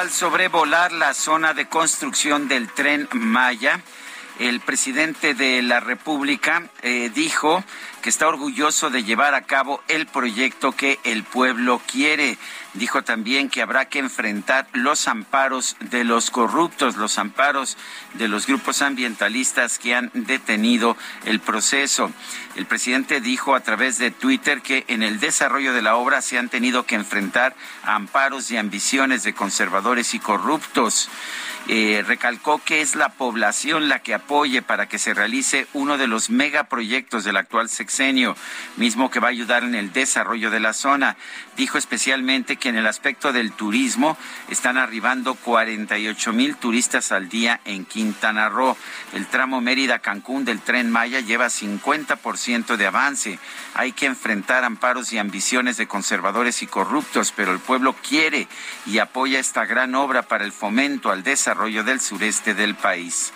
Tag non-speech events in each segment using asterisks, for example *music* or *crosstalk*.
Al sobrevolar la zona de construcción del tren Maya, el presidente de la República eh, dijo que está orgulloso de llevar a cabo el proyecto que el pueblo quiere. Dijo también que habrá que enfrentar los amparos de los corruptos, los amparos de los grupos ambientalistas que han detenido el proceso. El presidente dijo a través de Twitter que en el desarrollo de la obra se han tenido que enfrentar amparos y ambiciones de conservadores y corruptos. Eh, recalcó que es la población la que apoye para que se realice uno de los megaproyectos del actual sexenio, mismo que va a ayudar en el desarrollo de la zona. Dijo especialmente que en el aspecto del turismo están arribando 48 mil turistas al día en Quintana Roo. El tramo Mérida-Cancún del tren Maya lleva 50% de avance. Hay que enfrentar amparos y ambiciones de conservadores y corruptos, pero el pueblo quiere y apoya esta gran obra para el fomento al desarrollo del sureste del país.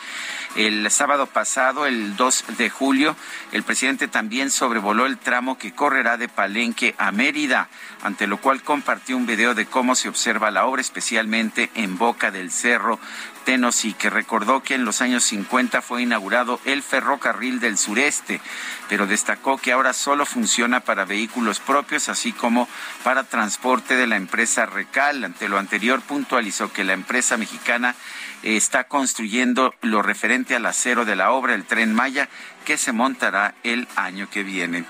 El sábado pasado, el 2 de julio, el presidente también sobrevoló el tramo que correrá de Palenque a Mérida, ante lo cual compartió un video de cómo se observa la obra, especialmente en Boca del Cerro, Tennessee, que recordó que en los años 50 fue inaugurado el ferrocarril del sureste, pero destacó que ahora solo funciona para vehículos propios, así como para transporte de la empresa Recal. Ante lo anterior, puntualizó que la empresa mexicana está construyendo lo referente al acero de la obra, el tren Maya, que se montará el año que viene.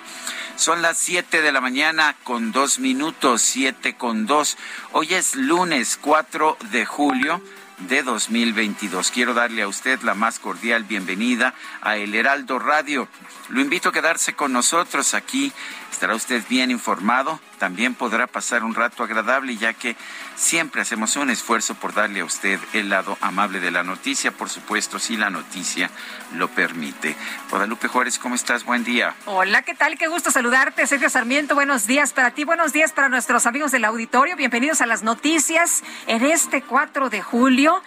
Son las 7 de la mañana con dos minutos, siete con dos. Hoy es lunes 4 de julio de 2022. Quiero darle a usted la más cordial bienvenida a El Heraldo Radio. Lo invito a quedarse con nosotros aquí. Estará usted bien informado. También podrá pasar un rato agradable ya que siempre hacemos un esfuerzo por darle a usted el lado amable de la noticia, por supuesto, si la noticia lo permite. Guadalupe Juárez, ¿cómo estás? Buen día. Hola, ¿qué tal? Qué gusto saludarte, Sergio Sarmiento. Buenos días para ti, buenos días para nuestros amigos del auditorio. Bienvenidos a las noticias en este 4 de julio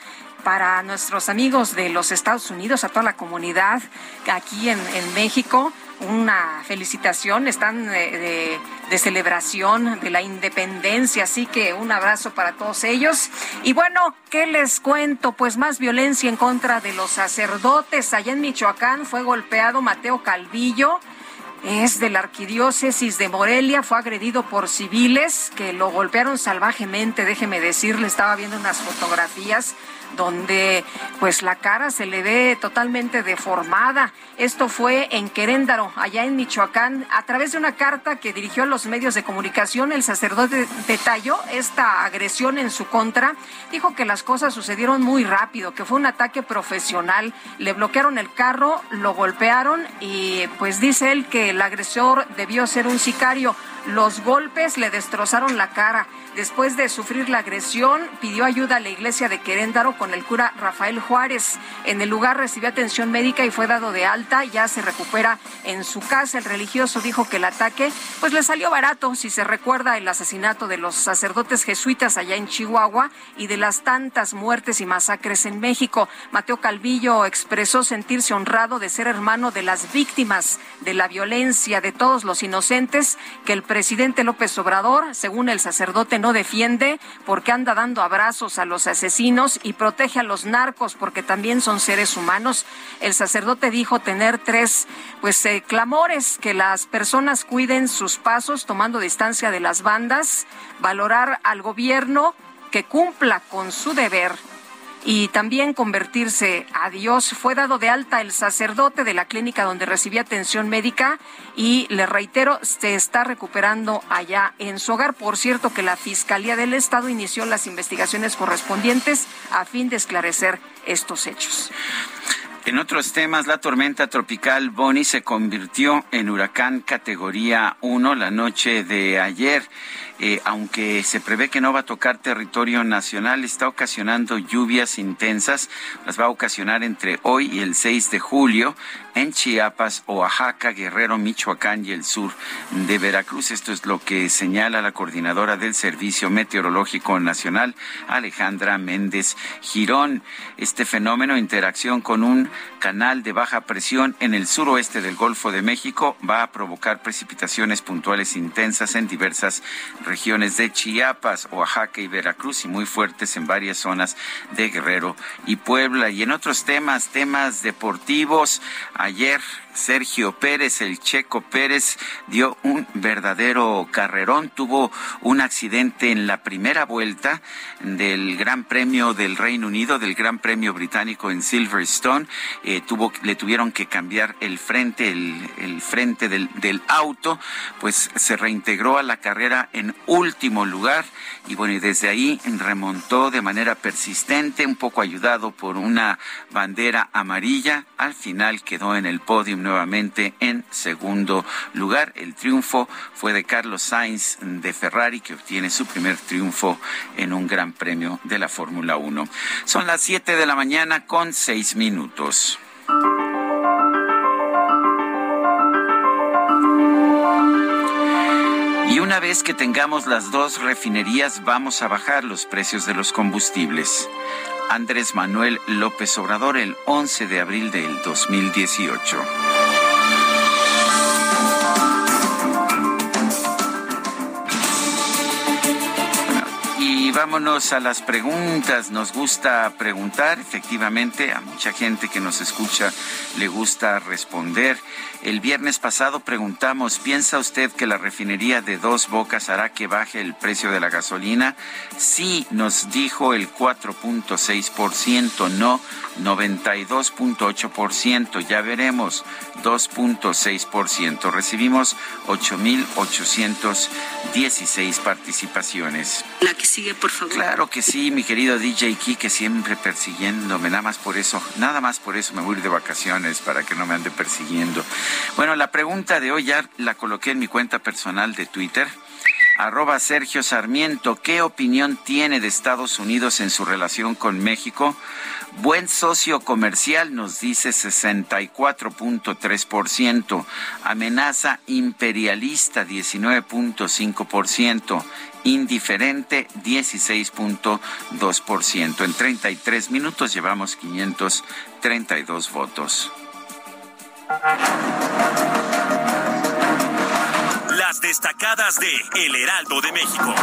para nuestros amigos de los Estados Unidos, a toda la comunidad aquí en, en México una felicitación, están de, celebración de la independencia, así que un abrazo para todos ellos. Y bueno, ¿qué les cuento? Pues más violencia en contra de los sacerdotes. Allá en Michoacán fue golpeado Mateo Calvillo. Es de la arquidiócesis de Morelia, fue agredido por civiles que lo golpearon salvajemente, déjeme decirle, estaba viendo unas fotografías donde pues la cara se le ve totalmente deformada. Esto fue en Queréndaro, allá en Michoacán, a través de una carta que dirigió a los medios de comunicación, el sacerdote detalló esta agresión en su contra, dijo que las cosas sucedieron muy rápido, que fue un ataque profesional, le bloquearon el carro, lo golpearon y pues dice él que el agresor debió ser un sicario. Los golpes le destrozaron la cara. Después de sufrir la agresión, pidió ayuda a la iglesia de Queréndaro con el cura Rafael Juárez. En el lugar recibió atención médica y fue dado de alta. Ya se recupera en su casa. El religioso dijo que el ataque pues le salió barato si se recuerda el asesinato de los sacerdotes jesuitas allá en Chihuahua y de las tantas muertes y masacres en México. Mateo Calvillo expresó sentirse honrado de ser hermano de las víctimas de la violencia de todos los inocentes que el presidente López Obrador, según el sacerdote, no defiende porque anda dando abrazos a los asesinos y protege a los narcos porque también son seres humanos. El sacerdote dijo tener tres pues eh, clamores que las personas cuiden sus pasos tomando distancia de las bandas, valorar al gobierno que cumpla con su deber y también convertirse a Dios. Fue dado de alta el sacerdote de la clínica donde recibía atención médica y le reitero, se está recuperando allá en su hogar. Por cierto, que la Fiscalía del Estado inició las investigaciones correspondientes a fin de esclarecer estos hechos. En otros temas, la tormenta tropical Bonnie se convirtió en huracán categoría 1 la noche de ayer. Eh, aunque se prevé que no va a tocar territorio nacional, está ocasionando lluvias intensas. Las va a ocasionar entre hoy y el 6 de julio en Chiapas, Oaxaca, Guerrero, Michoacán y el sur de Veracruz. Esto es lo que señala la coordinadora del Servicio Meteorológico Nacional, Alejandra Méndez Girón. Este fenómeno, interacción con un canal de baja presión en el suroeste del Golfo de México, va a provocar precipitaciones puntuales intensas en diversas regiones de Chiapas, Oaxaca y Veracruz y muy fuertes en varias zonas de Guerrero y Puebla. Y en otros temas, temas deportivos, ayer Sergio Pérez, el Checo Pérez, dio un verdadero carrerón. Tuvo un accidente en la primera vuelta del Gran Premio del Reino Unido, del Gran Premio Británico en Silverstone. Eh, tuvo, le tuvieron que cambiar el frente, el, frente del, del, auto, pues se reintegró a la carrera en último lugar y bueno, y desde ahí remontó de manera persistente, un poco ayudado por una bandera amarilla. Al final quedó en el podio nuevamente en segundo lugar. El triunfo fue de Carlos Sainz de Ferrari, que obtiene su primer triunfo en un gran premio de la Fórmula 1. Son las 7 de la mañana con 6 minutos. Y una vez que tengamos las dos refinerías, vamos a bajar los precios de los combustibles. Andrés Manuel López Obrador el 11 de abril del 2018. Vámonos a las preguntas. Nos gusta preguntar, efectivamente, a mucha gente que nos escucha le gusta responder. El viernes pasado preguntamos, ¿piensa usted que la refinería de dos bocas hará que baje el precio de la gasolina? Sí, nos dijo el 4.6%, no 92.8%, ya veremos 2.6%. Recibimos 8.816 participaciones. La que sigue, Claro que sí, mi querido DJ que siempre persiguiéndome, nada más por eso, nada más por eso me voy de vacaciones, para que no me ande persiguiendo. Bueno, la pregunta de hoy ya la coloqué en mi cuenta personal de Twitter arroba Sergio Sarmiento, ¿qué opinión tiene de Estados Unidos en su relación con México? Buen socio comercial nos dice 64.3%, amenaza imperialista 19.5%, indiferente 16.2%. En 33 minutos llevamos 532 votos. Las destacadas de El Heraldo de México.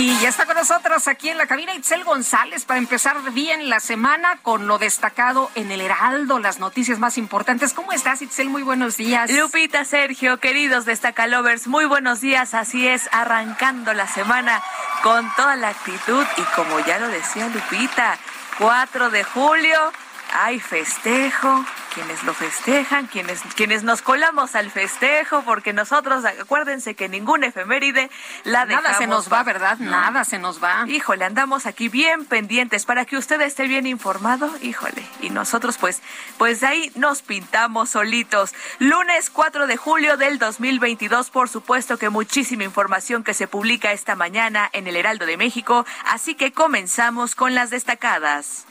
Y ya está con nosotros aquí en la cabina Itzel González para empezar bien la semana con lo destacado en el Heraldo, las noticias más importantes. ¿Cómo estás, Itzel? Muy buenos días. Lupita, Sergio, queridos destacalovers, muy buenos días. Así es, arrancando la semana con toda la actitud y como ya lo decía Lupita, 4 de julio, hay festejo, quienes lo festejan, quienes, quienes nos colamos al festejo, porque nosotros, acuérdense que ningún efeméride la dejamos. Nada se nos va, ¿verdad? Nada se nos va. Híjole, andamos aquí bien pendientes para que usted esté bien informado, híjole. Y nosotros, pues, pues de ahí nos pintamos solitos. Lunes 4 de julio del 2022, por supuesto que muchísima información que se publica esta mañana en el Heraldo de México, así que comenzamos con las destacadas.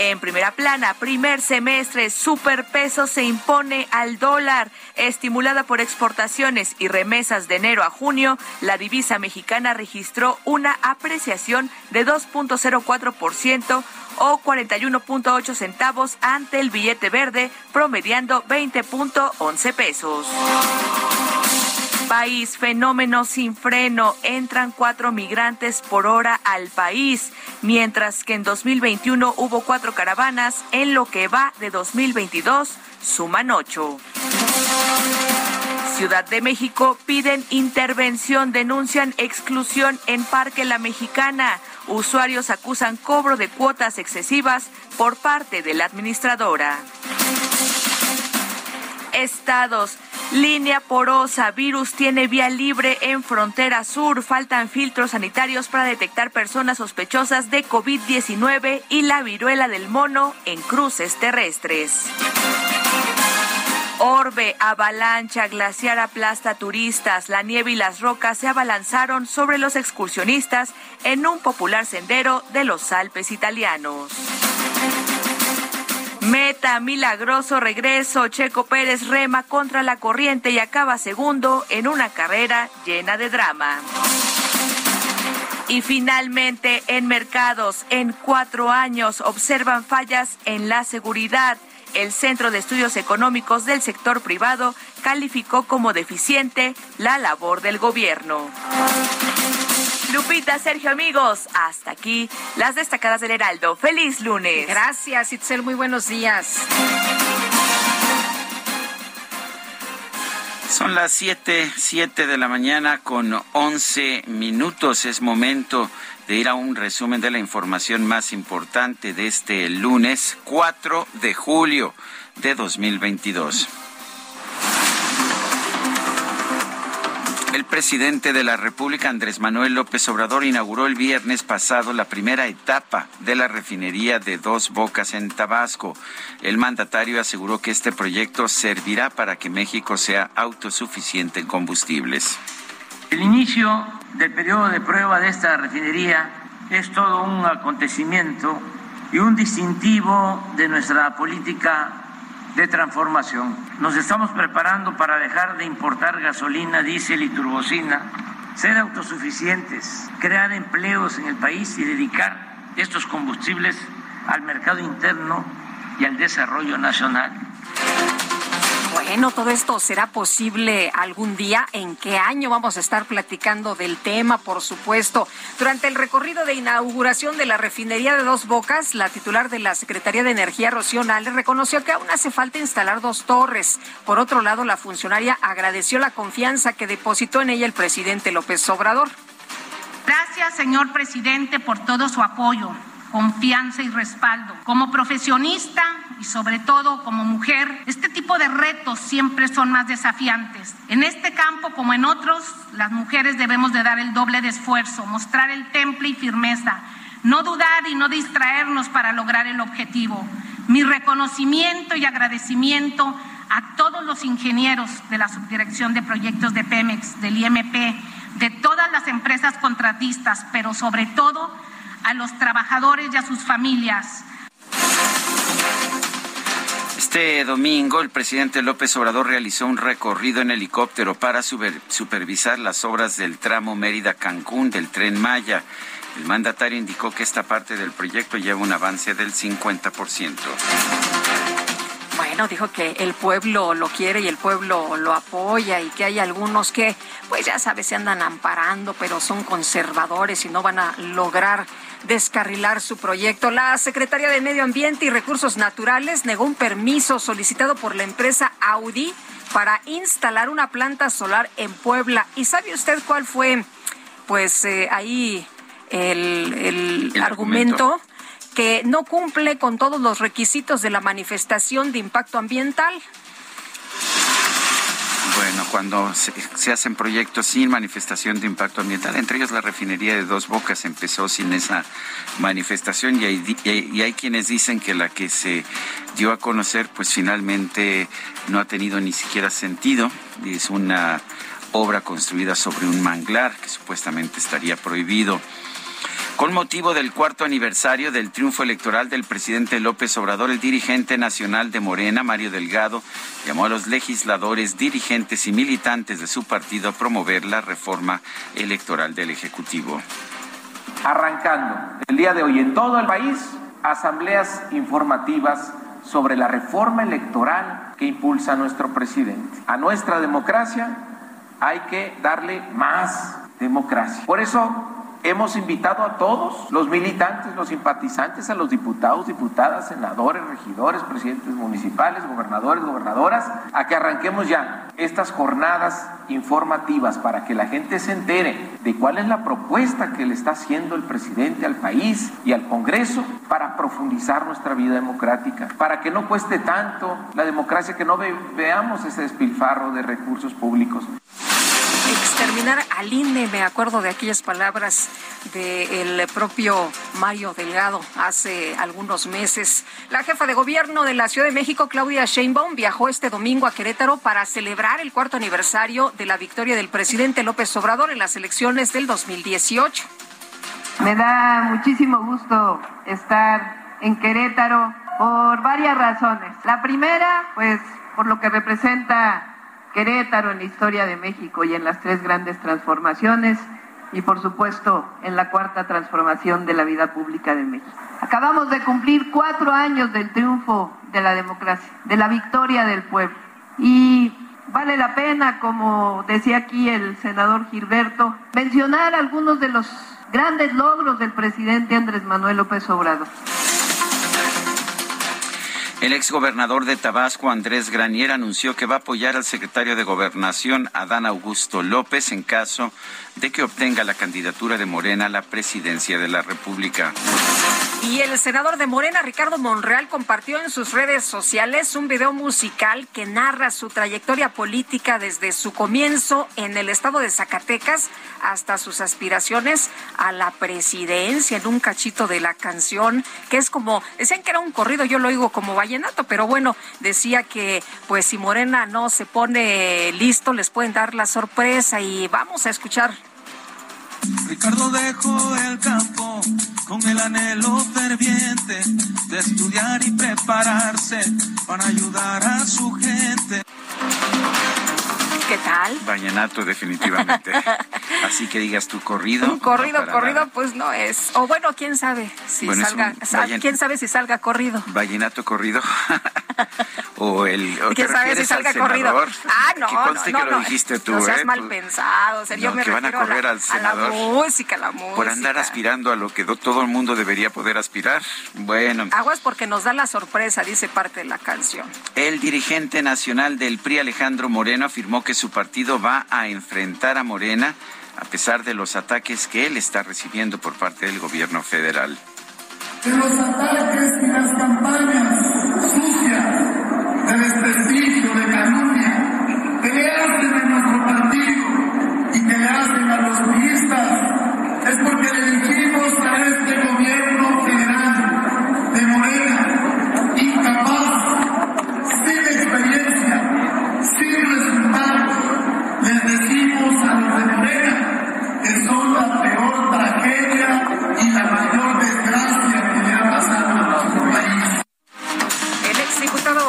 En primera plana, primer semestre, superpeso se impone al dólar. Estimulada por exportaciones y remesas de enero a junio, la divisa mexicana registró una apreciación de 2.04% o 41.8 centavos ante el billete verde, promediando 20.11 pesos. País, fenómeno sin freno. Entran cuatro migrantes por hora al país, mientras que en 2021 hubo cuatro caravanas, en lo que va de 2022 suman ocho. Ciudad de México piden intervención, denuncian exclusión en Parque La Mexicana. Usuarios acusan cobro de cuotas excesivas por parte de la administradora. Estados. Línea porosa. Virus tiene vía libre en frontera sur. Faltan filtros sanitarios para detectar personas sospechosas de COVID-19 y la viruela del mono en cruces terrestres. Orbe, avalancha, glaciar aplasta turistas. La nieve y las rocas se abalanzaron sobre los excursionistas en un popular sendero de los Alpes italianos. Meta, milagroso regreso. Checo Pérez rema contra la corriente y acaba segundo en una carrera llena de drama. Y finalmente, en mercados, en cuatro años observan fallas en la seguridad. El Centro de Estudios Económicos del Sector Privado calificó como deficiente la labor del gobierno. Lupita, Sergio, amigos, hasta aquí las destacadas del Heraldo. Feliz lunes. Gracias, Itzel, muy buenos días. Son las 7, 7 de la mañana con 11 minutos. Es momento de ir a un resumen de la información más importante de este lunes 4 de julio de 2022. El presidente de la República, Andrés Manuel López Obrador, inauguró el viernes pasado la primera etapa de la refinería de Dos Bocas en Tabasco. El mandatario aseguró que este proyecto servirá para que México sea autosuficiente en combustibles. El inicio del periodo de prueba de esta refinería es todo un acontecimiento y un distintivo de nuestra política de transformación. Nos estamos preparando para dejar de importar gasolina, diésel y turbocina, ser autosuficientes, crear empleos en el país y dedicar estos combustibles al mercado interno y al desarrollo nacional. Bueno, todo esto será posible algún día. ¿En qué año vamos a estar platicando del tema? Por supuesto. Durante el recorrido de inauguración de la refinería de Dos Bocas, la titular de la Secretaría de Energía, Rocío Nale, reconoció que aún hace falta instalar dos torres. Por otro lado, la funcionaria agradeció la confianza que depositó en ella el presidente López Obrador. Gracias, señor presidente, por todo su apoyo, confianza y respaldo. Como profesionista, y sobre todo como mujer, este tipo de retos siempre son más desafiantes. En este campo como en otros, las mujeres debemos de dar el doble de esfuerzo, mostrar el temple y firmeza, no dudar y no distraernos para lograr el objetivo. Mi reconocimiento y agradecimiento a todos los ingenieros de la Subdirección de Proyectos de Pemex, del IMP, de todas las empresas contratistas, pero sobre todo a los trabajadores y a sus familias este domingo, el presidente López Obrador realizó un recorrido en helicóptero para supervisar las obras del tramo Mérida-Cancún del tren Maya. El mandatario indicó que esta parte del proyecto lleva un avance del 50%. Bueno, dijo que el pueblo lo quiere y el pueblo lo apoya y que hay algunos que, pues ya sabes, se andan amparando, pero son conservadores y no van a lograr descarrilar su proyecto. La Secretaría de Medio Ambiente y Recursos Naturales negó un permiso solicitado por la empresa Audi para instalar una planta solar en Puebla. ¿Y sabe usted cuál fue, pues, eh, ahí el, argumento? Que no cumple con todos los requisitos de la manifestación de impacto ambiental. Bueno, cuando se, hacen proyectos sin manifestación de impacto ambiental, entre ellos la refinería de Dos Bocas empezó sin esa manifestación y hay, quienes dicen que la que se dio a conocer pues finalmente no ha tenido ni siquiera sentido. Es una obra construida sobre un manglar que supuestamente estaría prohibido. Con motivo del cuarto aniversario del triunfo electoral del presidente López Obrador, el dirigente nacional de Morena, Mario Delgado, llamó a los legisladores, dirigentes y militantes de su partido a promover la reforma electoral del Ejecutivo. Arrancando el día de hoy en todo el país, asambleas informativas sobre la reforma electoral que impulsa nuestro presidente. A nuestra democracia hay que darle más democracia. Por eso Hemos invitado a todos los militantes, los simpatizantes, a los diputados, diputadas, senadores, regidores, presidentes municipales, gobernadores, gobernadoras, a que arranquemos ya estas jornadas informativas para que la gente se entere de cuál es la propuesta que le está haciendo el presidente al país y al Congreso para profundizar nuestra vida democrática, para que no cueste tanto la democracia, que no veamos ese despilfarro de recursos públicos exterminar al INE. Me acuerdo de aquellas palabras del propio Mario Delgado hace algunos meses. La jefa de gobierno de la Ciudad de México, Claudia Sheinbaum, viajó este domingo a Querétaro para celebrar el cuarto aniversario de la victoria del presidente López Obrador en las elecciones del 2018. Me da muchísimo gusto estar en Querétaro por varias razones. La primera, pues por lo que representa Querétaro en la historia de México y en las tres grandes transformaciones y por supuesto en la cuarta transformación de la vida pública de México. Acabamos de cumplir cuatro años del triunfo de la democracia, de la victoria del pueblo. Y vale la pena, como decía aquí el senador Gilberto, mencionar algunos de los grandes logros del presidente Andrés Manuel López Obrador. El exgobernador de Tabasco, Andrés Granier, anunció que va a apoyar al secretario de Gobernación, Adán Augusto López, en caso de que obtenga la candidatura de Morena a la presidencia de la República. Y el senador de Morena, Ricardo Monreal, compartió en sus redes sociales un video musical que narra su trayectoria política desde su comienzo en el estado de Zacatecas hasta sus aspiraciones a la presidencia en un cachito de la canción, que es como, decían que era un corrido, yo lo oigo como vallenato, pero bueno, decía que pues si Morena no se pone listo, les pueden dar la sorpresa y vamos a escuchar Ricardo dejó el campo con el anhelo ferviente de estudiar y prepararse para ayudar a su gente. ¿Qué tal? Vallenato, definitivamente. *laughs* Así que digas tu corrido. Un corrido, corrido, pues no es. O bueno, quién sabe si salga. ¿Quién sabe si salga corrido? Vallenato corrido. *laughs* o el. ¿Quién sabe si salga corrido? Ah, no. Que conste no, que lo dijiste tú, no seas ¿eh? mal pensado. O sea, yo me que van a correr a al senador. A la música, la música. Por andar aspirando a lo que todo el mundo debería poder aspirar. Bueno. Aguas porque nos da la sorpresa, dice parte de la canción. El dirigente nacional del PRI, Alejandro Moreno, afirmó que su partido va a enfrentar a Morena a pesar de los ataques que él está recibiendo por parte del gobierno federal. De los ataques y las campañas sucias de desprestigio, de calumnia, que le hacen a nuestro partido y que le hacen a los turistas, es porque le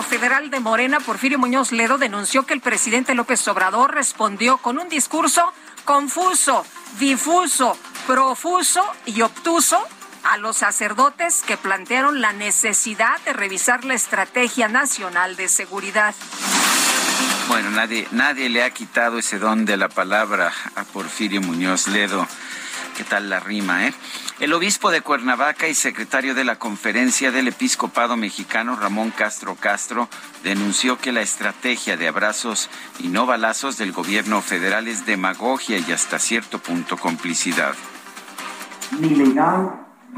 federal de Morena, Porfirio Muñoz Ledo, denunció que el presidente López Obrador respondió con un discurso confuso, difuso, profuso y obtuso a los sacerdotes que plantearon la necesidad de revisar la estrategia nacional de seguridad. Bueno, nadie, nadie le ha quitado ese don de la palabra a Porfirio Muñoz Ledo. ¿Qué tal la rima, eh? El obispo de Cuernavaca y secretario de la Conferencia del Episcopado Mexicano, Ramón Castro Castro, denunció que la estrategia de abrazos y no balazos del gobierno federal es demagogia y hasta cierto punto complicidad. Ni legal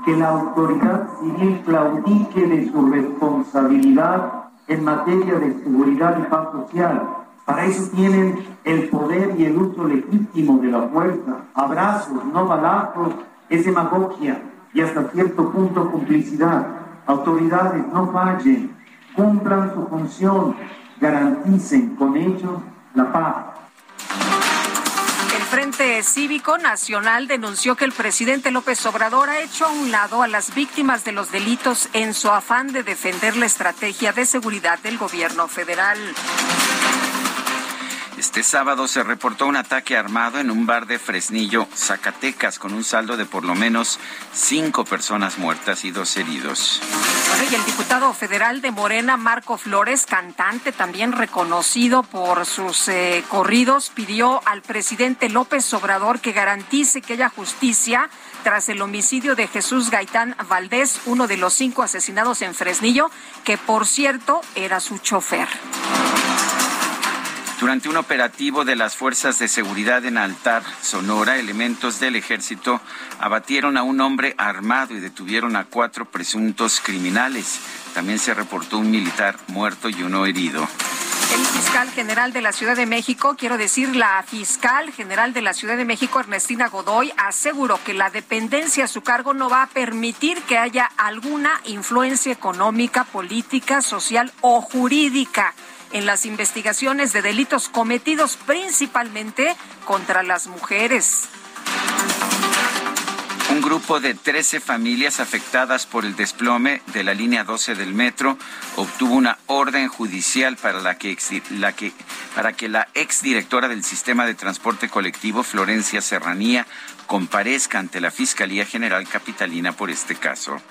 que la autoridad civil claudique de su responsabilidad en materia de seguridad y paz social para eso tienen el poder y el uso legítimo de la fuerza. Abrazos, no balazos, es demagogia y hasta cierto punto complicidad. Autoridades, no fallen, cumplan su función, garanticen con ello la paz Frente Cívico Nacional denunció que el presidente López Obrador ha hecho a un lado a las víctimas de los delitos en su afán de defender la estrategia de seguridad del gobierno federal. Este sábado se reportó un ataque armado en un bar de Fresnillo, Zacatecas, con un saldo de por lo menos cinco personas muertas y dos heridos. y el diputado federal de Morena, Marco Flores, cantante también reconocido por sus eh, corridos, pidió al presidente López Obrador que garantice que haya justicia tras el homicidio de Jesús Gaitán Valdés, uno de los cinco asesinados en Fresnillo, que por cierto era su chofer. Durante un operativo de las fuerzas de seguridad en Altar, Sonora, elementos del ejército abatieron a un hombre armado y detuvieron a cuatro presuntos criminales. También se reportó un militar muerto y uno herido. El fiscal general de la Ciudad de México, quiero decir, la fiscal general de la Ciudad de México, Ernestina Godoy, aseguró que la dependencia a su cargo no va a permitir que haya alguna influencia económica, política, social o jurídica en las investigaciones de delitos cometidos principalmente contra las mujeres. Un grupo de 13 familias afectadas por el desplome de la línea 12 del metro obtuvo una orden judicial para, la que, la que, para que la exdirectora del sistema de transporte colectivo, Florencia Serranía, comparezca ante la Fiscalía General Capitalina por este caso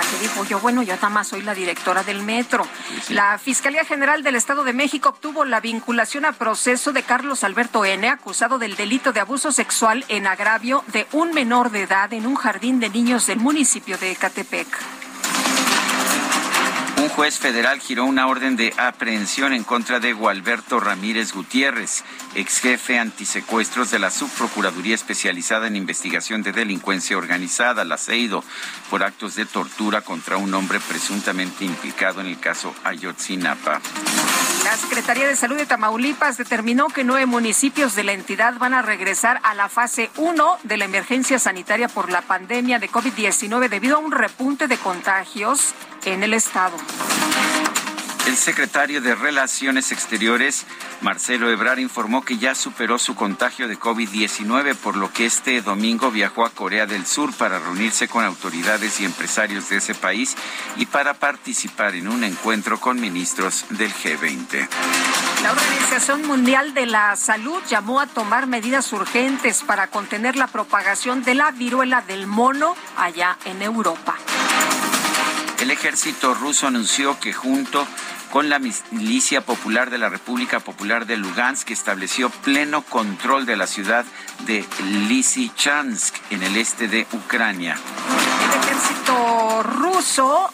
la que dijo yo, bueno, yo nada más soy la directora del metro. La Fiscalía General del Estado de México obtuvo la vinculación a proceso de Carlos Alberto N., acusado del delito de abuso sexual en agravio de un menor de edad en un jardín de niños del municipio de Ecatepec. Un juez federal giró una orden de aprehensión en contra de Gualberto Ramírez Gutiérrez, ex jefe antisecuestros de la Subprocuraduría Especializada en Investigación de Delincuencia Organizada, la CEIDO, por actos de tortura contra un hombre presuntamente implicado en el caso Ayotzinapa. La Secretaría de Salud de Tamaulipas determinó que nueve municipios de la entidad van a regresar a la fase 1 de la emergencia sanitaria por la pandemia de COVID-19 debido a un repunte de contagios en el estado. El secretario de Relaciones Exteriores, Marcelo Ebrar, informó que ya superó su contagio de COVID-19, por lo que este domingo viajó a Corea del Sur para reunirse con autoridades y empresarios de ese país y para participar en un encuentro con ministros del G20. La Organización Mundial de la Salud llamó a tomar medidas urgentes para contener la propagación de la viruela del mono allá en Europa. El ejército ruso anunció que junto con la milicia popular de la República Popular de Lugansk estableció pleno control de la ciudad de Lysychansk en el este de Ucrania. El ejército ruso,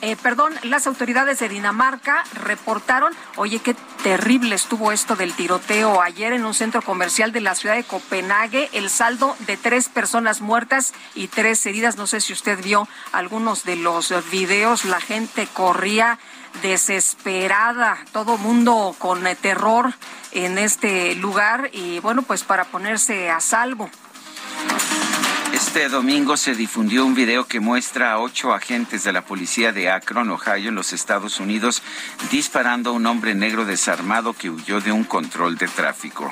eh, perdón, las autoridades de Dinamarca reportaron, oye, qué terrible estuvo esto del tiroteo ayer en un centro comercial de la ciudad de Copenhague, el saldo de tres personas muertas y tres heridas. No sé si usted vio algunos de los videos, la gente corría desesperada, todo mundo con terror en este lugar y bueno, pues para ponerse a salvo. Este domingo se difundió un video que muestra a ocho agentes de la policía de Akron, Ohio, en los Estados Unidos, disparando a un hombre negro desarmado que huyó de un control de tráfico.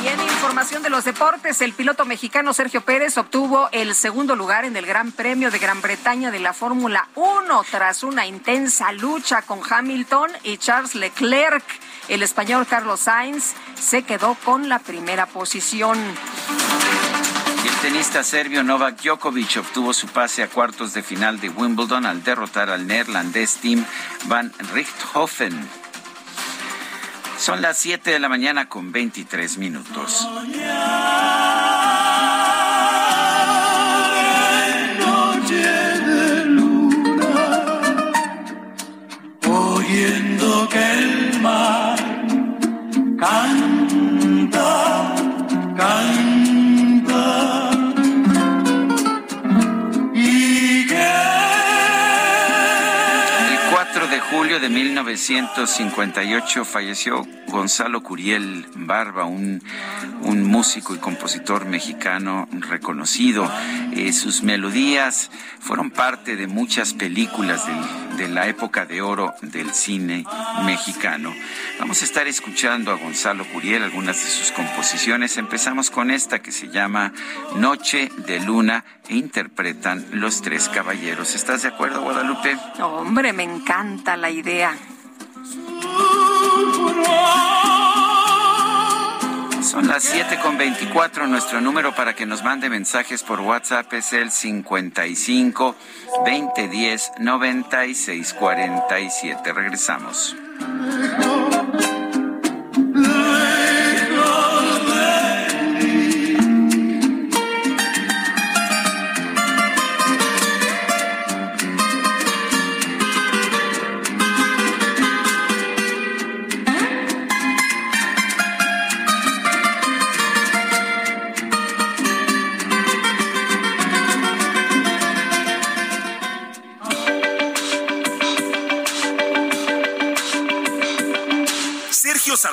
Y en información de los deportes, el piloto mexicano Sergio Pérez obtuvo el segundo lugar en el Gran Premio de Gran Bretaña de la Fórmula 1 tras una intensa lucha con Hamilton y Charles Leclerc. El español Carlos Sainz se quedó con la primera posición tenista serbio Novak Djokovic obtuvo su pase a cuartos de final de Wimbledon al derrotar al neerlandés Tim van Richthofen. Son las 7 de la mañana con 23 minutos. oyendo julio de 1958 falleció Gonzalo Curiel Barba, un, un músico y compositor mexicano reconocido. Eh, sus melodías fueron parte de muchas películas de la época de oro del cine mexicano. Vamos a estar escuchando a Gonzalo Curiel, algunas de sus composiciones. Empezamos con esta que se llama Noche de Luna e interpretan Los Tres Caballeros. ¿Estás de acuerdo, Guadalupe? Hombre, me encanta la idea. Son las 7 con 24. Nuestro número para que nos mande mensajes por WhatsApp es el 55 2010 9647. Regresamos.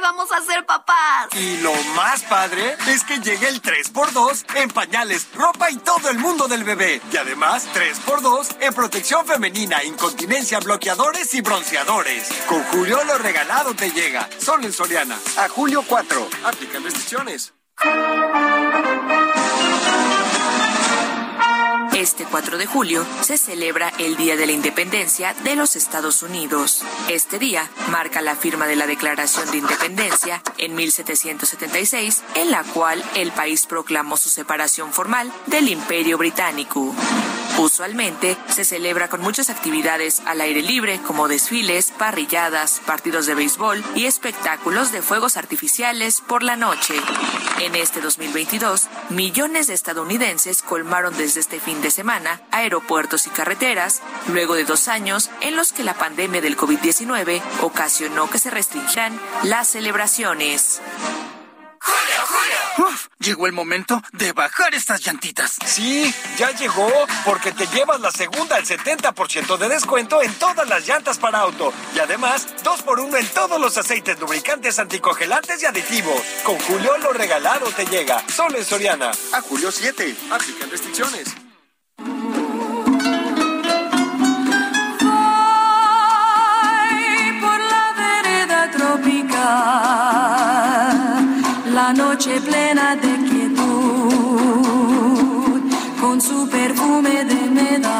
Vamos a ser papás. Y lo más padre es que llegue el 3x2 en pañales, ropa y todo el mundo del bebé. Y además 3x2 en protección femenina, incontinencia, bloqueadores y bronceadores. Con Julio lo regalado te llega. Solo en Soriana. A julio 4. Aplican restricciones. Este 4 de julio se celebra el Día de la Independencia de los Estados Unidos. Este día marca la firma de la Declaración de Independencia en 1776, en la cual el país proclamó su separación formal del Imperio Británico. Usualmente se celebra con muchas actividades al aire libre como desfiles, parrilladas, partidos de béisbol y espectáculos de fuegos artificiales por la noche. En este 2022, millones de estadounidenses colmaron desde este fin de semana aeropuertos y carreteras, luego de dos años en los que la pandemia del COVID-19 ocasionó que se restringieran las celebraciones. Uf, llegó el momento de bajar estas llantitas. Sí, ya llegó, porque te llevas la segunda al 70% de descuento en todas las llantas para auto. Y además, dos por uno en todos los aceites lubricantes, anticongelantes y aditivos. Con Julio lo regalado te llega. Solo en Soriana. A Julio 7. Aplican restricciones. La noche plena de quietud, con su perfume de humedad.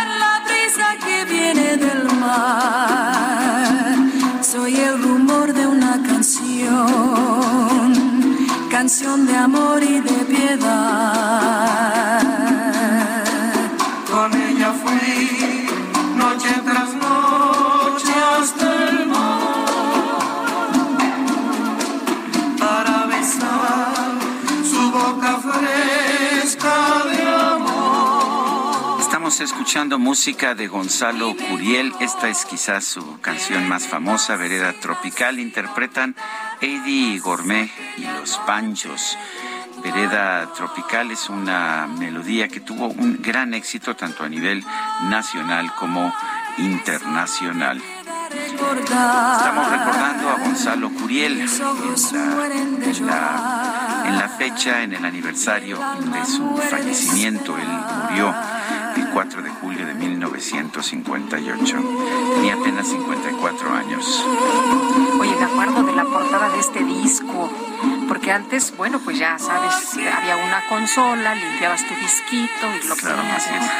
En la brisa que viene del mar, soy el rumor de una canción, canción de amor y de piedad. Escuchando música de Gonzalo Curiel. Esta es quizás su canción más famosa, Vereda Tropical. Interpretan Eddie Gourmet y los Panchos. Vereda Tropical es una melodía que tuvo un gran éxito tanto a nivel nacional como internacional. Estamos recordando a Gonzalo Curiel en la, en la fecha, en el aniversario de su fallecimiento. Él murió 4 de julio de 1958. Tenía apenas 54 años. Oye, me acuerdo de la portada de este disco, porque antes, bueno, pues ya sabes, había una consola, limpiabas tu disquito y lo Claro, ponías. así es.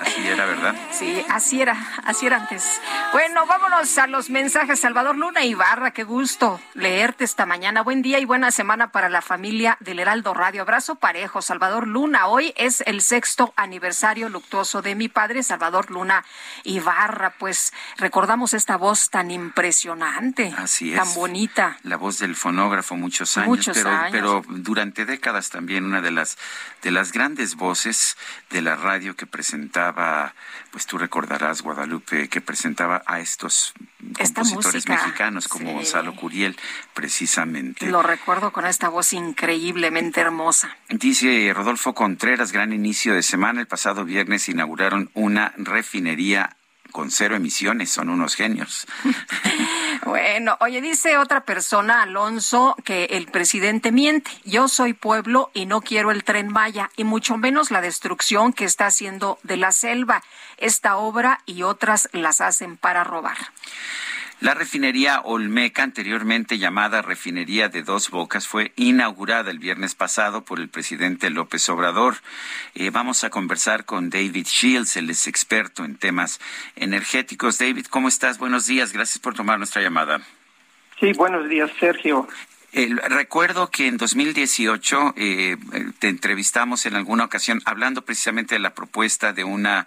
Así era, ¿verdad? Sí, así era, así era antes. Bueno, vámonos a los mensajes. Salvador Luna Ibarra, qué gusto leerte esta mañana. Buen día y buena semana para la familia del Heraldo Radio. Abrazo parejo, Salvador Luna. Hoy es el sexto aniversario luctuoso de mi padre, Salvador Luna Ibarra. Pues recordamos esta voz tan impresionante, Así es. tan bonita. La voz del fonógrafo muchos años, Muchos pero, años. pero durante décadas también una de las de las grandes voces de la radio que presentaba, pues tú recordarás Guadalupe, que presentaba a estos compositores mexicanos como sí. Gonzalo Curiel, precisamente. Lo recuerdo con esta voz increíblemente hermosa. Dice Rodolfo Contreras, gran inicio de semana. El pasado viernes inauguraron una refinería con cero emisiones. Son unos genios. *laughs* Bueno, oye, dice otra persona, Alonso, que el presidente miente. Yo soy pueblo y no quiero el tren Maya, y mucho menos la destrucción que está haciendo de la selva. Esta obra y otras las hacen para robar. La refinería Olmeca, anteriormente llamada Refinería de Dos Bocas, fue inaugurada el viernes pasado por el presidente López Obrador. Eh, vamos a conversar con David Shields, él es experto en temas energéticos. David, ¿cómo estás? Buenos días, gracias por tomar nuestra llamada. Sí, buenos días, Sergio. El- recuerdo que en 2018 eh, te entrevistamos en alguna ocasión hablando precisamente de la propuesta de una,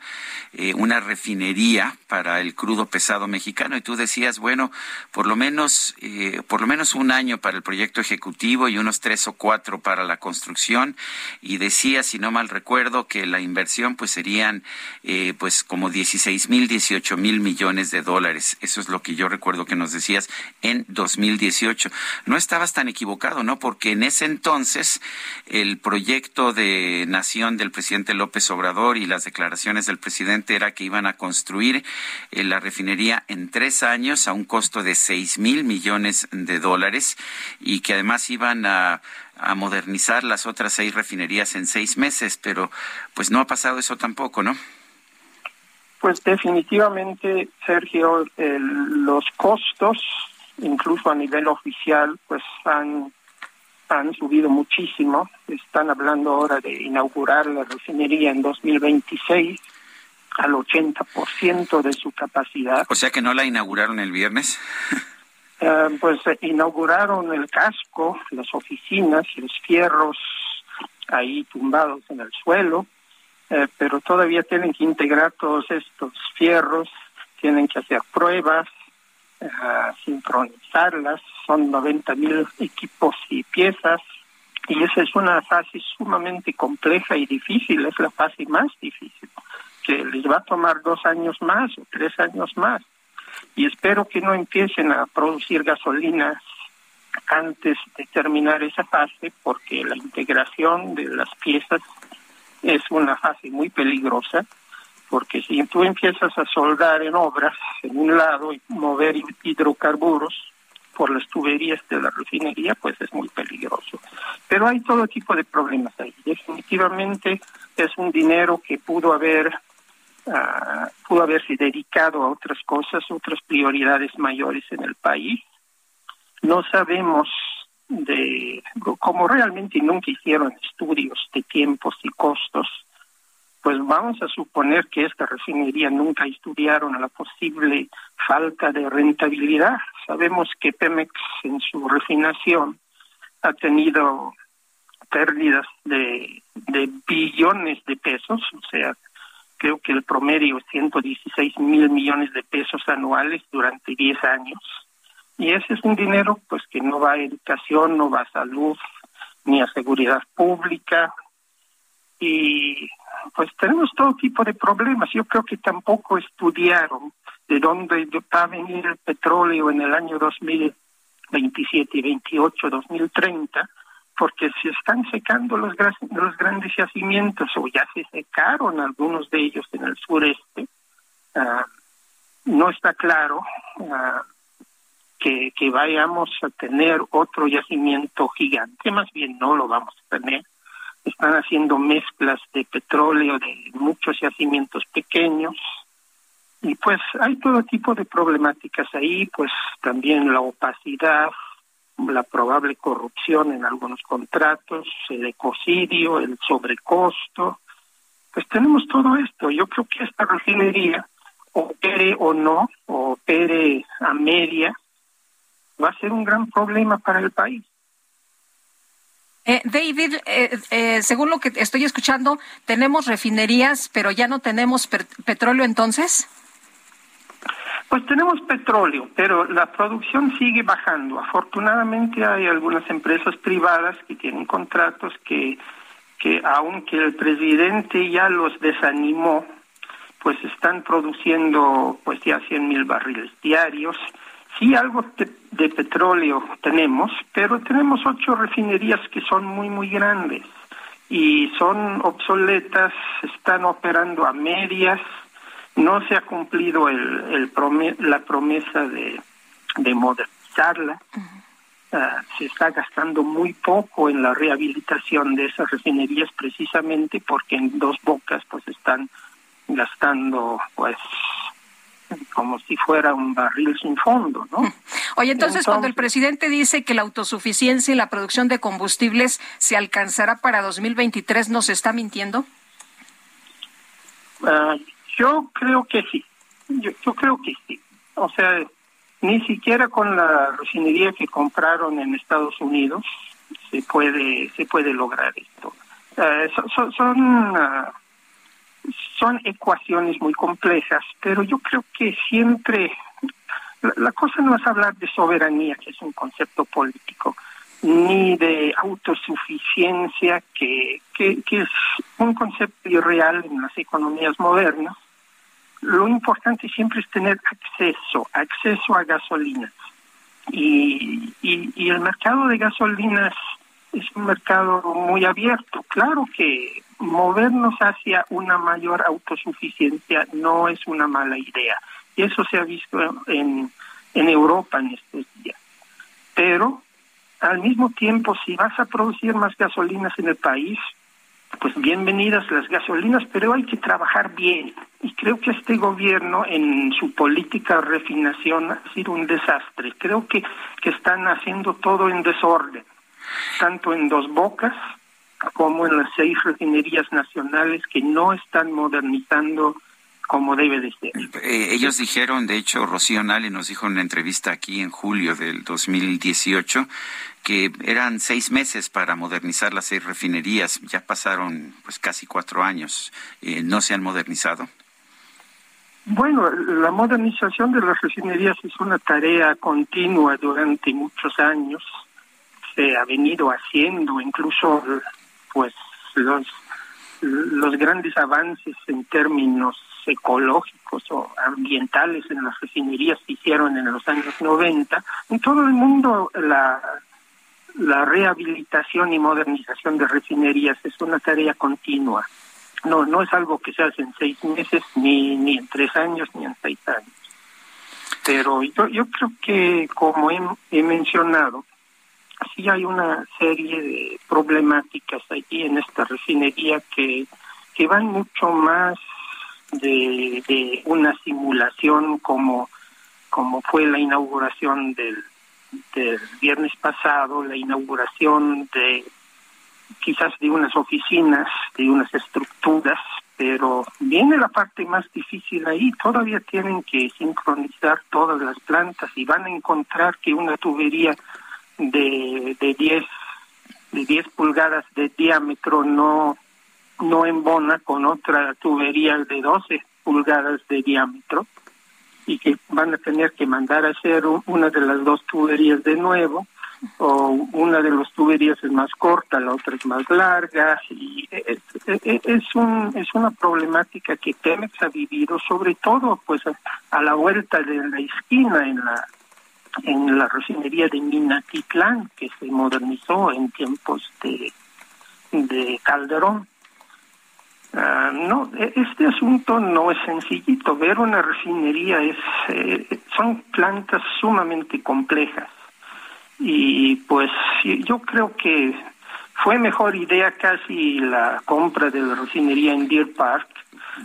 eh, una refinería para el crudo pesado mexicano y tú decías, bueno, por lo menos eh, por lo menos un año para el proyecto ejecutivo y unos tres o cuatro para la construcción y decías, si no mal recuerdo, que la inversión pues serían eh, pues como 16 mil, 18 mil millones de dólares. Eso es lo que yo recuerdo que nos decías en 2018. No estabas tan equivocado, ¿no? Porque en ese entonces el proyecto de nación del presidente López Obrador y las declaraciones del presidente era que iban a construir eh, la refinería en tres años a un costo de seis mil millones de dólares y que además iban a a modernizar las otras seis refinerías en seis meses, pero pues no ha pasado eso tampoco, ¿no? Pues definitivamente, Sergio, el- los costos, incluso a nivel oficial, pues han, han subido muchísimo. Están hablando ahora de inaugurar la refinería en 2026 al 80% de su capacidad. O sea que no la inauguraron el viernes. *laughs* Eh, pues eh, inauguraron el casco, las oficinas, los fierros ahí tumbados en el suelo, eh, pero todavía tienen que integrar todos estos fierros, tienen que hacer pruebas, eh, sincronizarlas, son 90 mil equipos y piezas, y esa es una fase sumamente compleja y difícil, es la fase más difícil, que les va a tomar dos años más o tres años más. Y espero que no empiecen a producir gasolinas antes de terminar esa fase porque la integración de las piezas es una fase muy peligrosa porque si tú empiezas a soldar en obras en un lado y mover hidrocarburos por las tuberías de la refinería, pues es muy peligroso. Pero hay todo tipo de problemas ahí. Definitivamente es un dinero que pudo haber ah, pudo haberse dedicado a otras cosas, otras prioridades mayores en el país. No sabemos de como realmente nunca hicieron estudios de tiempos y costos, pues vamos a suponer que esta refinería nunca estudiaron la posible falta de rentabilidad. Sabemos que Pemex en su refinación ha tenido pérdidas de, billones de pesos, o sea, creo que el promedio es 116 mil millones de pesos anuales durante 10 años. Y ese es un dinero pues que no va a educación, no va a salud, ni a seguridad pública. Y pues tenemos todo tipo de problemas. Yo creo que tampoco estudiaron de dónde va a venir el petróleo en el año 2027 y 28, 2030 porque se están secando los, los grandes yacimientos o ya se secaron algunos de ellos en el sureste. Ah, no está claro ah, que, que vayamos a tener otro yacimiento gigante, más bien no lo vamos a tener. Están haciendo mezclas de petróleo de muchos yacimientos pequeños y pues hay todo tipo de problemáticas ahí, pues también la opacidad, la probable corrupción en algunos contratos, el ecocidio, el sobrecosto, pues tenemos todo esto. Yo creo que esta refinería, opere o no, opere a media, va a ser un gran problema para el país. Eh, David, eh, eh, según lo que estoy escuchando, tenemos refinerías, pero ya no tenemos petróleo entonces. Pues tenemos petróleo, pero la producción sigue bajando. Afortunadamente hay algunas empresas privadas que tienen contratos que, que aunque el presidente ya los desanimó, pues están produciendo pues ya 100 mil barriles diarios Sí, algo de, petróleo tenemos, pero tenemos ocho refinerías que son muy, muy grandes y son obsoletas, están operando a medias, no se ha cumplido el, la promesa de, de modernizarla. Ah, se está gastando muy poco en la rehabilitación de esas refinerías precisamente porque en dos bocas pues están gastando pues como si fuera un barril sin fondo, ¿no? Oye, entonces, cuando el presidente dice que la autosuficiencia y la producción de combustibles se alcanzará para 2023, ¿nos está mintiendo? Ah, yo creo que sí. Yo, yo creo que sí. O sea, ni siquiera con la refinería que compraron en Estados Unidos se puede se puede lograr esto. Uh, son, son uh, son ecuaciones muy complejas, pero yo creo que siempre la, cosa no es hablar de soberanía, que es un concepto político, ni de autosuficiencia, que, que, es un concepto irreal en las economías modernas. Lo importante siempre es tener acceso, acceso a gasolinas. Y, y, y el mercado de gasolinas es un mercado muy abierto. Claro que movernos hacia una mayor autosuficiencia no es una mala idea. Y eso se ha visto en, en Europa en estos días. Pero al mismo tiempo, si vas a producir más gasolinas en el país, pues bienvenidas las gasolinas, pero hay que trabajar bien. Y creo que este gobierno en su política de refinación ha sido un desastre. Creo que, que están haciendo todo en desorden, tanto en dos bocas como en las seis refinerías nacionales que no están modernizando como debe de ser. Eh, ellos dijeron, de hecho, Rocío Nale nos dijo en una entrevista aquí en julio del 2018 que eran seis meses para modernizar las seis refinerías. Ya pasaron pues casi cuatro años. Eh, ¿No se han modernizado? Bueno, la modernización de las refinerías es una tarea continua durante muchos años. Se ha venido haciendo, incluso pues los, los grandes avances en términos ecológicos o ambientales en las refinerías se hicieron en los años 90. En todo el mundo la, la rehabilitación y modernización de refinerías es una tarea continua. No, no es algo que se hace en seis meses, ni, ni en tres años, ni en seis años. Pero yo, yo creo que, como he mencionado, sí hay una serie de problemáticas allí en esta refinería que, que van mucho más de, una simulación como, como fue la inauguración del, del viernes pasado, la inauguración de quizás de unas oficinas, de unas estructuras, pero viene la parte más difícil ahí, todavía tienen que sincronizar todas las plantas y van a encontrar que una tubería de, de 10 de 10 pulgadas de diámetro no no embona con otra tubería de 12 pulgadas de diámetro y que van a tener que mandar a hacer una de las dos tuberías de nuevo o una de las tuberías es más corta, la otra es más larga y es, es, un, es una problemática que Pemex ha vivido sobre todo pues a la vuelta de la esquina en la en la refinería de Minatitlán, que se modernizó en tiempos de, de Calderón. Ah, no, e, este asunto no es sencillito. Ver una refinería es, eh, son plantas sumamente complejas. Y pues yo creo que fue mejor idea casi la compra de la refinería en Deer Park.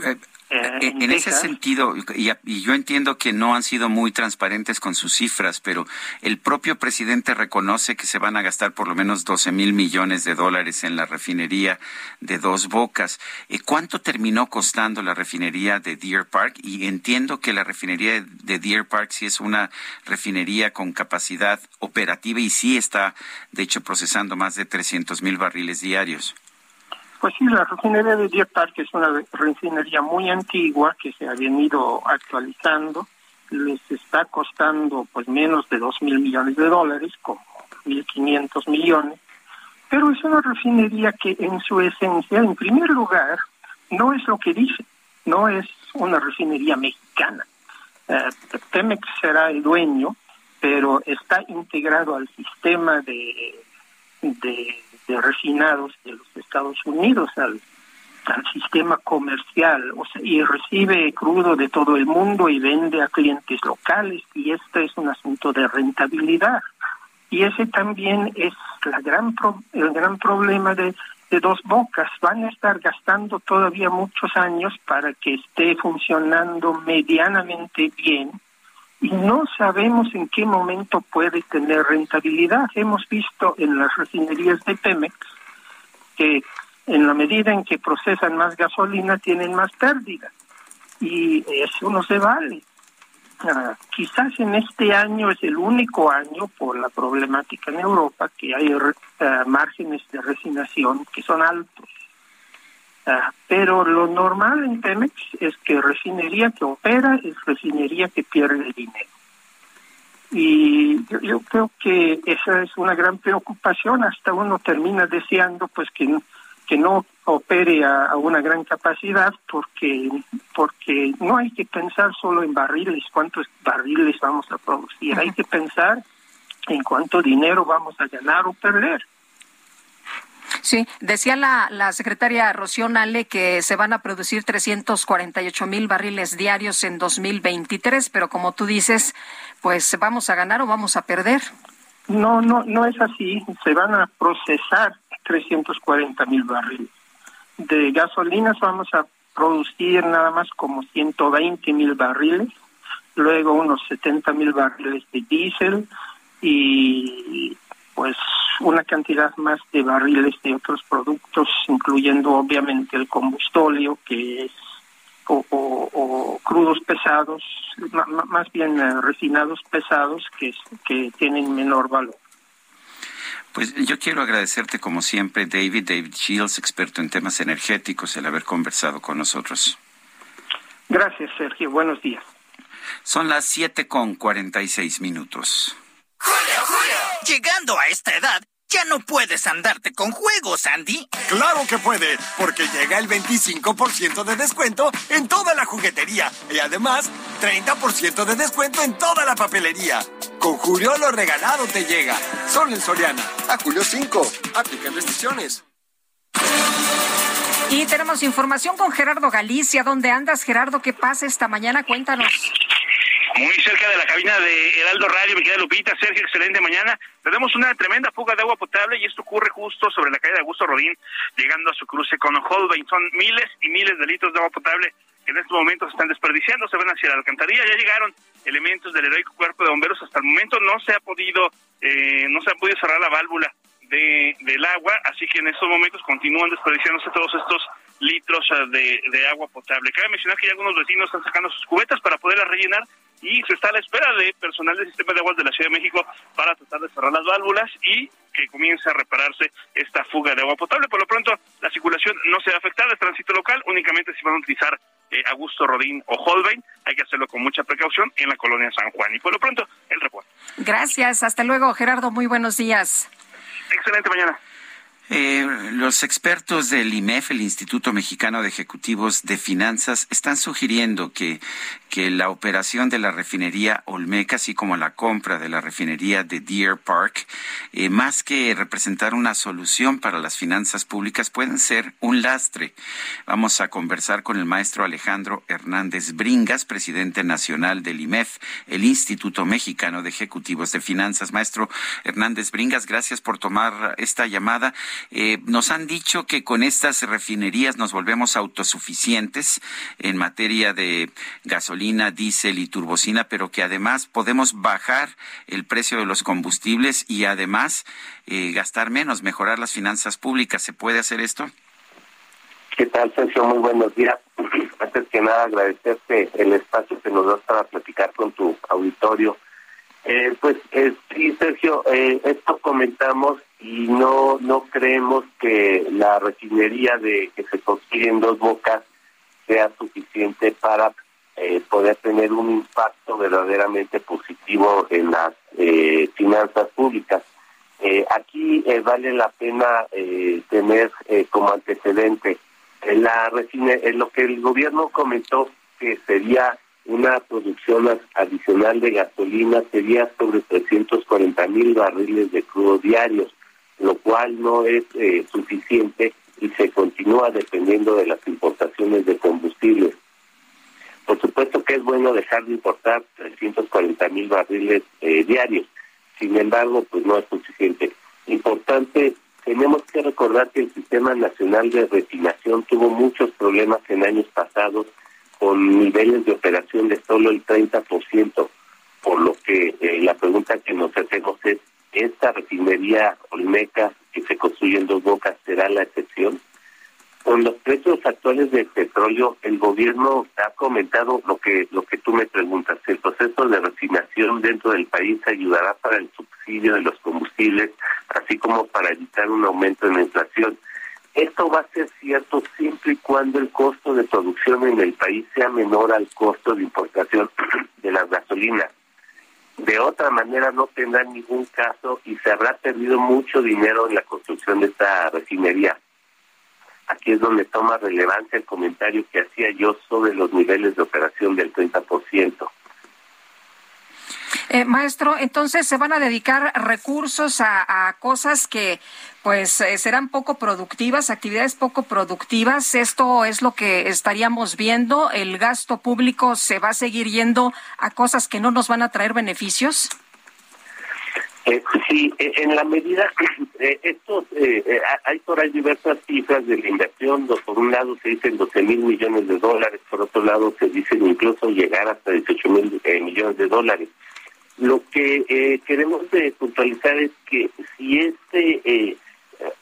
Eh, eh, en, ese sentido, y, yo entiendo que no han sido muy transparentes con sus cifras, pero el propio presidente reconoce que se van a gastar por lo menos 12 mil millones de dólares en la refinería de Dos Bocas. Eh, ¿Cuánto terminó costando la refinería de Deer Park? Y entiendo que la refinería de Deer Park sí es una refinería con capacidad operativa y sí está, de hecho, procesando más de 300 mil barriles diarios. Pues sí, la refinería de Deer Park es una refinería muy antigua que se ha venido actualizando. Les está costando pues menos de dos mil millones de dólares, como 1.500 millones. Pero es una refinería que en su esencia, en primer lugar, no es lo que dice, no es una refinería mexicana. Eh, Pemex será el dueño, pero está integrado al sistema de de refinados de los Estados Unidos al, al sistema comercial o sea, y recibe crudo de todo el mundo y vende a clientes locales y este es un asunto de rentabilidad. Y ese también es la gran el gran problema de, de dos bocas. Van a estar gastando todavía muchos años para que esté funcionando medianamente bien y no sabemos en qué momento puede tener rentabilidad. Hemos visto en las refinerías de Pemex que en la medida en que procesan más gasolina tienen más pérdidas y eso no se vale. Ah, quizás en este año es el único año por la problemática en Europa que hay ah, márgenes de refinación que son altos. Ah, pero lo normal en Pemex es que refinería que opera es refinería que pierde dinero. Y yo, creo que esa es una gran preocupación, hasta uno termina deseando pues que, que no opere a, una gran capacidad porque porque no hay que pensar solo en barriles, cuántos barriles vamos a producir, hay que pensar en cuánto dinero vamos a ganar o perder. Sí, decía la, la secretaria Rocío Nale que se van a producir 348 mil barriles diarios en 2023, pero como tú dices, pues vamos a ganar o vamos a perder. No, no, no es así. Se van a procesar 340 mil barriles. De gasolinas vamos a producir nada más como 120 mil barriles, luego unos 70 mil barriles de diésel y pues una cantidad más de barriles de otros productos, incluyendo obviamente el combustóleo, que es o, crudos pesados, más bien eh, refinados pesados que, que tienen menor valor. Pues yo quiero agradecerte como siempre, David, David Shields, experto en temas energéticos, el haber conversado con nosotros. Gracias, Sergio. Buenos días. Son las siete con cuarenta y seis minutos. Julio, Julio. Llegando a esta edad, ya no puedes andarte con juegos, Andy. Claro que puede, porque llega el 25% de descuento en toda la juguetería y además 30% de descuento en toda la papelería. Con Julio lo regalado te llega. Solo en Soriana. A Julio 5. Aplican restricciones. Y tenemos información con Gerardo Galicia. ¿Dónde andas, Gerardo? ¿Qué pasa esta mañana? Cuéntanos muy cerca de la cabina de Heraldo Radio, mi querida Lupita, Sergio, excelente mañana. Tenemos una tremenda fuga de agua potable y esto ocurre justo sobre la calle de Augusto Rodín, llegando a su cruce con Holbein. Son miles y miles de litros de agua potable que en estos momentos están desperdiciando, se van hacia la alcantarilla. Ya llegaron elementos del heroico cuerpo de bomberos. Hasta el momento no se ha podido, eh, no se ha podido cerrar la válvula de, del agua, así que en estos momentos continúan desperdiciándose todos estos litros eh, de, de agua potable. Cabe mencionar que ya algunos vecinos están sacando sus cubetas para poderlas rellenar y se está a la espera de personal del sistema de aguas de la Ciudad de México para tratar de cerrar las válvulas y que comience a repararse esta fuga de agua potable. Por lo pronto, la circulación no se va a afectar, el tránsito local únicamente si van a utilizar eh, Augusto Rodín o Holbein, hay que hacerlo con mucha precaución en la colonia San Juan. Y por lo pronto, el reporte. Gracias, hasta luego Gerardo, muy buenos días. Excelente mañana. Eh, los expertos del IMEF, el Instituto Mexicano de Ejecutivos de Finanzas, están sugiriendo que, que la operación de la refinería Olmeca, así como la compra de la refinería de Deer Park, eh, más que representar una solución para las finanzas públicas, pueden ser un lastre. Vamos a conversar con el maestro Alejandro Hernández Bringas, presidente nacional del IMEF, el Instituto Mexicano de Ejecutivos de Finanzas. Maestro Hernández Bringas, gracias por tomar esta llamada. Eh, nos han dicho que con estas refinerías nos volvemos autosuficientes en materia de gasolina diésel y turbocina, pero que además podemos bajar el precio de los combustibles y además eh, gastar menos, mejorar las finanzas públicas. ¿Se puede hacer esto? ¿Qué tal, Sergio? Muy buenos días. *clears throat* Antes que nada, agradecerte el espacio que nos das para platicar con tu auditorio. Eh, pues eh, sí, Sergio, eh, esto comentamos y no no creemos que la refinería de que se construye en dos bocas sea suficiente para eh, poder tener un impacto verdaderamente positivo en las eh, finanzas públicas. Eh, aquí vale la pena tener como antecedente la lo que el gobierno comentó que sería una producción adicional de gasolina sería sobre 340 mil barriles de crudo diarios, lo cual no es suficiente y se continúa dependiendo de las importaciones de combustibles. Por supuesto que es bueno dejar de importar 340 mil barriles eh, diarios, sin embargo, pues no es suficiente. Importante, tenemos que recordar que el Sistema Nacional de Refinación tuvo muchos problemas en años pasados con niveles de operación de solo el 30%, por lo que eh, la pregunta que nos hacemos es, ¿esta refinería Olmeca que se construye en dos bocas será la excepción? Con los precios actuales del petróleo, el gobierno ha comentado lo que lo que tú me preguntas. El proceso de refinación dentro del país ayudará para el subsidio de los combustibles, así como para evitar un aumento en la inflación. Esto va a ser cierto siempre y cuando el costo de producción en el país sea menor al costo de importación *clears throat* de las gasolinas. De otra manera no tendrá ningún caso y se habrá perdido mucho dinero en la construcción de esta refinería. Aquí es donde toma relevancia el comentario que hacía yo sobre los niveles de operación del 30%. Eh, maestro, entonces se van a dedicar recursos a, cosas que pues eh, serán poco productivas, actividades poco productivas. Esto es lo que estaríamos viendo. El gasto público se va a seguir yendo a cosas que no nos van a traer beneficios. Eh, sí, eh, en la medida, eh, estos, eh, hay por ahí diversas cifras de la inversión, por un lado se dicen 12 mil millones de dólares, por otro lado se dicen incluso llegar hasta 18 mil millones de dólares. Lo que queremos puntualizar es que si este,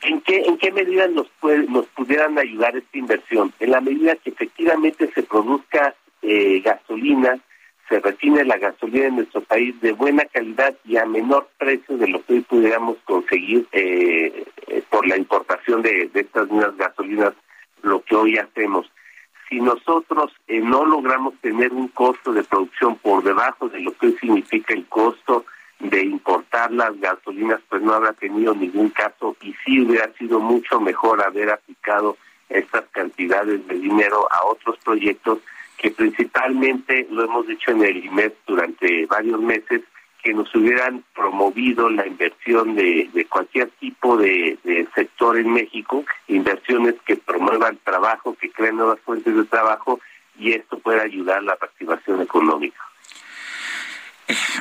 ¿en qué en qué medida nos puede, nos pudieran ayudar esta inversión? En la medida que efectivamente se produzca gasolina se refine la gasolina en nuestro país de buena calidad y a menor precio de lo que hoy pudiéramos conseguir eh, eh, por la importación de, estas mismas gasolinas, lo que hoy hacemos. Si nosotros eh, no logramos tener un costo de producción por debajo de lo que significa el costo de importar las gasolinas, pues no habrá tenido ningún caso y sí hubiera sido mucho mejor haber aplicado estas cantidades de dinero a otros proyectos que principalmente lo hemos dicho en el IMED durante varios meses, que nos hubieran promovido la inversión de, cualquier tipo de, de, sector en México, inversiones que promuevan trabajo, que creen nuevas fuentes de trabajo y esto puede ayudar a la reactivación económica.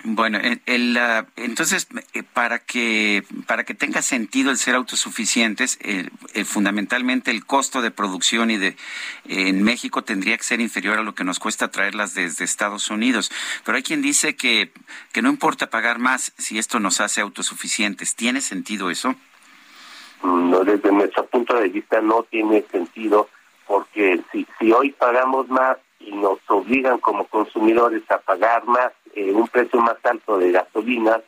Bueno, el, entonces eh, para que para que tenga sentido el ser autosuficientes, fundamentalmente el costo de producción y de en México tendría que ser inferior a lo que nos cuesta traerlas desde Estados Unidos. Pero hay quien dice que que no importa pagar más si esto nos hace autosuficientes. ¿Tiene sentido eso? No, desde nuestro punto de vista no tiene sentido porque si si hoy pagamos más y nos obligan como consumidores a pagar más eh, un precio más alto de gasolina,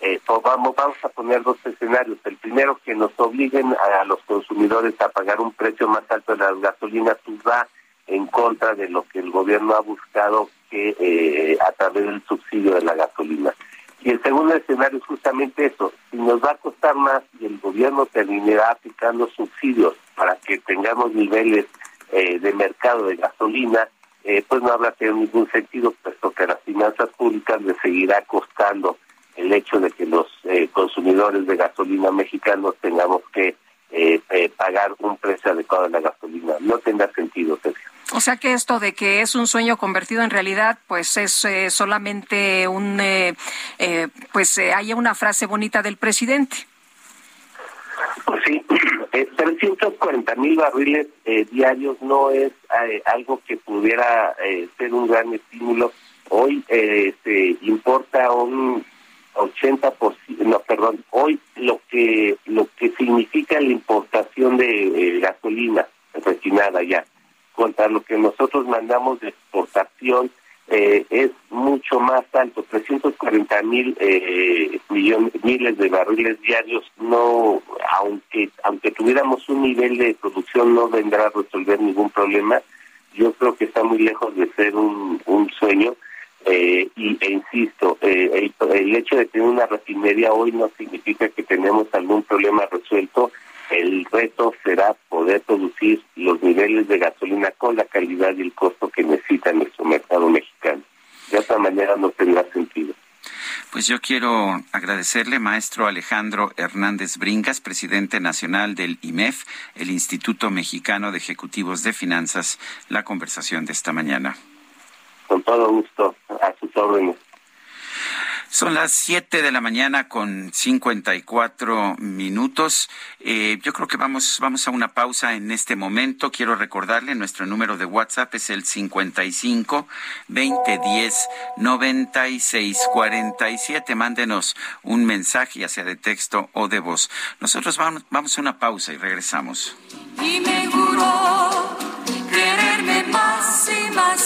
eh, vamos, vamos a poner dos escenarios. El primero, que nos obliguen a, los consumidores a pagar un precio más alto de las gasolinas, pues va en contra de lo que el gobierno ha buscado que eh, a través del subsidio de la gasolina. Y el segundo escenario es justamente eso. Si nos va a costar más y el gobierno terminará aplicando subsidios para que tengamos niveles de mercado de gasolina, eh, pues no habrá tenido ningún sentido, puesto que a las finanzas públicas le seguirá costando el hecho de que los eh, consumidores de gasolina mexicanos tengamos que eh, pagar un precio adecuado de la gasolina. No tendrá sentido, Sergio. O sea que esto de que es un sueño convertido en realidad, pues es solamente un, pues hay una frase bonita del presidente. Pues sí, *clears throat* 340 mil barriles diarios no es algo que pudiera ser un gran estímulo. Hoy se importa un 80%, no, perdón, hoy lo que lo que significa la importación de eh, gasolina refinada ya contra lo que nosotros mandamos de exportación eh, es mucho más alto, 340 mil eh, millones, miles de barriles diarios, no, aunque aunque tuviéramos un nivel de producción no vendrá a resolver ningún problema. Yo creo que está muy lejos de ser un, un sueño eh, y, e insisto, eh, el, hecho de tener una refinería hoy no significa que tenemos algún problema resuelto. El reto será poder producir los niveles de gasolina con la calidad y el costo que necesita nuestro mercado mexicano. De otra manera no tendrá sentido. Pues yo quiero agradecerle, maestro Alejandro Hernández Bringas, presidente nacional del IMEF, el Instituto Mexicano de Ejecutivos de Finanzas, la conversación de esta mañana. Con todo gusto, a sus órdenes. Son las 7 de la mañana con 54 minutos. Eh, yo creo que vamos, vamos a una pausa en este momento. Quiero recordarle, nuestro número de WhatsApp es el 55 2010 9647. Mándenos un mensaje, ya sea de texto o de voz. Nosotros vamos, vamos a una pausa y regresamos. Y me juró quererme más y más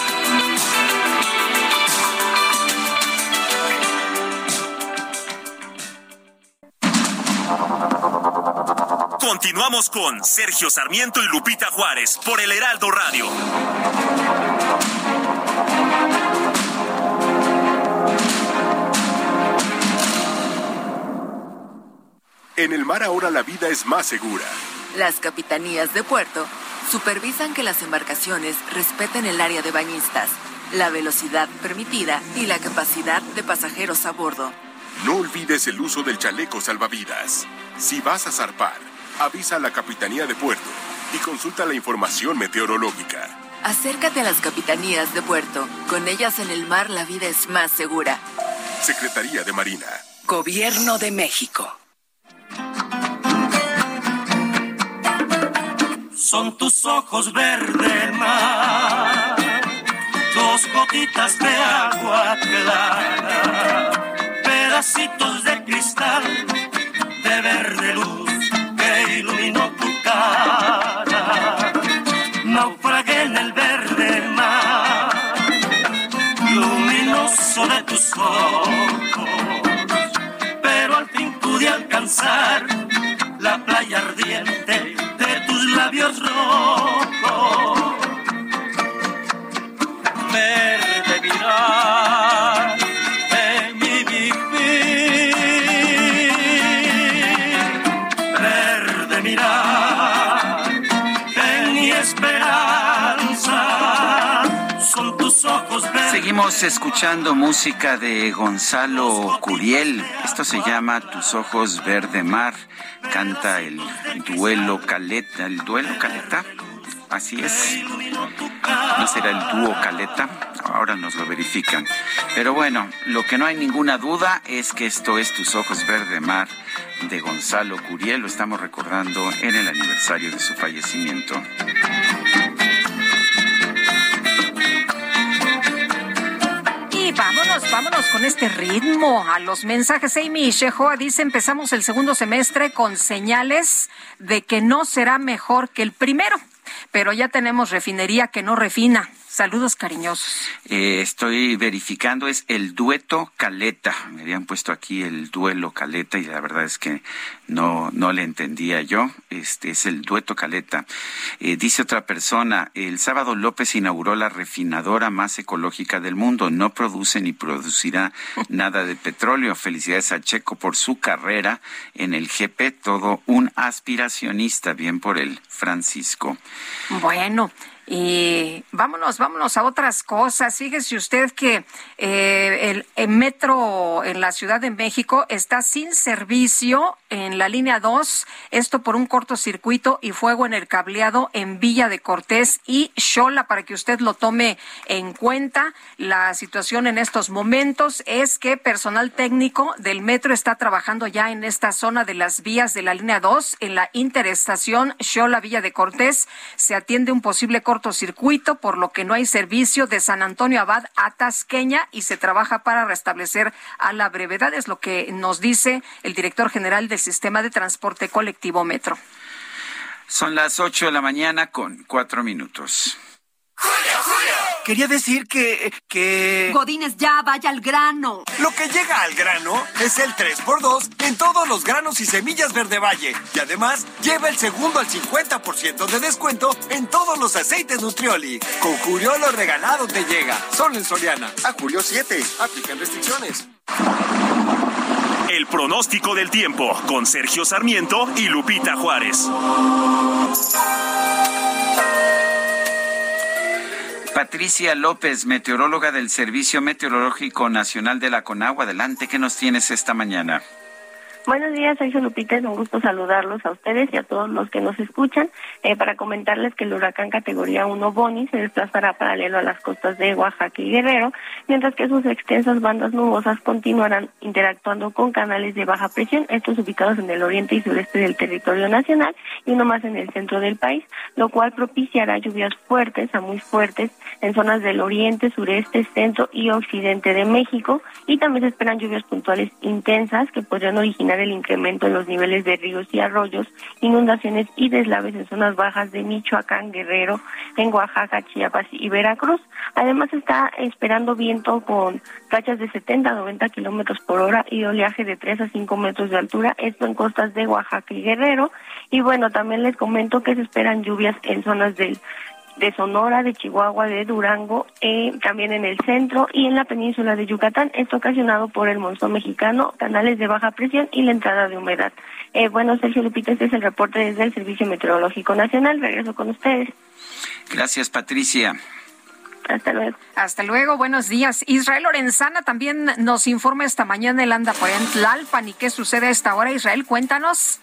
Continuamos con Sergio Sarmiento y Lupita Juárez por el Heraldo Radio. En el mar ahora la vida es más segura. Las capitanías de puerto supervisan que las embarcaciones respeten el área de bañistas, la velocidad permitida y la capacidad de pasajeros a bordo. No olvides el uso del chaleco salvavidas. Si vas a zarpar, avisa a la Capitanía de Puerto y consulta la información meteorológica. Acércate a las capitanías de puerto. Con ellas en el mar la vida es más segura. Secretaría de Marina. Gobierno de México. Son tus ojos verde mar, dos gotitas de agua clara, pedacitos de cristal de verde luz iluminó tu cara. Naufragué en el verde mar, luminoso de tus ojos. Pero al fin pude alcanzar la playa ardiente de tus labios rojos. Seguimos escuchando música de Gonzalo Curiel. Esto se llama Tus ojos verde mar. Canta el duelo Caleta. ¿El duelo Caleta? Así es. ¿No será el dúo Caleta? Ahora nos lo verifican. Pero bueno, lo que no hay ninguna duda es que esto es Tus ojos verde mar de Gonzalo Curiel. Lo estamos recordando en el aniversario de su fallecimiento. Vámonos, con este ritmo a los mensajes. Amy Shehoa dice, empezamos el segundo semestre con señales de que no será mejor que el primero. pero ya tenemos refinería que no refina. Saludos cariñosos. Eh, estoy verificando, es el dueto Caleta. Me habían puesto aquí el duelo Caleta y la verdad es que no, no le entendía yo. Este es el dueto Caleta. Eh, dice otra persona, el sábado López inauguró la refinadora más ecológica del mundo. No produce ni producirá *laughs* nada de petróleo. Felicidades a Checo por su carrera en el GP. Todo un aspiracionista. Bien por el Francisco. Bueno, y vámonos, vámonos a otras cosas. Fíjese usted que eh, el, metro en la Ciudad de México está sin servicio en la línea 2, esto por un cortocircuito y fuego en el cableado en Villa de Cortés y Xola, para que usted lo tome en cuenta. La situación en estos momentos es que personal técnico del metro está trabajando ya en esta zona de las vías de la línea 2, en la interestación Xola Villa de Cortés. Se atiende un posible cortocircuito circuito, por lo que no hay servicio de San Antonio Abad a Tasqueña y se trabaja para restablecer a la brevedad, es lo que nos dice el director general del Sistema de Transporte Colectivo Metro. Son las ocho de la mañana con cuatro minutos. Quería decir que, que... Godines, ya, vaya al grano. Lo que llega al grano es el 3x2 en todos los granos y semillas Verde Valle. Y además, lleva el segundo al 50% de descuento en todos los aceites Nutrioli. Con Julio lo regalado te llega. Solo en Soriana. A Julio 7. Aplican restricciones. El pronóstico del tiempo con Sergio Sarmiento y Lupita Juárez. Patricia López, meteoróloga del Servicio Meteorológico Nacional de la CONAGUA. Adelante, ¿qué nos tienes esta mañana? Buenos días, Sergio Lupita. Es un gusto saludarlos a ustedes y a todos los que nos escuchan eh, para comentarles que el huracán categoría 1 Boni se desplazará paralelo a las costas de Oaxaca y Guerrero, mientras que sus extensas bandas nubosas continuarán interactuando con canales de baja presión, estos ubicados en el oriente y sureste del territorio nacional y uno más en el centro del país, lo cual propiciará lluvias fuertes a muy fuertes en zonas del oriente, sureste, centro y occidente de México y también se esperan lluvias puntuales intensas que podrían originar el incremento en los niveles de ríos y arroyos, inundaciones y deslaves en zonas bajas de Michoacán, Guerrero, en Oaxaca, Chiapas y Veracruz. Además está esperando viento con rachas de 70 a 90 kilómetros por hora y oleaje de 3 a 5 metros de altura, esto en costas de Oaxaca y Guerrero. Y bueno, también les comento que se esperan lluvias en zonas del de Sonora, de Chihuahua, de Durango, eh, también en el centro y en la península de Yucatán. Esto ocasionado por el monzón mexicano, canales de baja presión y la entrada de humedad. Eh, bueno, Sergio Lupita, este es el reporte desde el Servicio Meteorológico Nacional. Regreso con ustedes. Gracias, Patricia. Hasta luego. Hasta luego, buenos días. Israel Lorenzana también nos informa esta mañana, el anda por en Tlalpan y qué sucede a esta hora. Israel, cuéntanos.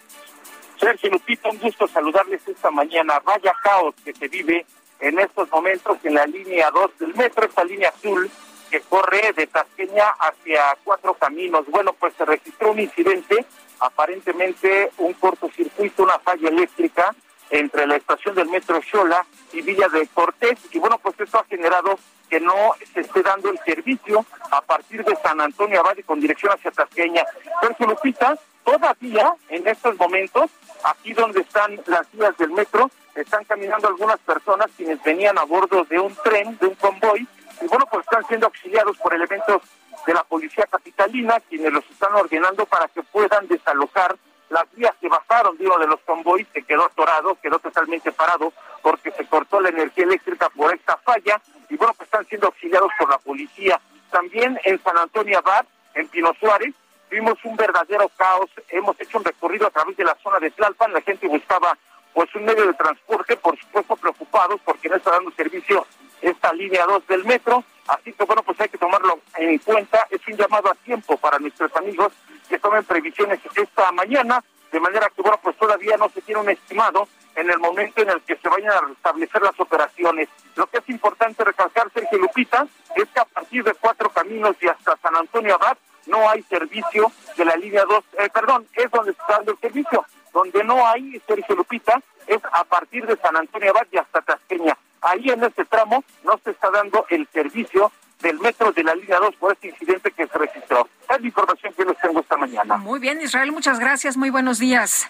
Sergio Lupita, un gusto saludarles esta mañana. Vaya caos que se vive en estos momentos en la línea 2 del metro, esta línea azul que corre de Tasqueña hacia Cuatro Caminos. Bueno, pues se registró un incidente, aparentemente un cortocircuito, una falla eléctrica entre la estación del metro Xola y Villa de Cortés. Y bueno, pues esto ha generado que no se esté dando el servicio a partir de San Antonio Abad con dirección hacia Tasqueña. Sergio Lupita, todavía en estos momentos, aquí donde están las vías del metro, están caminando algunas personas quienes venían a bordo de un tren, de un convoy, y bueno, pues están siendo auxiliados por elementos de la policía capitalina, quienes los están ordenando para que puedan desalojar las vías que bajaron, digo, de los convoys, que quedó atorado, quedó totalmente parado, porque se cortó la energía eléctrica por esta falla, y bueno, pues están siendo auxiliados por la policía. También en San Antonio Abad, en Pino Suárez, vimos un verdadero caos, hemos hecho un recorrido a través de la zona de Tlalpan, la gente buscaba pues un medio de transporte, por supuesto preocupados porque no está dando servicio esta línea 2 del metro, así que bueno, pues hay que tomarlo en cuenta, es un llamado a tiempo para nuestros amigos que tomen previsiones esta mañana, de manera que bueno, pues todavía no se tiene un estimado en el momento en el que se vayan a restablecer las operaciones. Lo que es importante recalcar, Sergio Lupita, es que a partir de Cuatro Caminos y hasta San Antonio Abad no hay servicio de la línea 2, eh, perdón, es donde está dando el servicio donde no hay, Sergio Lupita, es a partir de San Antonio Abad y hasta Tasqueña. Ahí en este tramo no se está dando el servicio del metro de la línea 2 por este incidente que se registró. Es la información que les tengo esta mañana. Muy bien, Israel, muchas gracias. Muy buenos días.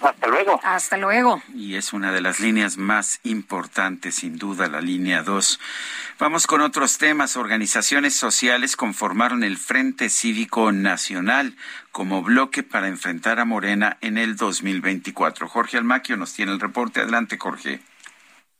Hasta luego. Hasta luego. Y es una de las líneas más importantes, sin duda, la línea 2. Vamos con otros temas. Organizaciones sociales conformaron el Frente Cívico Nacional como bloque para enfrentar a Morena en el 2024. Jorge Almaquio nos tiene el reporte. Adelante, Jorge.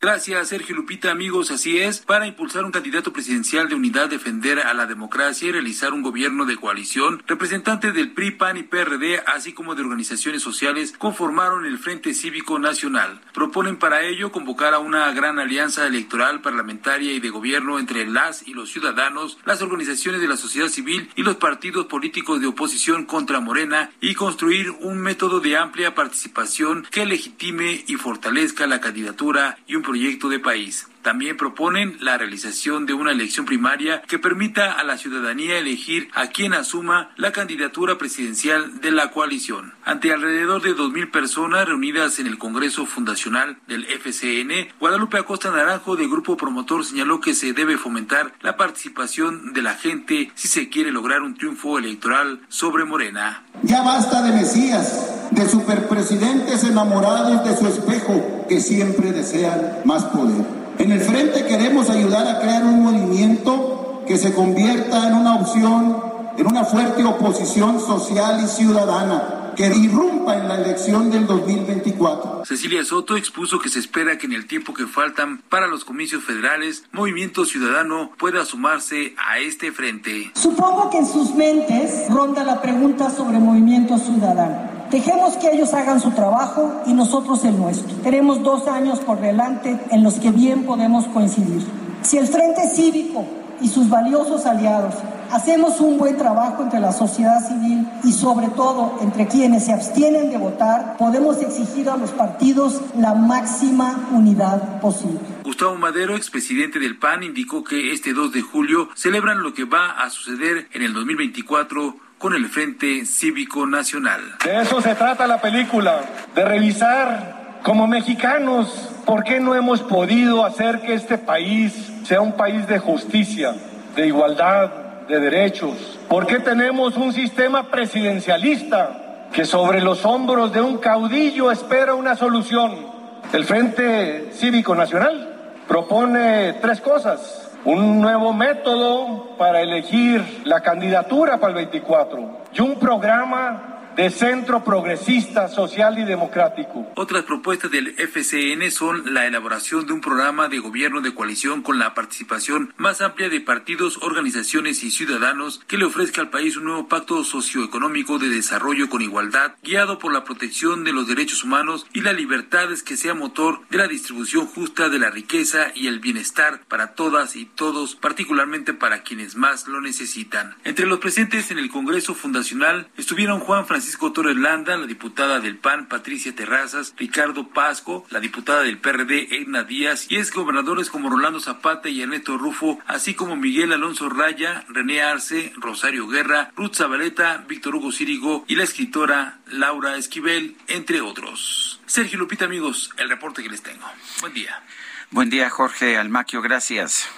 Gracias, Sergio Lupita. Amigos, así es. Para impulsar un candidato presidencial de unidad, defender a la democracia y realizar un gobierno de coalición, representantes del PRI, PAN y PRD, así como de organizaciones sociales, conformaron el Frente Cívico Nacional. Proponen para ello convocar a una gran alianza electoral, parlamentaria y de gobierno entre las y los ciudadanos, las organizaciones de la sociedad civil y los partidos políticos de oposición contra Morena y construir un método de amplia participación que legitime y fortalezca la candidatura y un proyecto de país. También proponen la realización de una elección primaria que permita a la ciudadanía elegir a quien asuma la candidatura presidencial de la coalición. Ante alrededor de 2.000 personas reunidas en el Congreso Fundacional del FCN, Guadalupe Acosta Naranjo de Grupo Promotor señaló que se debe fomentar la participación de la gente si se quiere lograr un triunfo electoral sobre Morena. Ya basta de Mesías, de superpresidentes enamorados de su espejo que siempre desean más poder. En el frente queremos ayudar a crear un movimiento que se convierta en una opción, en una fuerte oposición social y ciudadana que irrumpa en la elección del 2024. Cecilia Soto expuso que se espera que en el tiempo que faltan para los comicios federales, Movimiento Ciudadano pueda sumarse a este frente. Supongo que en sus mentes ronda la pregunta sobre Movimiento Ciudadano. Dejemos que ellos hagan su trabajo y nosotros el nuestro. Tenemos dos años por delante en los que bien podemos coincidir. Si el Frente Cívico y sus valiosos aliados hacemos un buen trabajo entre la sociedad civil y sobre todo entre quienes se abstienen de votar, podemos exigir a los partidos la máxima unidad posible. Gustavo Madero, expresidente del PAN, indicó que este 2 de julio celebran lo que va a suceder en el 2024 con el Frente Cívico Nacional. De eso se trata la película, de revisar como mexicanos por qué no hemos podido hacer que este país sea un país de justicia, de igualdad, de derechos. ¿Por qué tenemos un sistema presidencialista que sobre los hombros de un caudillo espera una solución? El Frente Cívico Nacional propone tres cosas un nuevo método para elegir la candidatura para el 24 y un programa de centro progresista, social y democrático. Otras propuestas del FCN son la elaboración de un programa de gobierno de coalición con la participación más amplia de partidos, organizaciones y ciudadanos que le ofrezca al país un nuevo pacto socioeconómico de desarrollo con igualdad, guiado por la protección de los derechos humanos y las libertades que sea motor de la distribución justa de la riqueza y el bienestar para todas y todos, particularmente para quienes más lo necesitan. Entre los presentes en el Congreso Fundacional estuvieron Juan Francisco Francisco Torres Landa, la diputada del PAN Patricia Terrazas, Ricardo Pasco, la diputada del PRD Edna Díaz y ex gobernadores como Rolando Zapata y Ernesto Rufo, así como Miguel Alonso Raya, René Arce, Rosario Guerra, Ruth Zabaleta, Víctor Hugo Círigo y la escritora Laura Esquivel, entre otros. Sergio Lupita, amigos, el reporte que les tengo. Buen día. Buen día, Jorge Almaquio, gracias.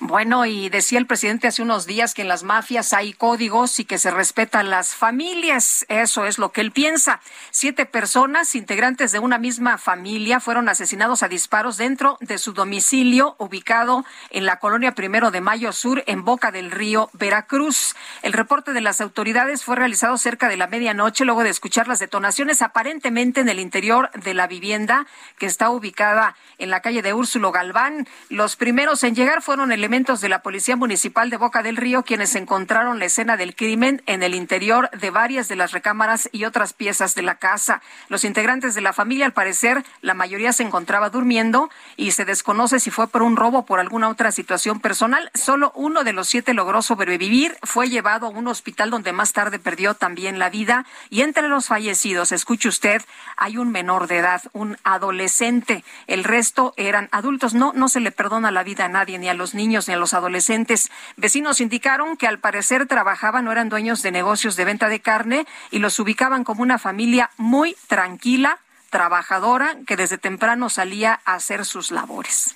Bueno, y decía el presidente hace unos días que en las mafias hay códigos y que se respetan las familias. Eso es lo que él piensa. Siete personas, integrantes de una misma familia, fueron asesinados a disparos dentro de su domicilio ubicado en la colonia Primero de Mayo Sur, en Boca del Río, Veracruz. El reporte de las autoridades fue realizado cerca de la medianoche luego de escuchar las detonaciones aparentemente en el interior de la vivienda que está ubicada en la calle de Úrsulo Galván. Los primeros en llegar fueron el elementos de la Policía Municipal de Boca del Río quienes encontraron la escena del crimen en el interior de varias de las recámaras y otras piezas de la casa. Los integrantes de la familia, al parecer, la mayoría se encontraba durmiendo y se desconoce si fue por un robo o por alguna otra situación personal. Solo uno de los siete logró sobrevivir, fue llevado a un hospital donde más tarde perdió también la vida y entre los fallecidos, escuche usted, hay un menor de edad, un adolescente. El resto eran adultos. No, no se le perdona la vida a nadie, ni a los niños ni a los adolescentes. Vecinos indicaron que al parecer trabajaban o eran dueños de negocios de venta de carne y los ubicaban como una familia muy tranquila, trabajadora, que desde temprano salía a hacer sus labores.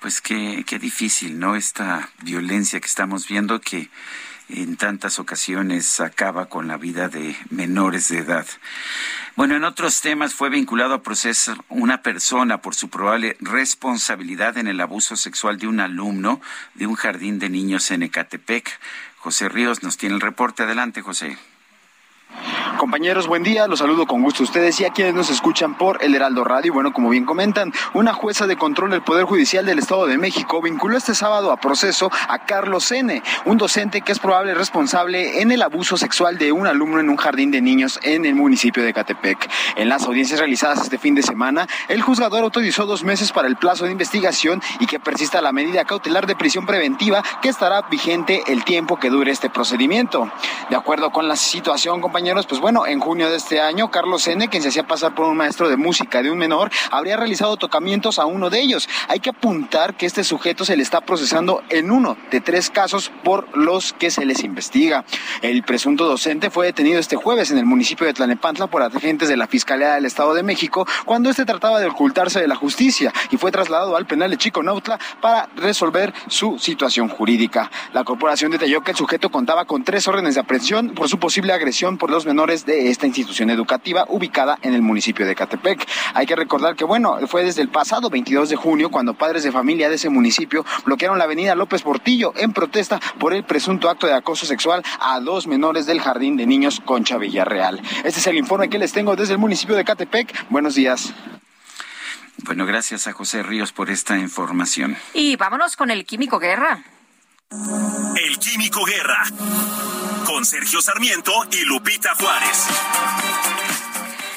Pues qué, qué difícil, ¿no? Esta violencia que estamos viendo que en tantas ocasiones acaba con la vida de menores de edad. Bueno, en otros temas fue vinculado a proceso una persona por su probable responsabilidad en el abuso sexual de un alumno de un jardín de niños en Ecatepec. José Ríos nos tiene el reporte. Adelante, José. Compañeros, buen día. Los saludo con gusto a ustedes y a quienes nos escuchan por El Heraldo Radio. Bueno, como bien comentan, una jueza de control del Poder Judicial del Estado de México vinculó este sábado a proceso a Carlos N., un docente que es probable responsable en el abuso sexual de un alumno en un jardín de niños en el municipio de Catepec. En las audiencias realizadas este fin de semana, el juzgador autorizó dos meses para el plazo de investigación y que persista la medida cautelar de prisión preventiva que estará vigente el tiempo que dure este procedimiento. De acuerdo con la situación, pues bueno, en junio de este año, Carlos N., quien se hacía pasar por un maestro de música de un menor, habría realizado tocamientos a uno de ellos. Hay que apuntar que este sujeto se le está procesando en uno de tres casos por los que se les investiga. El presunto docente fue detenido este jueves en el municipio de Tlanepantla por agentes de la Fiscalía del Estado de México cuando este trataba de ocultarse de la justicia y fue trasladado al penal de Chico Nautla para resolver su situación jurídica. La corporación detalló que el sujeto contaba con tres órdenes de aprehensión por su posible agresión por los menores de esta institución educativa ubicada en el municipio de Catepec. Hay que recordar que, bueno, fue desde el pasado 22 de junio cuando padres de familia de ese municipio bloquearon la avenida López Portillo en protesta por el presunto acto de acoso sexual a dos menores del Jardín de Niños Concha Villarreal. Este es el informe que les tengo desde el municipio de Catepec. Buenos días. Bueno, gracias a José Ríos por esta información. Y vámonos con el Químico Guerra. El Químico Guerra con Sergio Sarmiento y Lupita Juárez.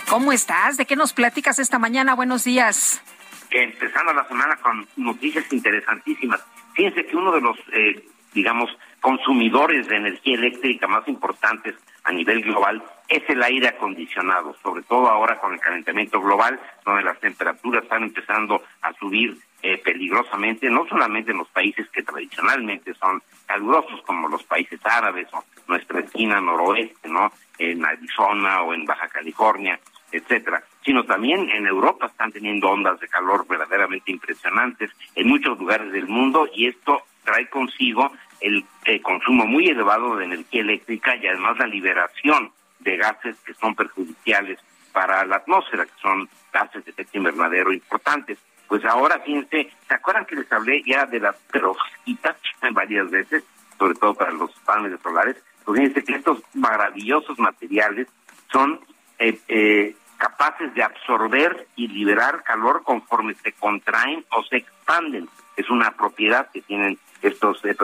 ¿Cómo estás? ¿De qué nos platicas esta mañana? Buenos días. Empezando la semana con noticias interesantísimas. Fíjense que uno de los, eh, digamos, consumidores de energía eléctrica más importantes a nivel global es el aire acondicionado, sobre todo ahora con el calentamiento global, donde las temperaturas están empezando a subir eh, peligrosamente, no solamente en los países que tradicionalmente son calurosos, como los países árabes o nuestra esquina noroeste, ¿no? En Arizona o en Baja California, etcétera, sino también en Europa están teniendo ondas de calor verdaderamente impresionantes en muchos lugares del mundo y esto trae consigo el eh, consumo muy elevado de energía eléctrica y además la liberación de gases que son perjudiciales para la atmósfera, que son gases de efecto invernadero importantes. Pues ahora, fíjense, ¿se acuerdan que les hablé ya de las perovskitas *laughs* varias veces, sobre todo para los paneles solares? Pues fíjense que estos maravillosos materiales son eh, eh, capaces de absorber y liberar calor conforme se contraen o se expanden. Es una propiedad que tienen estos eh,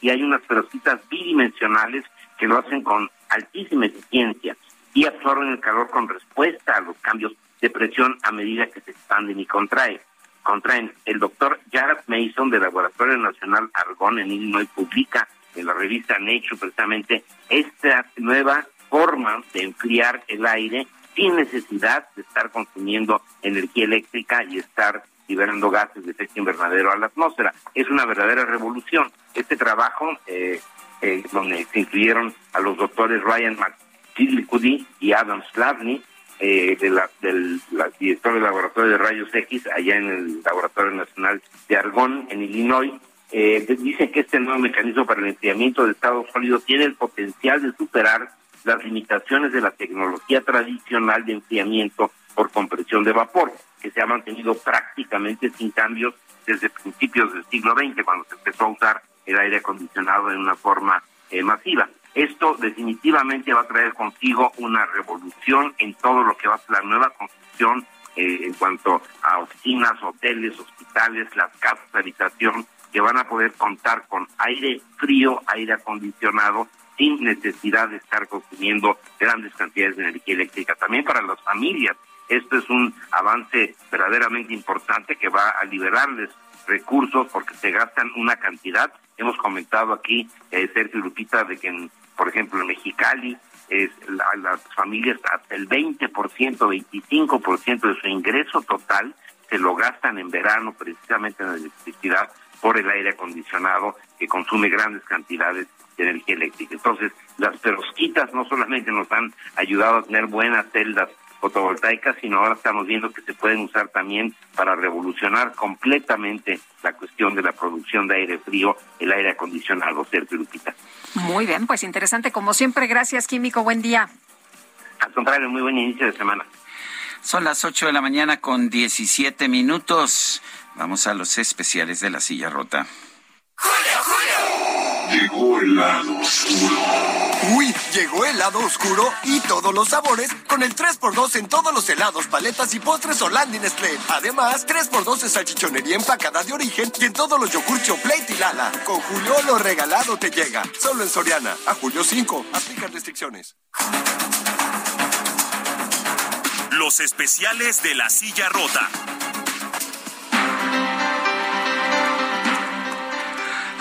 y hay unas perovskitas bidimensionales que lo hacen con altísima eficiencia y absorben el calor con respuesta a los cambios de presión a medida que se expanden y contraen. Contraen. El doctor Jared Mason del Laboratorio Nacional Argonne en Illinois publica en la revista Nature precisamente esta nueva forma de enfriar el aire sin necesidad de estar consumiendo energía eléctrica y estar liberando gases de efecto invernadero a la atmósfera. Es una verdadera revolución. Este trabajo, eh, eh, donde se incluyeron a los doctores Ryan McGillicuddy y Adam Slavny, eh, de la, del director del laboratorio de rayos X allá en el Laboratorio Nacional de Argonne, en Illinois, eh, dicen que este nuevo mecanismo para el enfriamiento de estado sólido tiene el potencial de superar las limitaciones de la tecnología tradicional de enfriamiento por compresión de vapor, que se ha mantenido prácticamente sin cambios desde principios del siglo XX, cuando se empezó a usar el aire acondicionado en una forma eh, masiva. Esto definitivamente va a traer consigo una revolución en todo lo que va a ser la nueva construcción eh, en cuanto a oficinas, hoteles, hospitales, las casas de habitación, que van a poder contar con aire frío, aire acondicionado, sin necesidad de estar consumiendo grandes cantidades de energía eléctrica. También para las familias, esto es un avance verdaderamente importante que va a liberarles recursos porque se gastan una cantidad. Hemos comentado aquí, eh, Sergio Lupita, de que, en, por ejemplo, en Mexicali, es las familias hasta el 20%, 25% de su ingreso total se lo gastan en verano precisamente en la electricidad por el aire acondicionado que consume grandes cantidades de energía eléctrica. Entonces, las perosquitas no solamente nos han ayudado a tener buenas celdas fotovoltaicas, sino ahora estamos viendo que se pueden usar también para revolucionar completamente la cuestión de la producción de aire frío, el aire acondicionado, Sergio Lupita. Muy bien, pues interesante como siempre. Gracias, Químico. Buen día. Al contrario, muy buen inicio de semana. Son las 8 de la mañana con 17 minutos. Vamos a los especiales de la silla rota. Llegó el lado oscuro. Uy, llegó el lado oscuro y todos los sabores con el 3x2 en todos los helados, paletas y postres Holanda y Nestlé. Además, 3x2 en salchichonería empacada de origen y en todos los yogurts Plate y Lala. Con Julio lo regalado te llega. Solo en Soriana. A julio 5. Aplican restricciones. Los especiales de la silla rota.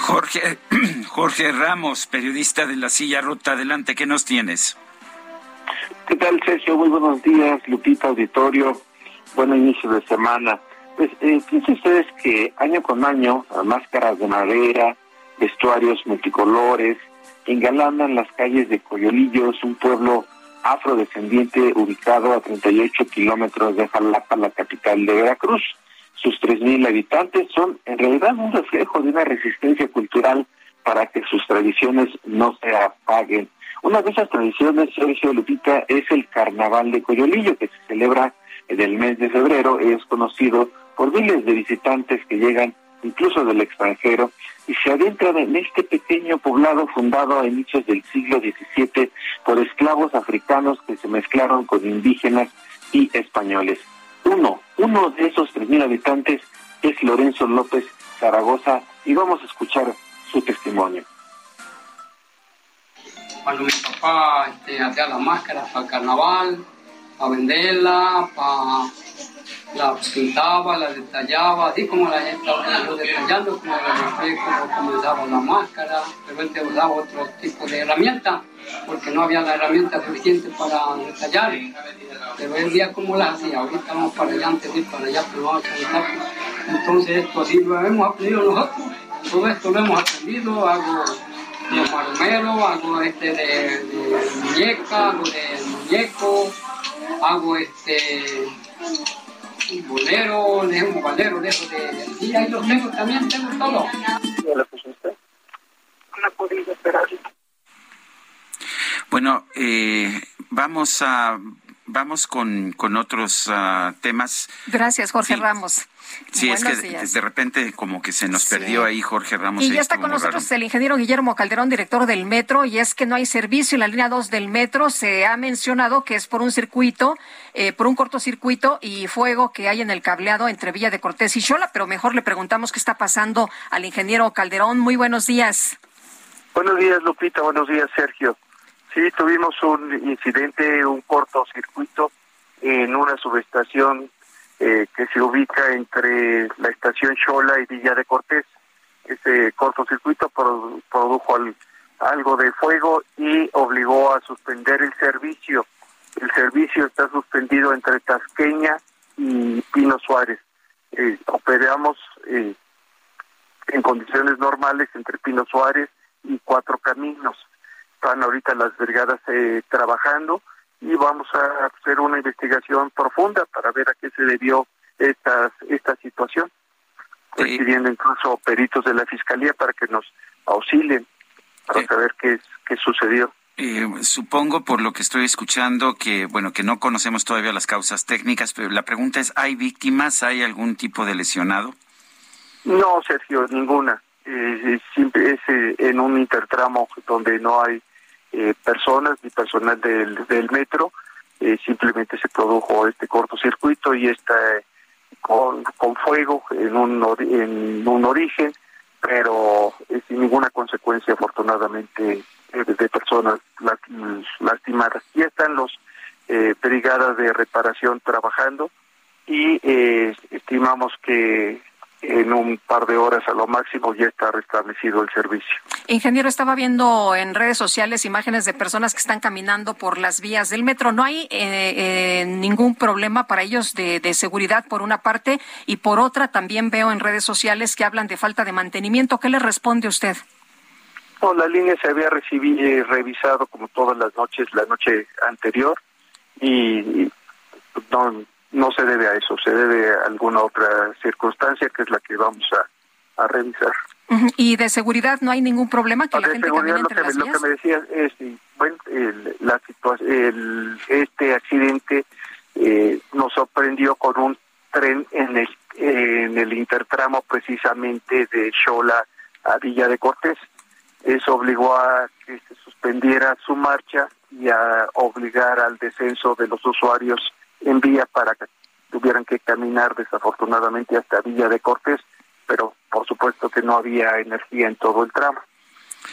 Jorge, *clears throat* Jorge Ramos, periodista de La Silla Rota. Adelante, ¿qué nos tienes? ¿Qué tal, Sergio? Muy buenos días, Lupita Auditorio. Buen inicio de semana. Pues eh, ustedes que año con año, máscaras de madera, vestuarios multicolores, engalanan las calles de Coyolillos, un pueblo afrodescendiente ubicado a 38 kilómetros de Jalapa, la capital de Veracruz sus 3.000 habitantes son en realidad un reflejo de una resistencia cultural para que sus tradiciones no se apaguen. Una de esas tradiciones, Sergio Lupita, es el Carnaval de Coyolillo, que se celebra en el mes de febrero, es conocido por miles de visitantes que llegan incluso del extranjero, y se adentran en este pequeño poblado fundado a inicios del siglo XVII por esclavos africanos que se mezclaron con indígenas y españoles. Uno, uno de esos 3.000 habitantes es Lorenzo López Zaragoza y vamos a escuchar su testimonio. Cuando mi papá este, hacía las máscaras para el carnaval, para venderla, para la pintaba, la detallaba, así como la gente yo detallando, como la como comenzaba la máscara, de repente usaba otro tipo de herramienta, porque no había la herramienta suficiente para detallar. Pero el día como la hacía, ahorita vamos para allá, antes de para allá, pero vamos a. Entonces esto así lo hemos aprendido nosotros, todo esto lo hemos aprendido, hago de maromero, hago este de muñeca, hago de muñeco, hago este bolero, un bolero, de eso de... Sí, ahí los tengo también, tengo todo. Bueno, eh, vamos a vamos con, con otros uh, temas. Gracias, Jorge Sí. Ramos. Sí, es que días. de repente como que se nos Sí. perdió ahí Jorge Ramos. Y ya está con raro. nosotros el ingeniero Guillermo Calderón, director del metro, y es que no hay servicio en la línea 2 del metro. Se ha mencionado que es por un circuito, eh, por un cortocircuito y fuego que hay en el cableado entre Villa de Cortés y Xola, pero mejor le preguntamos qué está pasando al ingeniero Calderón. Muy buenos días. Buenos días, Lupita. Buenos días, Sergio. Sí, tuvimos un incidente, un cortocircuito en una subestación eh, que se ubica entre la estación Xola y Villa de Cortés. Ese cortocircuito produ- produjo al- algo de fuego y obligó a suspender el servicio. El servicio está suspendido entre Tasqueña y Pino Suárez. Eh, operamos eh, en condiciones normales entre Pino Suárez y Cuatro Caminos. Están ahorita las brigadas eh, trabajando y vamos a hacer una investigación profunda para ver a qué se debió esta, esta situación, recibiendo incluso peritos de la Fiscalía para que nos auxilien para saber qué, qué sucedió. Eh, supongo por lo que estoy escuchando que bueno que no conocemos todavía las causas técnicas, pero la pregunta es ¿hay víctimas? ¿Hay algún tipo de lesionado? No, Sergio, ninguna. Eh, es es eh, en un intertramo donde no hay eh, personas ni personal del, del metro. Eh, simplemente se produjo este cortocircuito y está eh, con, con fuego en un, en un origen, pero eh, sin ninguna consecuencia, afortunadamente, de personas la- lastimadas. Ya están los brigadas de reparación trabajando y estimamos que en un par de horas a lo máximo ya está restablecido el servicio. Ingeniero, estaba viendo en redes sociales imágenes de personas que están caminando por las vías del metro. No hay eh, eh, ningún problema para ellos de, de seguridad por una parte y por otra también veo en redes sociales que hablan de falta de mantenimiento. ¿Qué le responde usted? No, la línea se había recibido, eh, revisado como todas las noches, la noche anterior, y, y no, no se debe a eso, se debe a alguna otra circunstancia que es la que vamos a, a revisar. Y de seguridad no hay ningún problema que la de gente seguridad, camine lo entre que, las me- lo vías. que me decías es, bueno, la situación, este accidente eh, nos sorprendió con un tren en el, en el intertramo precisamente de Xola a Villa de Cortés. Eso obligó a que se suspendiera su marcha y a obligar al descenso de los usuarios en vía para que tuvieran que caminar desafortunadamente hasta Villa de Cortés, pero por supuesto que no había energía en todo el tramo.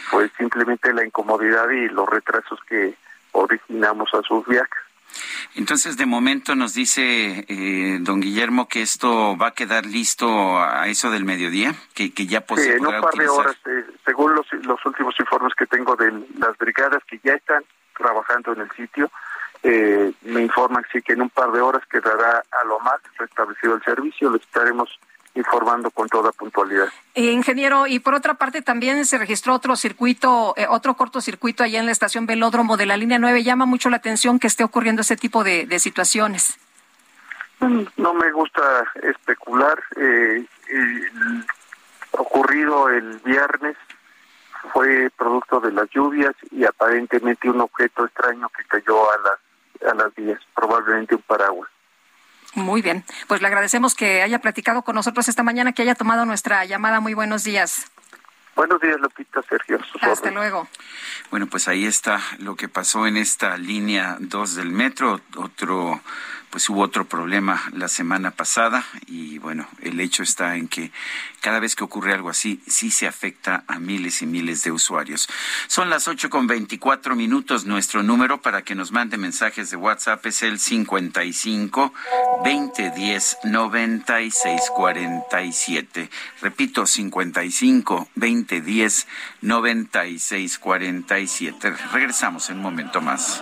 Fue simplemente la incomodidad y los retrasos que originamos a sus viajes. Entonces, de momento nos dice eh, don Guillermo que esto va a quedar listo a eso del mediodía, que, que ya sí, en un par de horas, eh, según los, los últimos informes que tengo de las brigadas que ya están trabajando en el sitio, eh, me informan sí que en un par de horas quedará a lo más restablecido el servicio, lo estaremos informando con toda puntualidad. Eh, ingeniero, y por otra parte también se registró otro circuito, eh, otro cortocircuito allá en la estación Velódromo de la línea 9. Llama mucho la atención que esté ocurriendo ese tipo de, situaciones. Mm, no me gusta especular. Eh, ocurrido el viernes fue producto de las lluvias y aparentemente un objeto extraño que cayó a las a las vías, probablemente un paraguas. Muy bien, pues le agradecemos que haya platicado con nosotros esta mañana, que haya tomado nuestra llamada. Muy buenos días. Buenos días, Lupita, Sergio. Hasta luego. Bueno, pues ahí está lo que pasó en esta línea 2 del metro. Otro pues hubo otro problema la semana pasada y bueno, el hecho está en que cada vez que ocurre algo así, sí se afecta a miles y miles de usuarios. Son las ocho con veinticuatro minutos. Nuestro número para que nos mande mensajes de WhatsApp es el 55 2010 9647. Repito, 55 2010 9647. Regresamos en un momento más.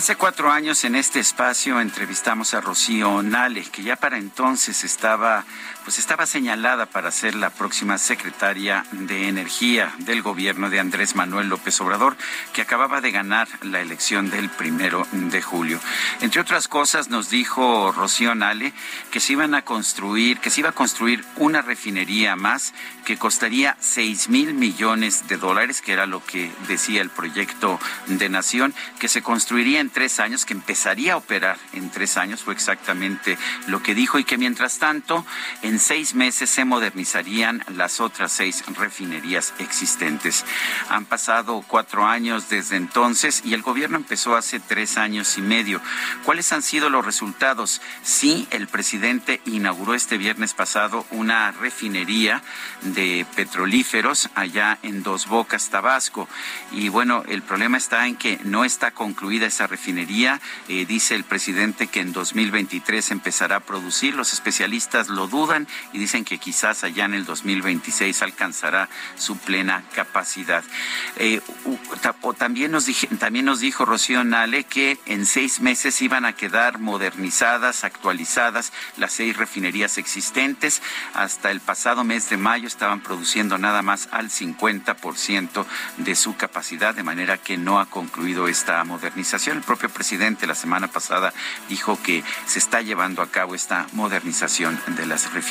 Hace cuatro años en este espacio entrevistamos a Rocío Nale, que ya para entonces estaba, pues estaba señalada para ser la próxima secretaria de Energía del gobierno de Andrés Manuel López Obrador, que acababa de ganar la elección del primero de julio. Entre otras cosas, nos dijo Rocío Nale que se iban a construir, que se iba a construir una refinería más que costaría seis mil millones de dólares, que era lo que decía el proyecto de Nación, que se construiría en tres años, que empezaría a operar en tres años, fue exactamente lo que dijo, y que mientras tanto, en seis meses se modernizarían las otras seis refinerías existentes. Han pasado cuatro años desde entonces y el gobierno empezó hace tres años y medio. ¿Cuáles han sido los resultados? Sí, el presidente inauguró este viernes pasado una refinería de petrolíferos allá en Dos Bocas, Tabasco. Y bueno, el problema está en que no está concluida esa refinería. Eh, dice el presidente que en 2023 empezará a producir. Los especialistas lo dudan y dicen que quizás allá en el 2026 alcanzará su plena capacidad. Eh, también, nos también nos dijo Rocío Nale que en seis meses iban a quedar modernizadas, actualizadas las seis refinerías existentes. Hasta el pasado mes de mayo estaban produciendo nada más al 50% de su capacidad, de manera que no ha concluido esta modernización propio presidente la semana pasada dijo que se está llevando a cabo esta modernización de las refinerías.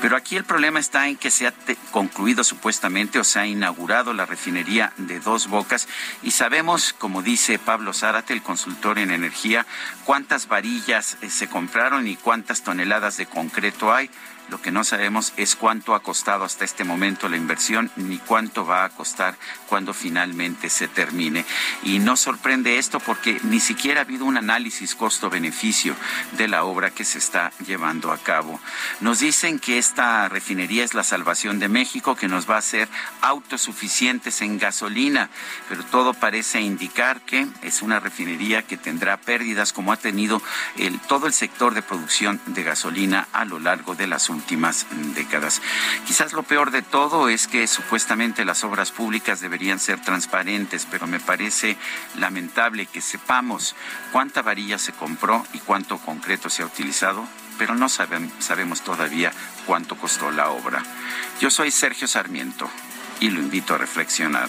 Pero aquí el problema está en que se ha concluido supuestamente o se ha inaugurado la refinería de Dos Bocas y sabemos, como dice Pablo Zárate, el consultor en energía, cuántas varillas eh, se compraron y cuántas toneladas de concreto hay. Lo que no sabemos es cuánto ha costado hasta este momento la inversión ni cuánto va a costar cuando finalmente se termine. Y no sorprende esto porque ni siquiera ha habido un análisis costo-beneficio de la obra que se está llevando a cabo. Nos dicen que esta refinería es la salvación de México, que nos va a hacer autosuficientes en gasolina, pero todo parece indicar que es una refinería que tendrá pérdidas como ha tenido todo el sector de producción de gasolina a lo largo de las últimas décadas. Quizás lo peor de todo es que supuestamente las obras públicas deberían ser transparentes, pero me parece lamentable que sepamos cuánta varilla se compró y cuánto concreto se ha utilizado, pero no sabemos todavía cuánto costó la obra. Yo soy Sergio Sarmiento y lo invito a reflexionar.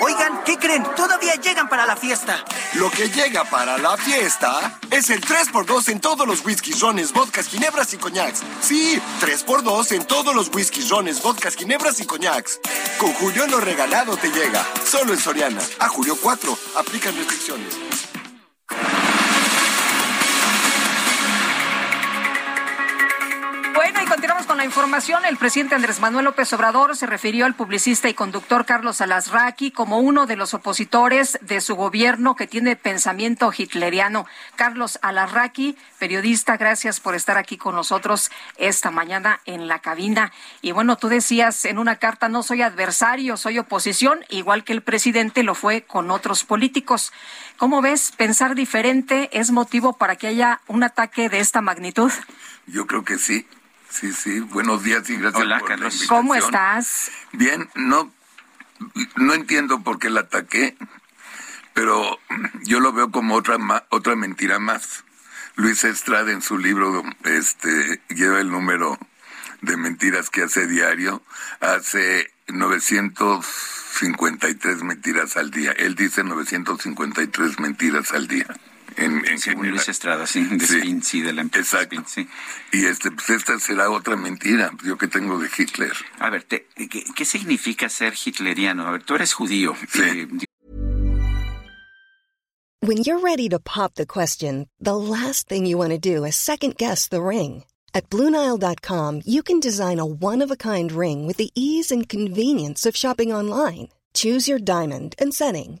Oigan, ¿qué creen? Todavía llegan para la fiesta. Lo que llega para la fiesta es el 3x2 en todos los whisky, rones, vodkas, ginebras y coñacs. Sí, 3x2 en todos los whisky, rones, vodkas, ginebras y coñacs. Con Julio lo regalado te llega. Solo en Soriana. A Julio 4. Aplican restricciones. Bueno, y continuamos con la información. El presidente Andrés Manuel López Obrador se refirió al publicista y conductor Carlos Alasraqui como uno de los opositores de su gobierno que tiene pensamiento hitleriano. Carlos Alasraqui, periodista, gracias por estar aquí con nosotros esta mañana en la cabina. Y bueno, tú decías en una carta, no soy adversario, soy oposición, igual que el presidente lo fue con otros políticos. ¿Cómo ves? ¿Pensar diferente es motivo para que haya un ataque de esta magnitud? Yo creo que sí. Sí, sí. Buenos días y gracias Hola, por Carlos. la invitación. ¿Cómo estás? Bien, no, no entiendo por qué la ataqué, pero yo lo veo como otra ma- otra mentira más. Luis Estrada en su libro este lleva el número de mentiras que hace diario, hace 953 mentiras al día. Él dice 953 mentiras al día. En, en Según general. Luis Estrada, sí, de Spin, sí, de la empresa Exacto. Y este, pues esta será otra mentira, yo que tengo de Hitler. A ver, te- ¿qué, qué significa ser hitleriano? A ver, tú eres judío. Eh, When you're ready to pop the question, the last thing you want to do is second guess the ring. At Bluenile.com, you can design a one of a kind ring with the ease and convenience of shopping online. Choose your diamond and setting.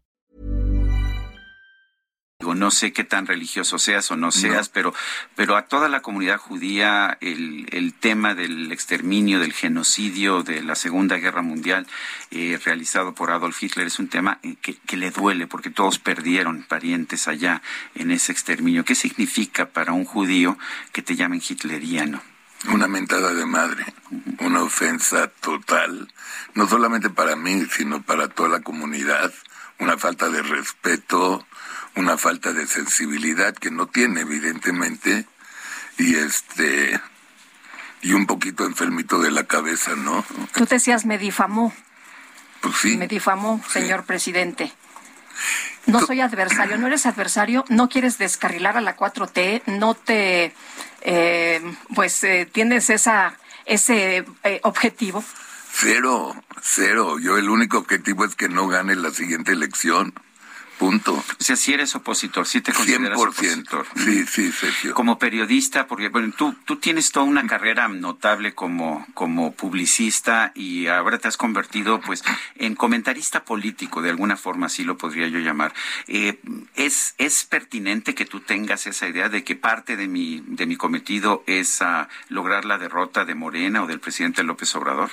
Digo, no sé qué tan religioso seas o no seas, pero, pero a toda la comunidad judía el, el tema del exterminio, del genocidio, de la Segunda Guerra Mundial eh, realizado por Adolf Hitler es un tema eh, que, que le duele porque todos perdieron parientes allá en ese exterminio. ¿Qué significa para un judío que te llamen hitleriano? Una mentada de madre, una ofensa total, no solamente para mí, sino para toda la comunidad, una falta de respeto, una falta de sensibilidad que no tiene evidentemente, y este y un poquito enfermito de la cabeza, ¿no? Tú decías, me difamó. Pues sí. Me difamó, señor presidente. No soy adversario, no eres adversario, no quieres descarrilar a la 4T, no te, eh, pues eh, tienes esa, ese eh, objetivo. Cero, cero. Yo el único objetivo es que no gane la siguiente elección, Punto. O sea, si eres opositor, si te consideras 100%. opositor. Sí, sí, Sergio. Como periodista, porque bueno, tú, tú tienes toda una carrera notable como, como publicista y ahora te has convertido pues en comentarista político, de alguna forma así lo podría yo llamar. Eh, ¿es, ¿Es pertinente que tú tengas esa idea de que parte de mi, de mi cometido es a lograr la derrota de Morena o del presidente López Obrador?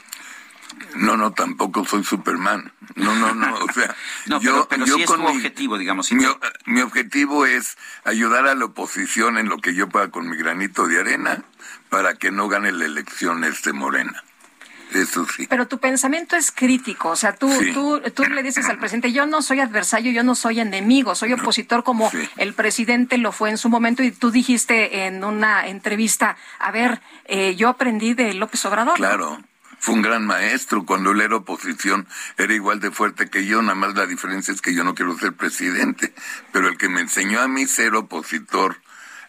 No, no, tampoco soy Superman. No, no, no. O sea, *laughs* no, yo, pero, yo con mi, objetivo, digamos. Mi, mi, objetivo es ayudar a la oposición en lo que yo pueda con mi granito de arena para que no gane la elección este Morena. Eso sí. Pero tu pensamiento es crítico, o sea, tú, tú, tú le dices al presidente, yo no soy adversario, yo no soy enemigo, soy opositor como el presidente lo fue en su momento y tú dijiste en una entrevista, a ver, eh, yo aprendí de López Obrador. Claro fue un gran maestro. Cuando él era oposición era igual de fuerte que yo, nada más la diferencia es que yo no quiero ser presidente. Pero el que me enseñó a mí ser opositor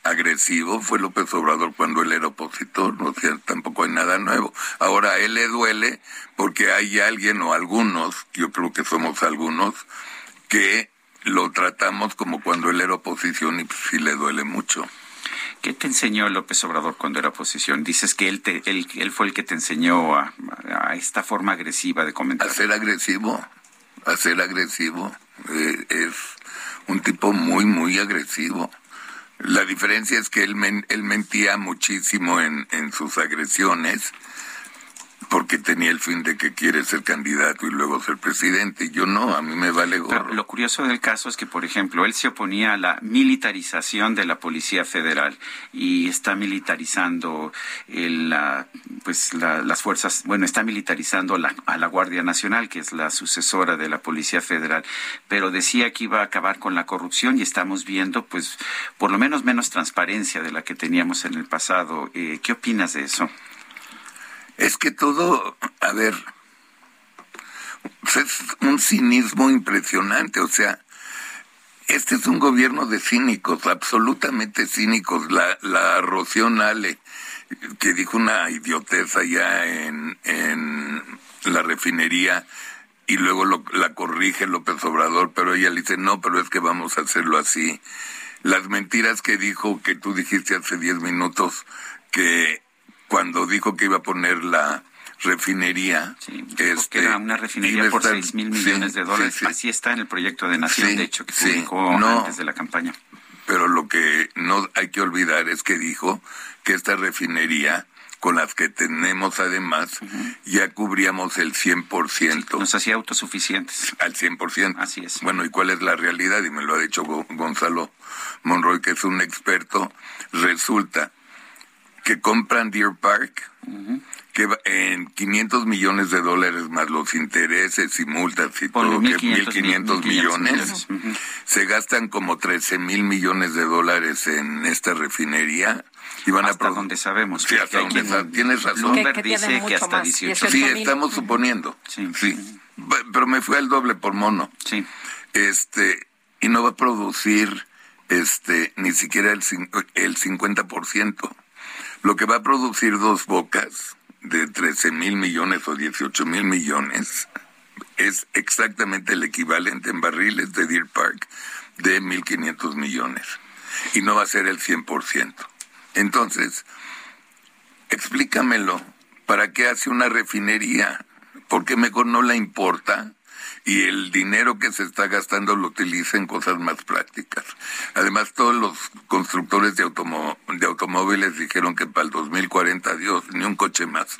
agresivo fue López Obrador cuando él era opositor, no sea, tampoco hay nada nuevo. Ahora a él le duele porque hay alguien o algunos, yo creo que somos algunos, que lo tratamos como cuando él era oposición y pues sí le duele mucho. ¿Qué te enseñó López Obrador cuando era oposición? Dices que él, te, él, él fue el que te enseñó a, esta forma agresiva de comentar. A ser agresivo, a ser agresivo. Eh, es un tipo muy, muy agresivo. La diferencia es que él, él mentía muchísimo en, en sus agresiones porque tenía el fin de que quiere ser candidato y luego ser presidente. Yo no, a mí me vale gorro. lo curioso del caso es que, por ejemplo, él se oponía a la militarización de la Policía Federal y está militarizando el, pues las fuerzas, bueno, está militarizando la, a la Guardia Nacional, que es la sucesora de la Policía Federal, pero decía que iba a acabar con la corrupción y estamos viendo, pues, por lo menos menos transparencia de la que teníamos en el pasado. Eh, ¿Qué opinas de eso? Es que todo, a ver, es un cinismo impresionante, o sea, este es un gobierno de cínicos, absolutamente cínicos. La, la Nale, que dijo una idiotez allá en, en la refinería, y luego lo, la corrige López Obrador, pero ella le dice, no, pero es que vamos a hacerlo así. Las mentiras que dijo, que tú dijiste hace diez minutos, que cuando dijo que iba a poner la refinería. Sí, este, era una refinería por seis mil millones de dólares. Así está en el proyecto de Nación, de hecho, que publicó antes de la campaña. Pero lo que no hay que olvidar es que dijo que esta refinería con las que tenemos además, ya cubríamos el 100%. Nos hacía autosuficientes. Al 100%. Así es. Bueno, ¿y cuál es la realidad? Y me lo ha dicho Gonzalo Monroy, que es un experto. Resulta que compran Deer Park, que en 500 millones de dólares más los intereses y multas y todo, que 1.500 millones, se gastan como 13 mil millones de dólares en esta refinería. Y van hasta donde sabemos. Sí, hasta donde Tienes razón. dice que hasta 18. Sí, estamos suponiendo. Sí. sí. Pero me fue al doble por mono. Sí. Este, y no va a producir este ni siquiera el, el 50% lo que va a producir dos bocas de 13 mil millones o 18 mil millones es exactamente el equivalente en barriles de Deer Park de 1.500 millones. Y no va a ser el 100%. Entonces, explícamelo. ¿Para qué hace una refinería? ¿Por qué mejor no la importa? Y el dinero que se está gastando lo utiliza en cosas más prácticas. Además, todos los constructores de, de automóviles dijeron que para el 2040, Dios, ni un coche más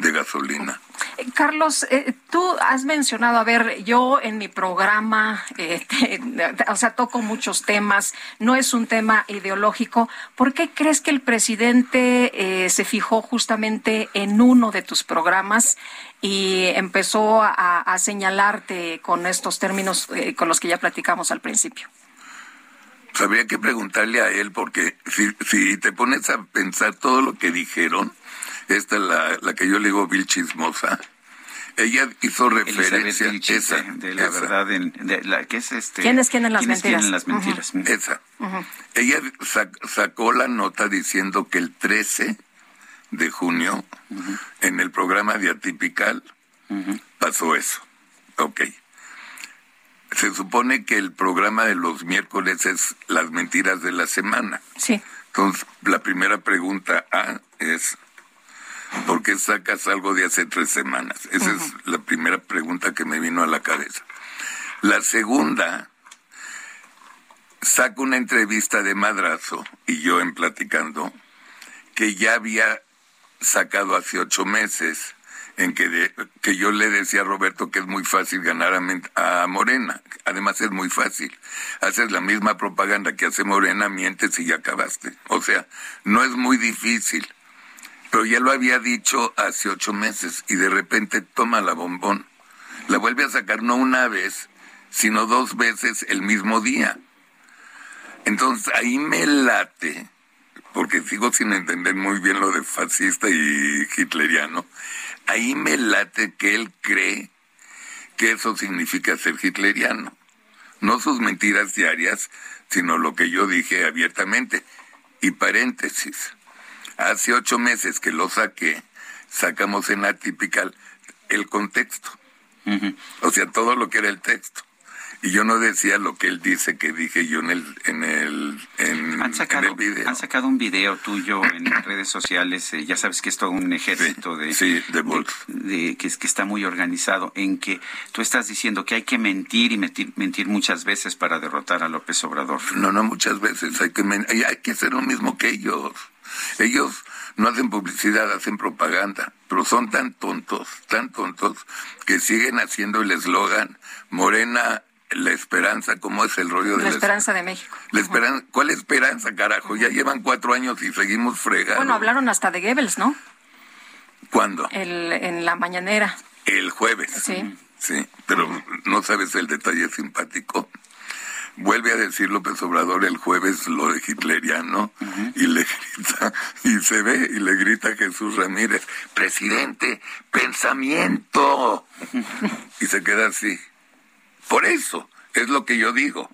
de gasolina. Eh, Carlos, eh, tú has mencionado, a ver, yo en mi programa, eh, o sea, toco muchos temas, no es un tema ideológico. ¿Por qué crees que el presidente se fijó justamente en uno de tus programas y empezó a, señalarte con estos términos con los que ya platicamos al principio? Habría que preguntarle a él, porque si, si te pones a pensar todo lo que dijeron, esta es la, la que yo le digo Bill Chismosa, ella hizo referencia esa, de la verdad de la que es este quién es quién en las mentiras, las mentiras? esa. Ella sacó la nota diciendo que el 13 de junio en el programa de Atypical pasó eso. Ok. se supone que el programa de los miércoles es las mentiras de la semana. Sí. Entonces, la primera pregunta A es, ¿por qué sacas algo de hace tres semanas? Esa es la primera pregunta que me vino a la cabeza. La segunda, saco una entrevista de Madrazo y yo en platicando que ya había sacado hace ocho meses en que, de- que yo le decía a Roberto que es muy fácil ganar a, a Morena. Además es muy fácil. Haces la misma propaganda que hace Morena, mientes y ya acabaste. O sea, no es muy difícil. Pero ya lo había dicho hace ocho meses y de repente toma la bombón. La vuelve a sacar no una vez, sino dos veces el mismo día. Entonces ahí me late, porque sigo sin entender muy bien lo de fascista y hitleriano, ahí me late que él cree que eso significa ser hitleriano. No sus mentiras diarias, sino lo que yo dije abiertamente. Y paréntesis, hace ocho meses que lo saqué, sacamos en Atypical el contexto. O sea, todo lo que era el texto. Y yo no decía lo que él dice que dije yo en el en el en, Han sacado, en el video. han sacado un video tuyo en redes sociales, eh, ya sabes que es todo un ejército de, de, de- que, es- que está muy organizado, en que tú estás diciendo que hay que mentir y mentir, mentir muchas veces para derrotar a López Obrador. No, no muchas veces. Hay que hay que hacer lo mismo que ellos. Ellos no hacen publicidad, hacen propaganda, pero son tan tontos, tan tontos que siguen haciendo el eslogan Morena la esperanza, ¿cómo es el rollo de La la esperanza de México. La esperanza, ¿Cuál esperanza, carajo? Ya llevan cuatro años y seguimos fregados. Bueno, hablaron hasta de Goebbels, ¿no? ¿Cuándo? El, en la mañanera. El jueves. Sí. Sí, pero no sabes el detalle simpático. Vuelve a decir López Obrador el jueves lo de hitleriano y le grita, *laughs* y se ve y le grita a Jesús Ramírez, presidente, pensamiento. y se queda así. Por eso, es lo que yo digo.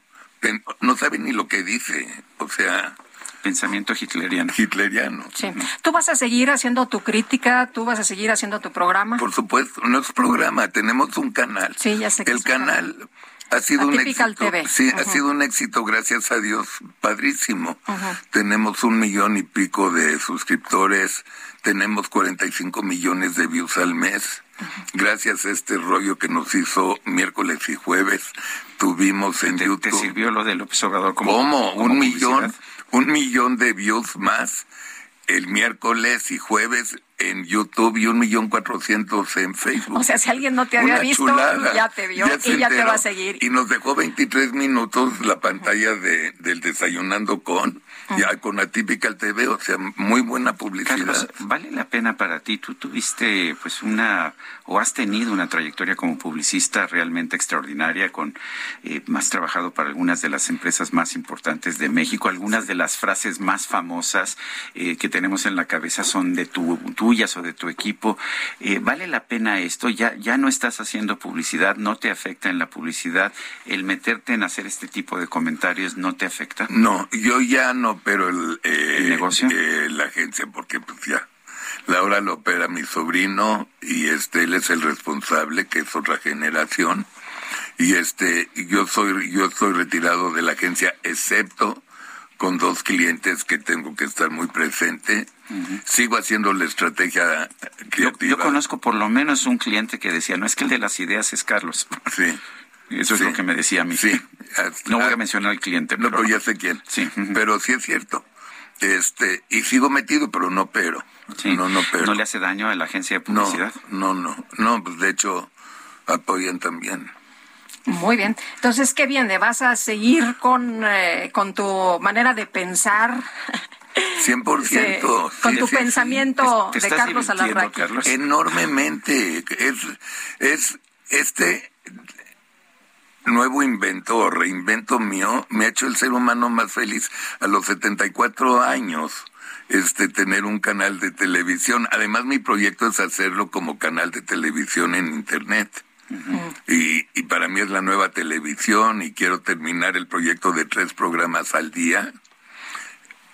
No sabe ni lo que dice. O sea... Pensamiento hitleriano. Hitleriano. Sí. ¿Tú vas a seguir haciendo tu crítica? ¿Tú vas a seguir haciendo tu programa? Por supuesto, no es programa, tenemos un canal. Sí, ya sé que El es un canal ha sido un éxito. TV. Sí, ha sido un éxito, gracias a Dios, padrísimo. Tenemos un millón y pico de suscriptores, tenemos 45 millones de views al mes. Gracias a este rollo que nos hizo miércoles y jueves, tuvimos en YouTube. ¿Te sirvió lo de López Obrador como, ¿Cómo? como un publicidad? millón, un millón de views más el miércoles y jueves en YouTube y un millón cuatrocientos en Facebook. O sea, si alguien no te había Una visto, chulada. ya te vio y ya te va a seguir. Y nos dejó 23 minutos la pantalla de, del Desayunando con, ya con Atypical TV, o sea, muy buena publicidad. Carlos, ¿vale la pena para ti? Tú tuviste pues una, o has tenido una trayectoria como publicista realmente extraordinaria, con eh, has trabajado para algunas de las empresas más importantes de México, algunas de las frases más famosas eh, que tenemos en la cabeza son de tu, tuyas o de tu equipo. Eh, ¿Vale la pena esto? Ya, ya no estás haciendo publicidad, no te afecta en la publicidad, el meterte en hacer este tipo de comentarios no te afecta. No, yo ya no opero el, eh, ¿El negocio? eh, la agencia porque pues ya. La hora lo opera mi sobrino y este él es el responsable, que es otra generación. Y este yo soy yo estoy retirado de la agencia excepto con dos clientes que tengo que estar muy presente. Sigo haciendo la estrategia creativa. Yo conozco por lo menos un cliente que decía, no es que el de las ideas es Carlos. Sí. *laughs* Eso es lo que me decía a mí. Sí. *laughs* No voy a mencionar al cliente, No, pero... pero ya sé quién. Sí. Pero sí es cierto. Este, y sigo metido, pero no pero. Sí. No, no pero. ¿No le hace daño a la agencia de No, publicidad? no, no, no, pues de hecho apoyan también. Muy bien. Entonces, ¿qué viene? ¿Vas a seguir con, eh, con tu manera de pensar? 100%. Sí, *laughs* con sí, tu sí, pensamiento Te de Carlos Alarraqui. Carlos. Enormemente. Es, es este nuevo invento o reinvento mío me ha hecho el ser humano más feliz a los 74 años. Este, tener un canal de televisión. Además, mi proyecto es hacerlo como canal de televisión en Internet. Y, y para mí es la nueva televisión y quiero terminar el proyecto de tres programas al día.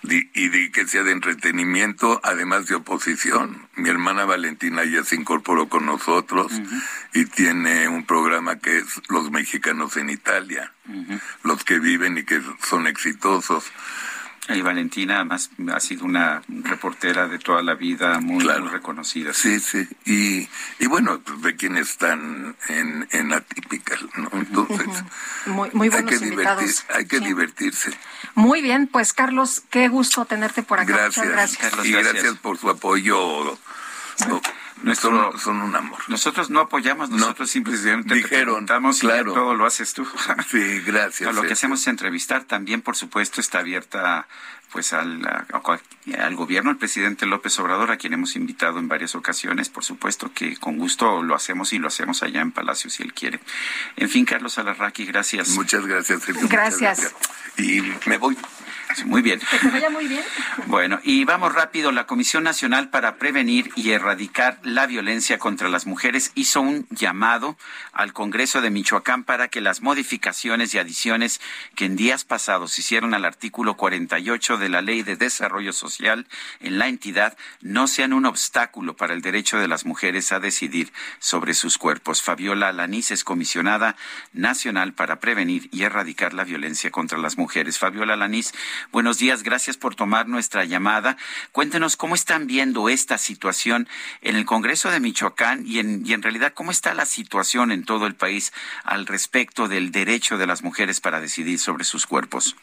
Y de que sea de entretenimiento, además de oposición. Mi hermana Valentina ya se incorporó con nosotros y tiene un programa que es Los Mexicanos en Italia, los que viven y que son exitosos. Y Valentina además ha sido una reportera de toda la vida muy, reconocida. Sí, sí. Y, y bueno, pues, de quienes están en, en Atypical, ¿no? Entonces, muy, muy buenos hay que, invitados. divertir, hay que divertirse. Muy bien, pues Carlos, qué gusto tenerte por acá. Gracias. Muchas gracias. Carlos, y gracias. por su apoyo. Nuestro, son, son, un amor. Nosotros no apoyamos, nosotros simplemente dijeron, te claro. y todo lo haces tú. *laughs* Sí, gracias. lo que hacemos es entrevistar. También, por supuesto, está abierta pues al, al gobierno, al presidente López Obrador, a quien hemos invitado en varias ocasiones, por supuesto que con gusto lo hacemos y lo hacemos allá en Palacio si él quiere. En fin, Carlos Alarraqui, gracias. Muchas gracias, Sergio. Gracias. gracias. Y me voy. Muy bien. Que te vaya muy bien. *laughs* Bueno, y vamos rápido. La Comisión Nacional para Prevenir y Erradicar la Violencia contra las Mujeres hizo un llamado al Congreso de Michoacán para que las modificaciones y adiciones que en días pasados hicieron al artículo 48 de la Ley de Desarrollo Social en la entidad no sean un obstáculo para el derecho de las mujeres a decidir sobre sus cuerpos. Fabiola Lanís es comisionada nacional para prevenir y erradicar la violencia contra las mujeres. Fabiola Lanís, Buenos días, gracias por tomar nuestra llamada. Cuéntenos cómo están viendo esta situación en el Congreso de Michoacán y en, y en realidad cómo está la situación en todo el país al respecto del derecho de las mujeres para decidir sobre sus cuerpos.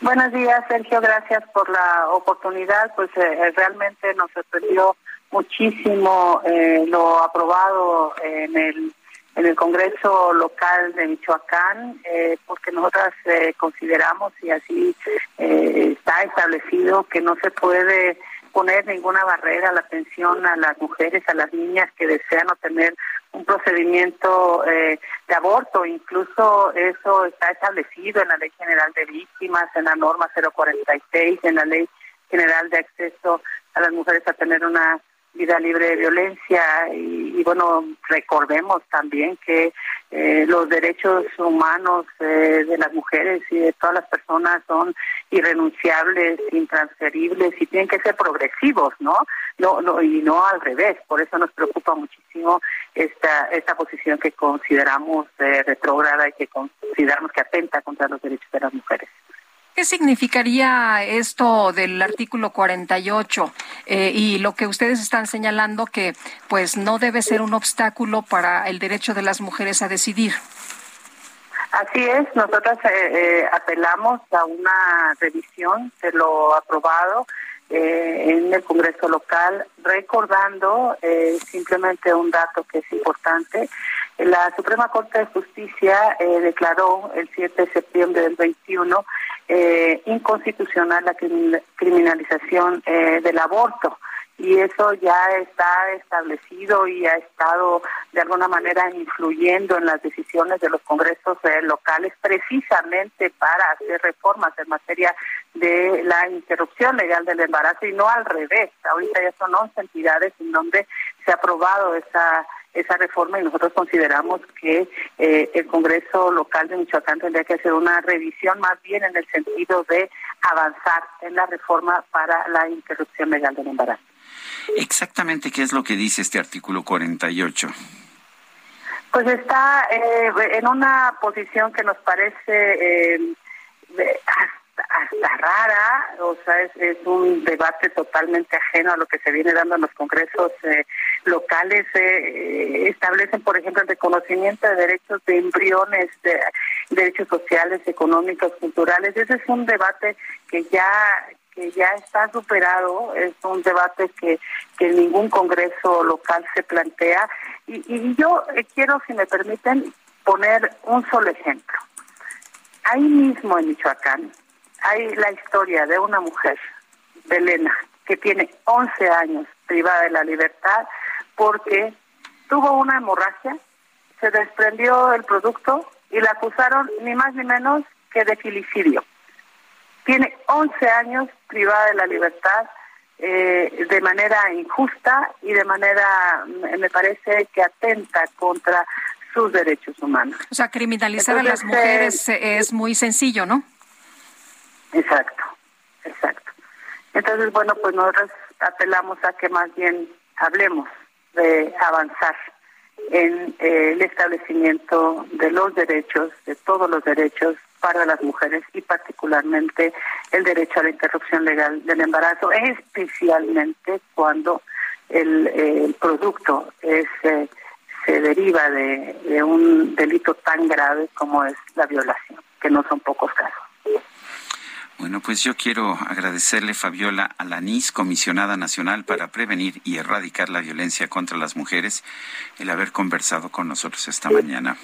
Buenos días, Sergio. Gracias por la oportunidad. Pues eh, realmente nos sorprendió muchísimo eh, lo aprobado en el en el Congreso local de Michoacán, eh, porque nosotras eh, consideramos y así eh, está establecido que no se puede poner ninguna barrera a la atención a las mujeres, a las niñas que desean obtener un procedimiento de aborto. Incluso eso está establecido en la Ley General de Víctimas, en la norma 046, en la Ley General de Acceso a las Mujeres a tener una vida libre de violencia y, bueno, recordemos también que eh, los derechos humanos eh, de las mujeres y de todas las personas son irrenunciables, intransferibles y tienen que ser progresivos, ¿no? No, no y no al revés. Por eso nos preocupa muchísimo esta esta posición que consideramos eh, retrógrada y que consideramos que atenta contra los derechos de las mujeres. ¿Qué significaría esto del artículo 48 eh, y lo que ustedes están señalando que pues no debe ser un obstáculo para el derecho de las mujeres a decidir? Así es, nosotros eh, eh, apelamos a una revisión de lo aprobado en el Congreso local, recordando simplemente un dato que es importante. La Suprema Corte de Justicia declaró el 7 de septiembre del 21 eh, inconstitucional la criminalización eh, del aborto y eso ya está establecido y ha estado de alguna manera influyendo en las decisiones de los congresos eh, locales precisamente para hacer reformas en materia de la interrupción legal del embarazo y no al revés. Ahorita ya son 11 entidades en donde se ha aprobado esa esa reforma y nosotros consideramos que eh, el Congreso local de Michoacán tendría que hacer una revisión más bien en el sentido de avanzar en la reforma para la interrupción legal del embarazo. Exactamente, ¿qué es lo que dice este artículo 48? Pues está eh, en una posición que nos parece eh, hasta rara, o sea, es, un debate totalmente ajeno a lo que se viene dando en los congresos eh, locales. Eh, establecen, por ejemplo, el reconocimiento de derechos de embriones, de derechos sociales, económicos, culturales. Ese es un debate que ya que ya está superado, es un debate que, que ningún congreso local se plantea. Y, y yo eh, quiero, si me permiten, poner un solo ejemplo. Ahí mismo en Michoacán, hay la historia de una mujer, Belena, que tiene 11 años privada de la libertad porque tuvo una hemorragia, se desprendió el producto y la acusaron ni más ni menos que de filicidio. Tiene 11 años privada de la libertad eh, de manera injusta y de manera, me parece que atenta contra sus derechos humanos. O sea, criminalizar a las mujeres eh, es muy sencillo, ¿no? Exacto. exacto. Entonces, bueno, pues nosotros apelamos a que más bien hablemos de avanzar en eh, el establecimiento de los derechos, de todos los derechos para las mujeres y particularmente el derecho a la interrupción legal del embarazo, especialmente cuando el, producto es, eh, se deriva de, de un delito tan grave como es la violación, que no son pocos casos. Bueno, pues yo quiero agradecerle, Fabiola Alanís, comisionada nacional para prevenir y erradicar la violencia contra las mujeres, el haber conversado con nosotros esta mañana.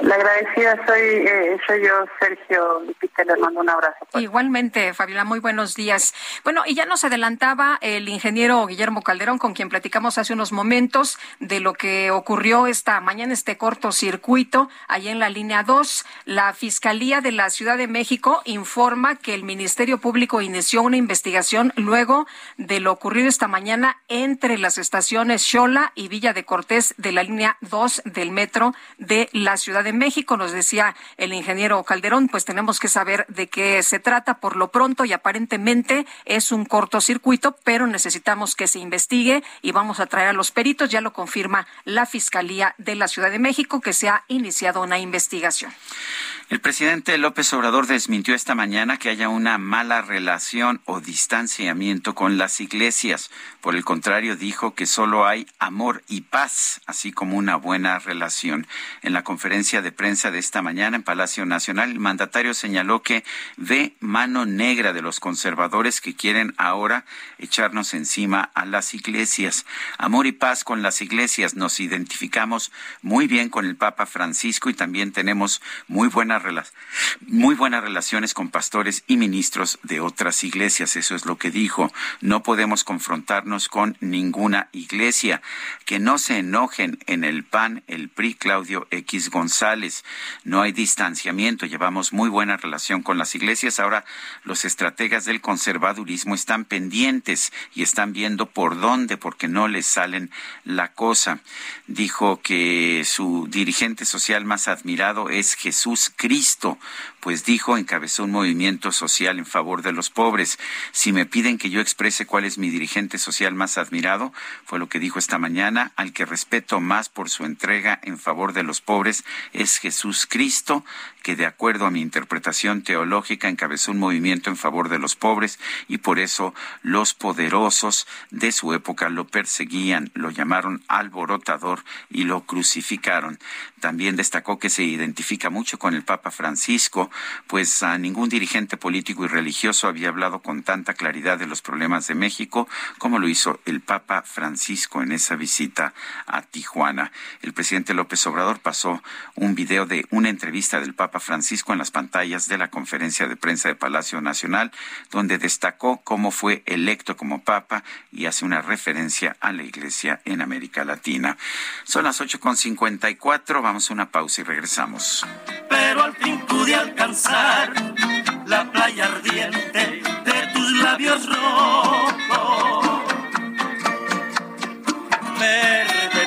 La agradecida soy, eh, soy yo, Sergio Lupita, le mando un abrazo. Igualmente, Fabiola, muy buenos días. Bueno, y ya nos adelantaba el ingeniero Guillermo Calderón, con quien platicamos hace unos momentos de lo que ocurrió esta mañana, este cortocircuito, ahí en la línea 2. La Fiscalía de la Ciudad de México informa que el Ministerio Público inició una investigación luego de lo ocurrido esta mañana entre las estaciones Xola y Villa de Cortés de la línea 2 del metro de la Ciudad de México, nos decía el ingeniero Calderón, pues tenemos que saber de qué se trata por lo pronto y aparentemente es un cortocircuito, pero necesitamos que se investigue y vamos a traer a los peritos, ya lo confirma la Fiscalía de la Ciudad de México que se ha iniciado una investigación. El presidente López Obrador desmintió esta mañana que haya una mala relación o distanciamiento con las iglesias. Por el contrario, dijo que solo hay amor y paz, así como una buena relación. En la conferencia de prensa de esta mañana en Palacio Nacional, el mandatario señaló que ve mano negra de los conservadores que quieren ahora echarnos encima a las iglesias. Amor y paz con las iglesias. Nos identificamos muy bien con el Papa Francisco y también tenemos muy buena muy buenas relaciones con pastores y ministros de otras iglesias. Eso es lo que dijo. No podemos confrontarnos con ninguna iglesia. Que no se enojen en el PAN, el PRI, Claudio X González. No hay distanciamiento. Llevamos muy buena relación con las iglesias. Ahora los estrategas del conservadurismo están pendientes y están viendo por dónde, porque no les salen la cosa. Dijo que su dirigente social más admirado es Jesús Cristo Cristo, pues dijo, encabezó un movimiento social en favor de los pobres. Si me piden que yo exprese cuál es mi dirigente social más admirado, fue lo que dijo esta mañana, al que respeto más por su entrega en favor de los pobres es Jesús Cristo, que de acuerdo a mi interpretación teológica encabezó un movimiento en favor de los pobres y por eso los poderosos de su época lo perseguían, lo llamaron alborotador y lo crucificaron. También destacó que se identifica mucho con el Papa Francisco, pues a ningún dirigente político y religioso había hablado con tanta claridad de los problemas de México como lo hizo el Papa Francisco en esa visita a Tijuana. El presidente López Obrador pasó un video de una entrevista del Papa Francisco en las pantallas de la conferencia de prensa de Palacio Nacional, donde destacó cómo fue electo como Papa y hace una referencia a la Iglesia en América Latina. Son las 8.54, vamos a una pausa y regresamos. Pero al fin pude alcanzar la playa ardiente de tus labios rojos. Verde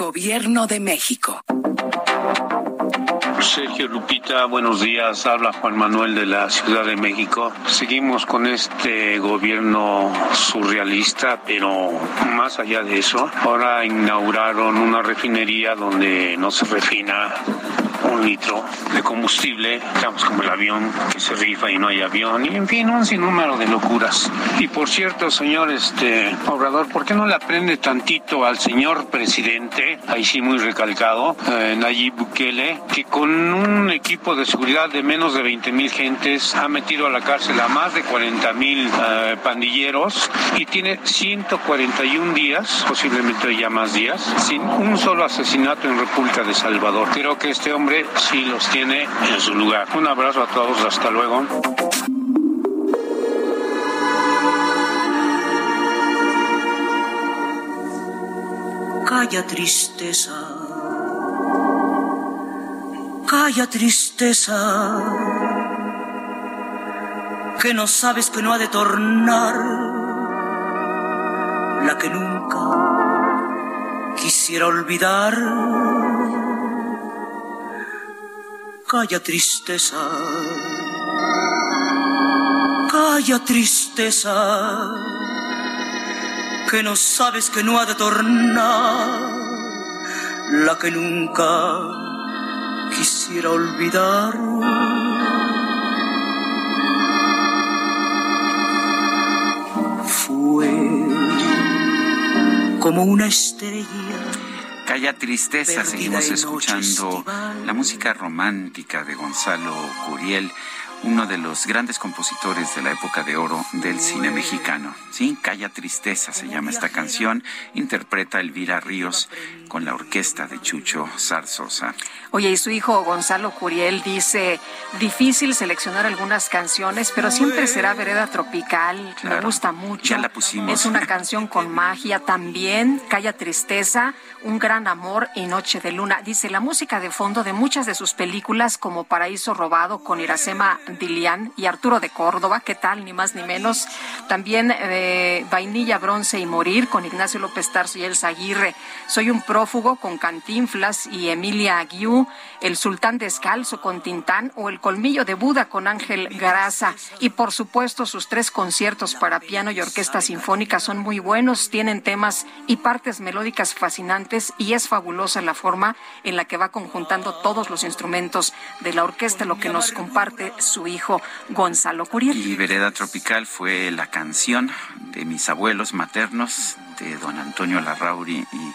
Gobierno de México. Sergio Lupita, buenos días. Habla Juan Manuel de la Ciudad de México. Seguimos con este gobierno surrealista, pero más allá de eso, ahora inauguraron una refinería donde no se refina un litro de combustible, estamos como el avión que se rifa y no hay avión, y en fin, un sinnúmero de locuras. Y por cierto, señor este Obrador, ¿por qué no le aprende tantito al señor presidente, ahí sí muy recalcado, eh, Nayib Bukele, que con un equipo de seguridad de menos de 20 mil gentes ha metido a la cárcel a más de 40 mil eh, pandilleros y tiene 141 días, posiblemente ya más días, sin un solo asesinato en República de Salvador. Creo que este hombre sí los tiene en su lugar. Un abrazo a todos, hasta luego. Calla tristeza, calla tristeza, que no sabes que no ha de tornar la que nunca quisiera olvidar Calla tristeza, calla tristeza, que no sabes que no ha de tornar la que nunca quisiera olvidar. Fue como una estrella Calla Tristeza, seguimos escuchando la música romántica de Gonzalo Curiel, uno de los grandes compositores de la época de oro del cine mexicano. Sí, Calla Tristeza se llama esta canción, interpreta Elvira Ríos con la orquesta de Chucho Zarzosa. Oye, y su hijo Gonzalo Curiel dice, difícil seleccionar algunas canciones, pero siempre será Vereda Tropical, me gusta mucho. Ya la pusimos. Es una canción con *laughs* magia también, Calla Tristeza, Un Gran Amor y Noche de Luna. Dice, la música de fondo de muchas de sus películas como Paraíso Robado con Iracema Dilián y Arturo de Córdoba, ¿qué tal? Ni más ni menos. También eh, Vainilla, Bronce y Morir con Ignacio López Tarso y Elsa Aguirre. Soy un prófugo con Cantinflas y Emilia Aguiú, El Sultán Descalzo con Tintán o El Colmillo de Buda con Ángel Garaza. Y por supuesto sus tres conciertos para piano y orquesta sinfónica son muy buenos, tienen temas y partes melódicas fascinantes y es fabulosa la forma en la que va conjuntando todos los instrumentos de la orquesta, lo que nos comparte su hijo Gonzalo Curiel. Y Vereda Tropical fue la canción de mis abuelos maternos, de don Antonio Larrauri y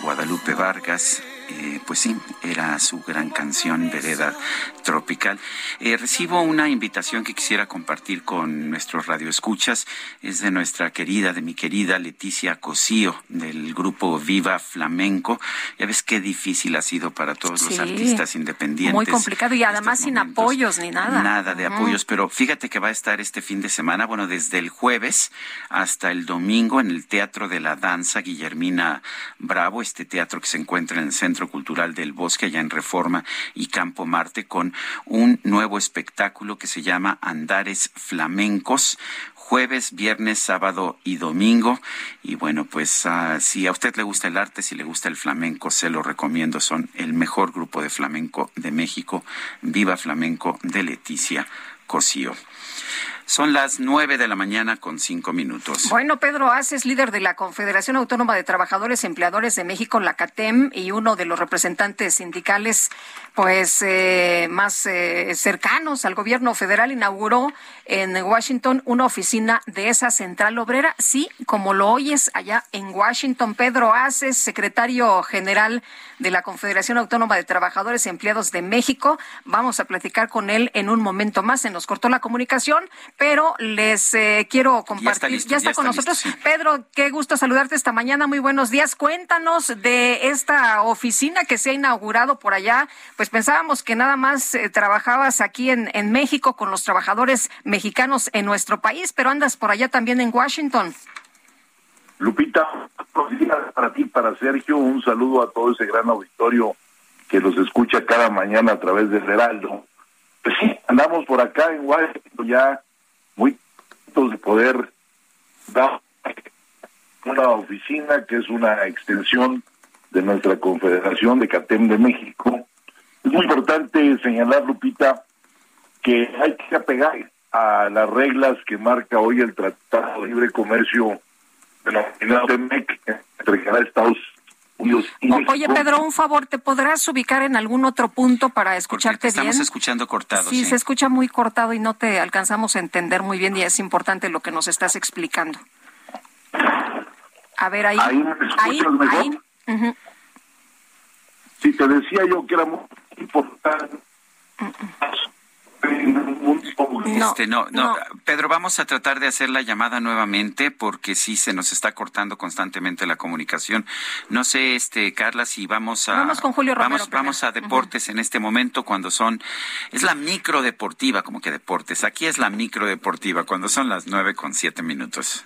Guadalupe Vargas. Eh, pues sí, era su gran canción Vereda Tropical. Eh, recibo una invitación que quisiera compartir con nuestros radioescuchas. Es de nuestra querida, de mi querida Leticia Cosío, del grupo Viva Flamenco. Ya ves qué difícil ha sido para todos los artistas independientes. Muy complicado y además sin apoyos ni nada. Nada de apoyos, pero fíjate que va a estar este fin de semana, bueno, desde el jueves hasta el domingo en el Teatro de la Danza Guillermina Bravo, este teatro que se encuentra en el Centro Cultural del Bosque, allá en Reforma y Campo Marte, con un nuevo espectáculo que se llama Andares Flamencos jueves, viernes, sábado y domingo. Y bueno, pues uh, si a usted le gusta el arte, si le gusta el flamenco, se lo recomiendo. Son el mejor grupo de flamenco de México. Viva Flamenco de Leticia Cosío. Son las nueve de la mañana con cinco minutos. Bueno, Pedro Aces, líder de la Confederación Autónoma de Trabajadores y Empleadores de México, la CATEM, y uno de los representantes sindicales, pues, eh, más eh, cercanos al gobierno federal, inauguró en Washington una oficina de esa central obrera. Sí, como lo oyes allá en Washington, Pedro Aces, secretario general de la Confederación Autónoma de Trabajadores y Empleados de México. Vamos a platicar con él en un momento más. Se nos cortó la comunicación, pero les eh, quiero compartir. Ya está, ya está con nosotros. Pedro, qué gusto saludarte esta mañana. Muy buenos días. Cuéntanos de esta oficina que se ha inaugurado por allá. Pues pensábamos que nada más eh, trabajabas aquí en, en México con los trabajadores mexicanos en nuestro país, pero andas por allá también en Washington. Lupita, para ti, para Sergio, un saludo a todo ese gran auditorio que los escucha cada mañana a través del Heraldo. Pues sí, andamos por acá en Washington ya muy de poder dar una oficina que es una extensión de nuestra Confederación de CATEM de México, Es muy importante señalar, Lupita, que hay que apegar a las reglas que marca hoy el Tratado de Libre Comercio denominado TEMEC entre Estados Oye, Pedro, un favor, ¿te podrás ubicar en algún otro punto para escucharte bien? Estamos escuchando cortado, Sí, sí. se escucha muy cortado y no te alcanzamos a entender muy bien y es importante lo que nos estás explicando. A ver, ahí. Ahí me escuchas ahí, mejor. ahí. Si te decía yo que era muy importante. Este, no, no, Pedro, vamos a tratar de hacer la llamada nuevamente porque sí se nos está cortando constantemente la comunicación. No sé, este, Carla, si vamos a Vamos con Julio Romero vamos, vamos a deportes en este momento cuando son es la micro deportiva, como que deportes. Aquí es la micro deportiva cuando son las nueve con siete minutos.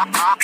Ah, ah, ah.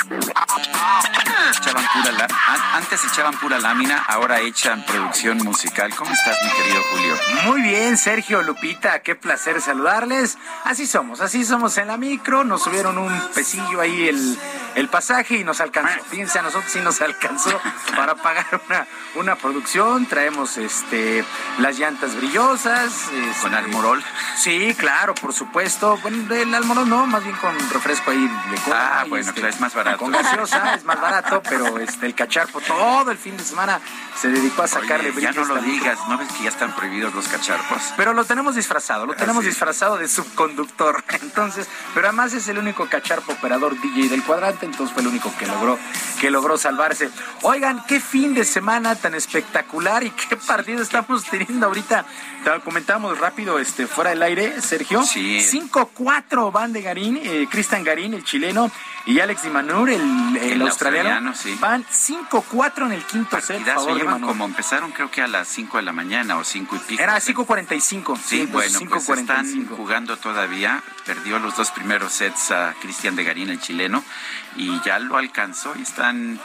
Echaban pura antes echaban pura lámina, ahora echan producción musical. ¿Cómo estás, mi querido Julio? Muy bien, Sergio Lupita, qué placer saludarles. Así somos, así somos en la micro. Nos subieron un pesillo ahí el, el pasaje y nos alcanzó. Fíjense, a nosotros sí nos alcanzó *laughs* para pagar una, una producción. Traemos este las llantas brillosas. ¿Con almorol? Sí, claro, por supuesto. Bueno, el almorol no, más bien con refresco ahí de cola. Ah, bueno, este, claro, es más barato. Con gaseosa, es más barato, pero este el cacharpo todo el fin de semana se dedicó a sacarle Oye, ya no lo digas, ¿no ves que ya están prohibidos los cacharpos? Pero lo tenemos disfrazado, lo tenemos disfrazado de subconductor. *laughs* Entonces, pero además es el único cacharpo operador DJ del cuadrante, entonces fue el único que logró, que logró salvarse. Oigan, qué fin de semana tan espectacular y qué partido estamos teniendo ahorita. Te comentábamos rápido, este, fuera del aire, Sergio. Sí. 5-4 van de Garín, eh, Cristian Garín, el chileno, y Alex Dimanur, el, el El australiano. australiano, sí. Van 5-4 en el quinto set. Favor de llevan Manur. como empezaron creo que a las 5 de la mañana o 5 y pico. Era 5.45. Sí, bueno, pues 5.45. están jugando todavía. Perdió los dos primeros sets a Cristian de Garín, el chileno, y ya lo alcanzó y están,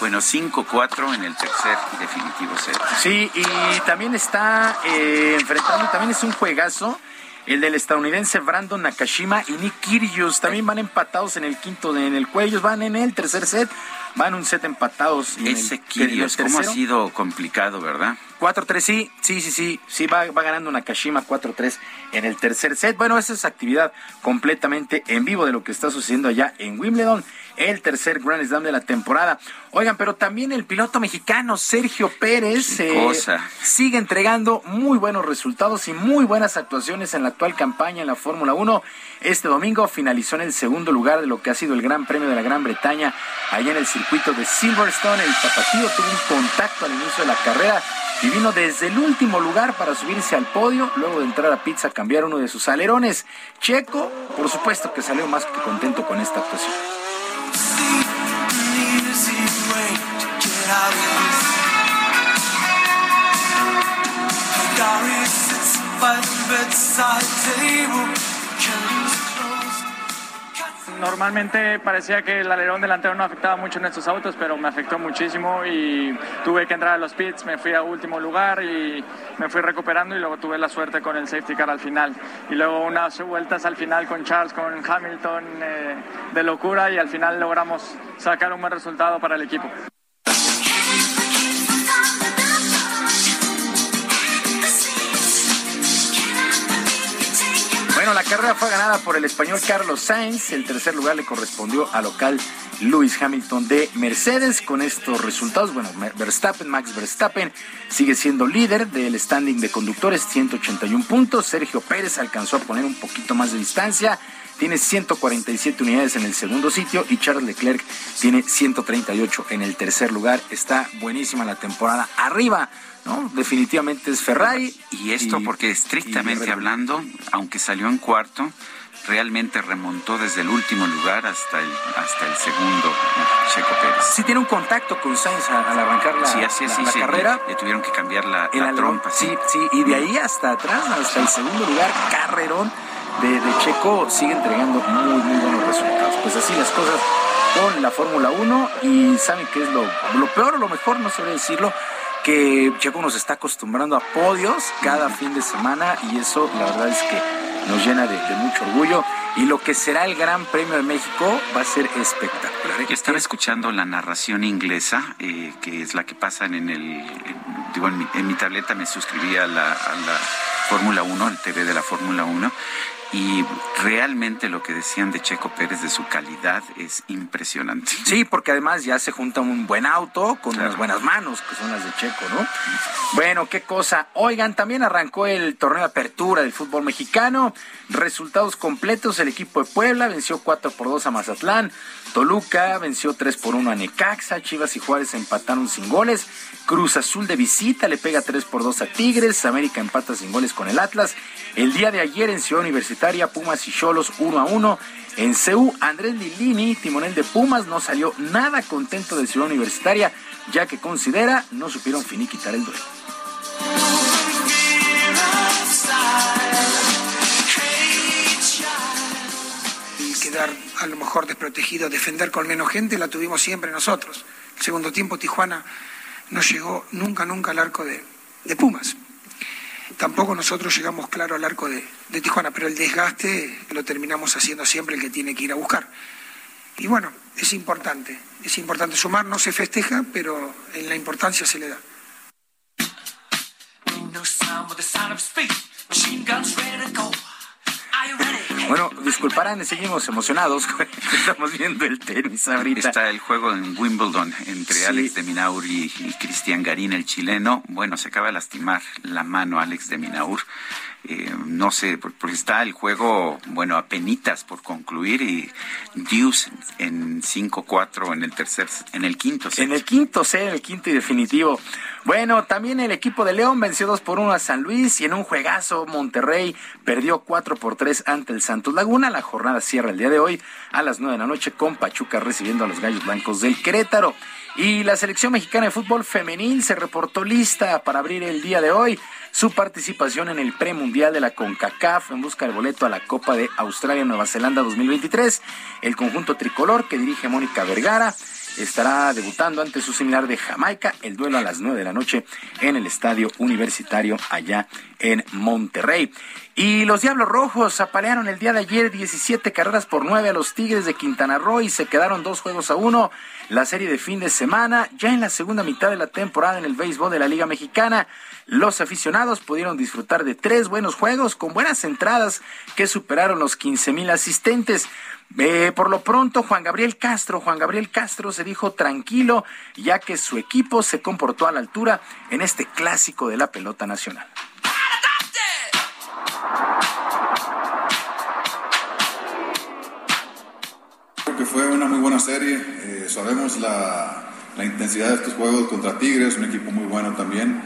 bueno, 5-4 en el tercer y definitivo set. Sí, y también está eh, enfrentando, también es un juegazo. El del estadounidense Brandon Nakashima y Nick Kyrgios también van empatados en el quinto, de- en el cuello, van en el tercer set, van un set empatados. y en Ese el- Kyrgios, ¿cómo ha sido complicado, verdad? 4-3, sí, sí, sí, sí, sí, va, va ganando Nakashima 4-3 en el tercer set. Bueno, esa es actividad completamente en vivo de lo que está sucediendo allá en Wimbledon, el tercer Grand Slam de la temporada. Oigan, pero también el piloto mexicano Sergio Pérez eh, sigue entregando muy buenos resultados y muy buenas actuaciones en la actual campaña en la Fórmula 1. Este domingo finalizó en el segundo lugar de lo que ha sido el Gran Premio de la Gran Bretaña, allá en el circuito de Silverstone. El tapatío tuvo un contacto al inicio de la carrera y vino desde el último lugar para subirse al podio, luego de entrar a pizza a cambiar uno de sus alerones. Checo, por supuesto que salió más que contento con esta actuación. Gary sits by the bedside table, curtains closed. Normalmente parecía que el alerón delantero no afectaba mucho en estos autos, pero me afectó muchísimo y tuve que entrar a los pits, me fui a último lugar y me fui recuperando y luego tuve la suerte con el safety car al final. Y luego unas vueltas al final con Charles, con Hamilton eh, de locura y al final logramos sacar un buen resultado para el equipo. Bueno, la carrera fue ganada por el español Carlos Sainz. El tercer lugar le correspondió al local Lewis Hamilton de Mercedes. Con estos resultados, bueno, Verstappen, Max Verstappen sigue siendo líder del standing de conductores, 181 puntos. Sergio Pérez alcanzó a poner un poquito más de distancia. Tiene 147 unidades en el segundo sitio y Charles Leclerc tiene 138 en el tercer lugar. Está buenísima la temporada. Arriba, ¿no? Definitivamente es Ferrari. Y esto porque estrictamente hablando, aunque salió en cuarto, realmente remontó desde el último lugar hasta el, hasta el segundo, Checo Pérez. Sí tiene un contacto con Sainz al, arrancar la, sí, así es, la- sí, la sí, carrera. Le tuvieron que cambiar la, la trompa. sí, sí, y de ahí hasta atrás, hasta el segundo lugar, carrerón de, de Checo, sigue entregando muy, muy buenos resultados. Pues así las cosas con la Fórmula 1 y saben que es lo, lo peor o lo mejor, no sé decirlo, que Checo nos está acostumbrando a podios cada fin de semana y eso la verdad es que nos llena de, mucho orgullo y lo que será el Gran Premio de México va a ser espectacular. ¿eh? Estaba escuchando la narración inglesa, eh, que es la que pasan en el, digo, en mi, tableta me suscribí a la, a la Fórmula 1, el TV de la Fórmula 1, y realmente lo que decían de Checo Pérez de su calidad es impresionante. Sí, porque además ya se junta un buen auto con unas buenas manos, que son las de Checo, ¿no? Bueno, qué cosa. Oigan, también arrancó el torneo de apertura del fútbol mexicano. Resultados completos, el equipo de Puebla venció 4 por 2 a Mazatlán. Toluca venció 3 por 1 a Necaxa. Chivas y Juárez empataron sin goles. Cruz Azul de visita le pega 3 por 2 a Tigres. América empata sin goles con el Atlas. El día de ayer en Ciudad Universitaria, Pumas y Cholos 1 a 1. En CEU, Andrés Lilini, timonel de Pumas, no salió nada contento de Ciudad Universitaria, ya que considera no supieron finiquitar el duelo. Y quedar a lo mejor desprotegido, defender con menos gente, la tuvimos siempre nosotros. Segundo tiempo Tijuana no llegó nunca, nunca al arco de, de Pumas. Tampoco nosotros llegamos claro al arco de, Tijuana, pero el desgaste lo terminamos haciendo siempre el que tiene que ir a buscar. Y bueno, es importante, es importante sumar, no se festeja, pero en la importancia se le da. Bueno, disculparán, seguimos emocionados. *laughs* Estamos viendo el tenis ahorita. Está el juego en Wimbledon entre Alex de Minaur y, Cristian Garín, el chileno. Bueno, se acaba de lastimar la mano Alex de Minaur. Eh, no sé, porque está el juego, bueno, a penitas por concluir y Deuce en 5-4 en el tercer, en el quinto set. En el quinto set, en el quinto y definitivo. Bueno, también el equipo de León venció 2 por 1 a San Luis y en un juegazo Monterrey perdió 4 por 3 ante el Santos Laguna. La jornada cierra el día de hoy a las 9 de la noche con Pachuca recibiendo a los Gallos Blancos del Querétaro. Y la selección mexicana de fútbol femenil se reportó lista para abrir el día de hoy su participación en el premundial de la CONCACAF en busca del boleto a la Copa de Australia-Nueva Zelanda 2023. El conjunto tricolor que dirige Mónica Vergara estará debutando ante su similar de Jamaica, el duelo a las 9 de la noche en el Estadio Universitario allá en Monterrey. Y los Diablos Rojos apalearon el día de ayer 17 carreras por 9 a los Tigres de Quintana Roo y se quedaron dos juegos a uno. La serie de fin de semana, ya en la segunda mitad de la temporada en el béisbol de la Liga Mexicana, los aficionados pudieron disfrutar de tres buenos juegos con buenas entradas que superaron los 15 mil asistentes. Por lo pronto, Juan Gabriel Castro, Juan Gabriel Castro se dijo tranquilo ya que su equipo se comportó a la altura en este clásico de la pelota nacional. Creo que fue una muy buena serie. Eh, sabemos la, la, intensidad de estos juegos contra Tigres, un equipo muy bueno también.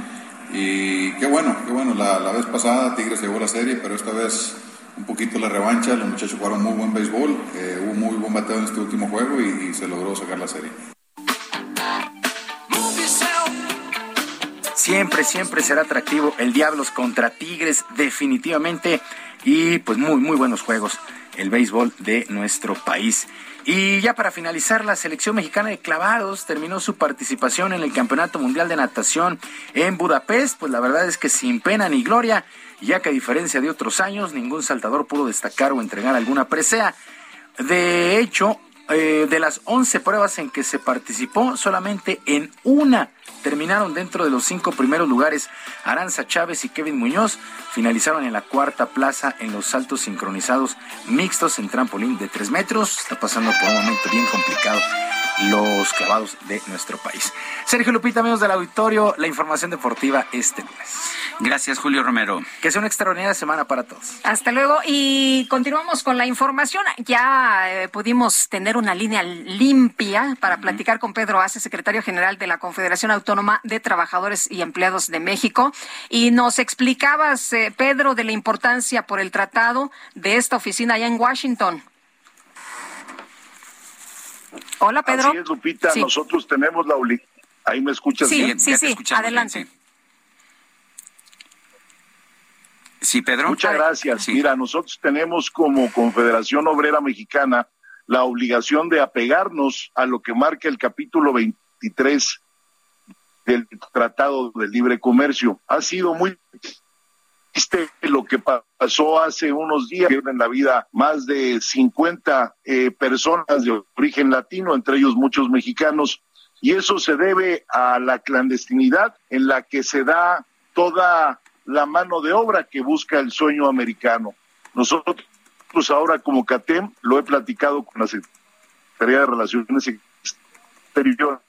Y qué bueno, qué bueno. La, la vez pasada Tigres llevó la serie, pero esta vez un poquito la revancha. Los muchachos jugaron muy buen béisbol, eh, hubo muy buen bateo en este último juego y, se logró sacar la serie. Siempre, siempre será atractivo el Diablos contra Tigres, definitivamente. Y pues muy, muy buenos juegos el béisbol de nuestro país. Y ya para finalizar, la selección mexicana de clavados terminó su participación en el Campeonato Mundial de Natación en Budapest. Pues la verdad es que sin pena ni gloria ya que a diferencia de otros años, ningún saltador pudo destacar o entregar alguna presea. De hecho, eh, de las 11 pruebas en que se participó, solamente en una terminaron dentro de los cinco primeros lugares. Aranza Chávez y Kevin Muñoz finalizaron en la cuarta plaza en los saltos sincronizados mixtos en trampolín de 3 metros. Está pasando por un momento bien complicado los clavados de nuestro país. Sergio Lupita, amigos del auditorio, la información deportiva este lunes. Gracias, Julio Romero. Que sea una extraordinaria semana para todos. Hasta luego y continuamos con la información. Ya eh, pudimos tener una línea limpia para platicar con Pedro Ace, secretario general de la Confederación Autónoma de Trabajadores y Empleados de México. Y nos explicabas, eh, Pedro, de la importancia por el tratado de esta oficina allá en Washington. Hola, Pedro. Así es, Lupita. Nosotros tenemos la obligación. ¿Ahí me escuchas sí, bien? Sí, sí, adelante. sí. Pedro. Muchas gracias. Mira, nosotros tenemos como Confederación Obrera Mexicana la obligación de apegarnos a lo que marca el capítulo 23 del Tratado de Libre Comercio. Ha sido muy triste lo que pasó hace unos días, en la vida más de 50 eh, personas de origen latino, entre ellos muchos mexicanos, y eso se debe a la clandestinidad en la que se da toda la mano de obra que busca el sueño americano. Nosotros ahora como CATEM lo he platicado con la Secretaría de Relaciones Exteriores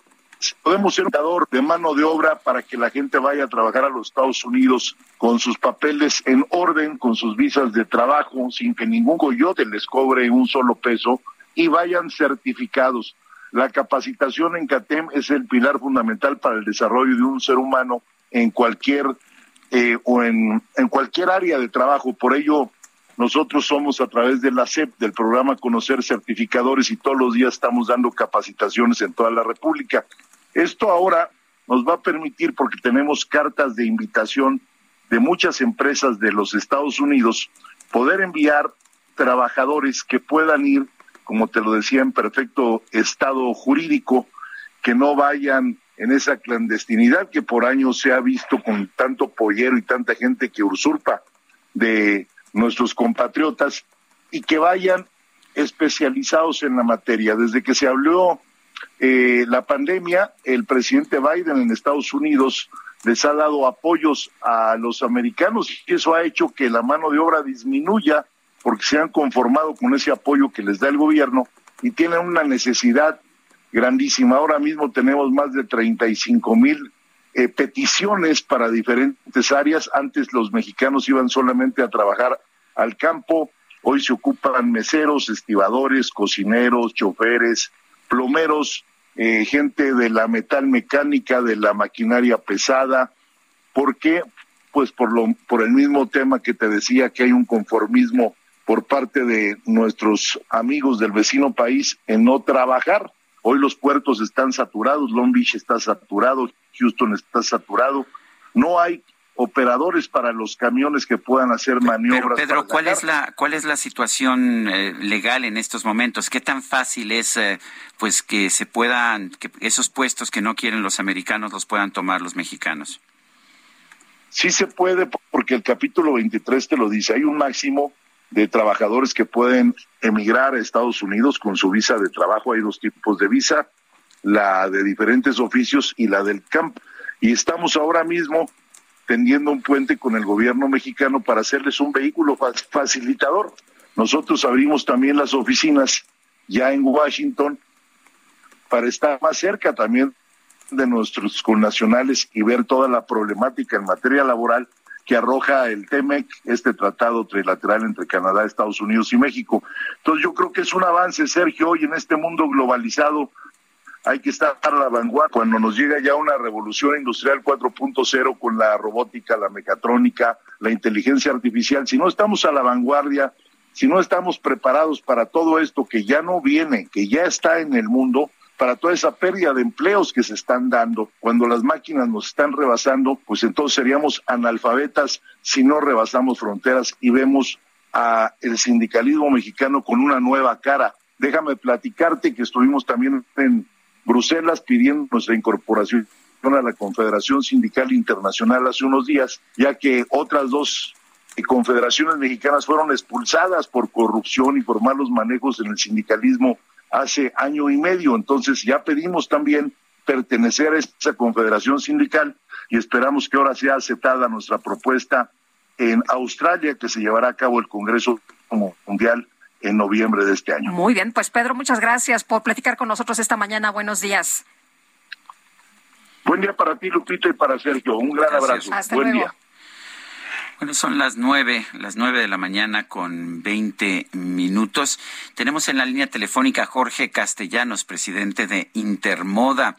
podemos ser un dador de mano de obra para que la gente vaya a trabajar a los Estados Unidos con sus papeles en orden, con sus visas de trabajo, sin que ningún coyote les cobre un solo peso y vayan certificados. La capacitación en CATEM es el pilar fundamental para el desarrollo de un ser humano en cualquier eh, o en, en cualquier área de trabajo. Por ello, nosotros somos a través de la CEP, del programa Conocer Certificadores, y todos los días estamos dando capacitaciones en toda la República. Esto ahora nos va a permitir, porque tenemos cartas de invitación de muchas empresas de los Estados Unidos, poder enviar trabajadores que puedan ir, como te lo decía, en perfecto estado jurídico, que no vayan en esa clandestinidad que por años se ha visto con tanto pollero y tanta gente que usurpa de nuestros compatriotas y que vayan especializados en la materia. Desde que se habló eh, la pandemia, el presidente Biden en Estados Unidos les ha dado apoyos a los americanos y eso ha hecho que la mano de obra disminuya porque se han conformado con ese apoyo que les da el gobierno y tienen una necesidad grandísima. Ahora mismo tenemos más de 35 mil eh, peticiones para diferentes áreas. Antes los mexicanos iban solamente a trabajar al campo, hoy se ocupan meseros, estibadores, cocineros, choferes, plomeros, eh, gente de la metal mecánica, de la maquinaria pesada. ¿Por qué? Pues por, lo, por el mismo tema que te decía, que hay un conformismo por parte de nuestros amigos del vecino país en no trabajar. Hoy los puertos están saturados, Long Beach está saturado, Houston está saturado. No hay operadores para los camiones que puedan hacer maniobras. Pero Pedro, ¿cuál es la cuál es la situación eh, legal en estos momentos? ¿Qué tan fácil es eh, pues que se puedan que esos puestos que no quieren los americanos los puedan tomar los mexicanos? Sí se puede porque el capítulo 23 te lo dice, hay un máximo de trabajadores que pueden emigrar a Estados Unidos con su visa de trabajo, hay dos tipos de visa, la de diferentes oficios y la del camp. Y estamos ahora mismo tendiendo un puente con el gobierno mexicano para hacerles un vehículo facilitador. Nosotros abrimos también las oficinas ya en Washington para estar más cerca también de nuestros connacionales y ver toda la problemática en materia laboral que arroja el TEMEC, este tratado trilateral entre Canadá, Estados Unidos y México. Entonces yo creo que es un avance, Sergio, hoy en este mundo globalizado hay que estar a la vanguardia. Cuando nos llega ya una revolución industrial 4.0 con la robótica, la mecatrónica, la inteligencia artificial, si no estamos a la vanguardia, si no estamos preparados para todo esto que ya no viene, que ya está en el mundo, para toda esa pérdida de empleos que se están dando, cuando las máquinas nos están rebasando, pues entonces seríamos analfabetas si no rebasamos fronteras y vemos a el sindicalismo mexicano con una nueva cara. Déjame platicarte que estuvimos también en Bruselas pidiendo nuestra incorporación a la Confederación Sindical Internacional hace unos días, ya que otras dos confederaciones mexicanas fueron expulsadas por corrupción y por malos manejos en el sindicalismo hace año y medio. Entonces ya pedimos también pertenecer a esa confederación sindical y esperamos que ahora sea aceptada nuestra propuesta en Australia, que se llevará a cabo el Congreso Mundial en noviembre de este año. Muy bien, pues Pedro, muchas gracias por platicar con nosotros esta mañana. Buenos días. Buen día para ti, Lupita, y para Sergio. Un gran abrazo. Buen día. Bueno, son las nueve, las nueve de la mañana con veinte minutos. Tenemos en la línea telefónica a Jorge Castellanos, presidente de Intermoda.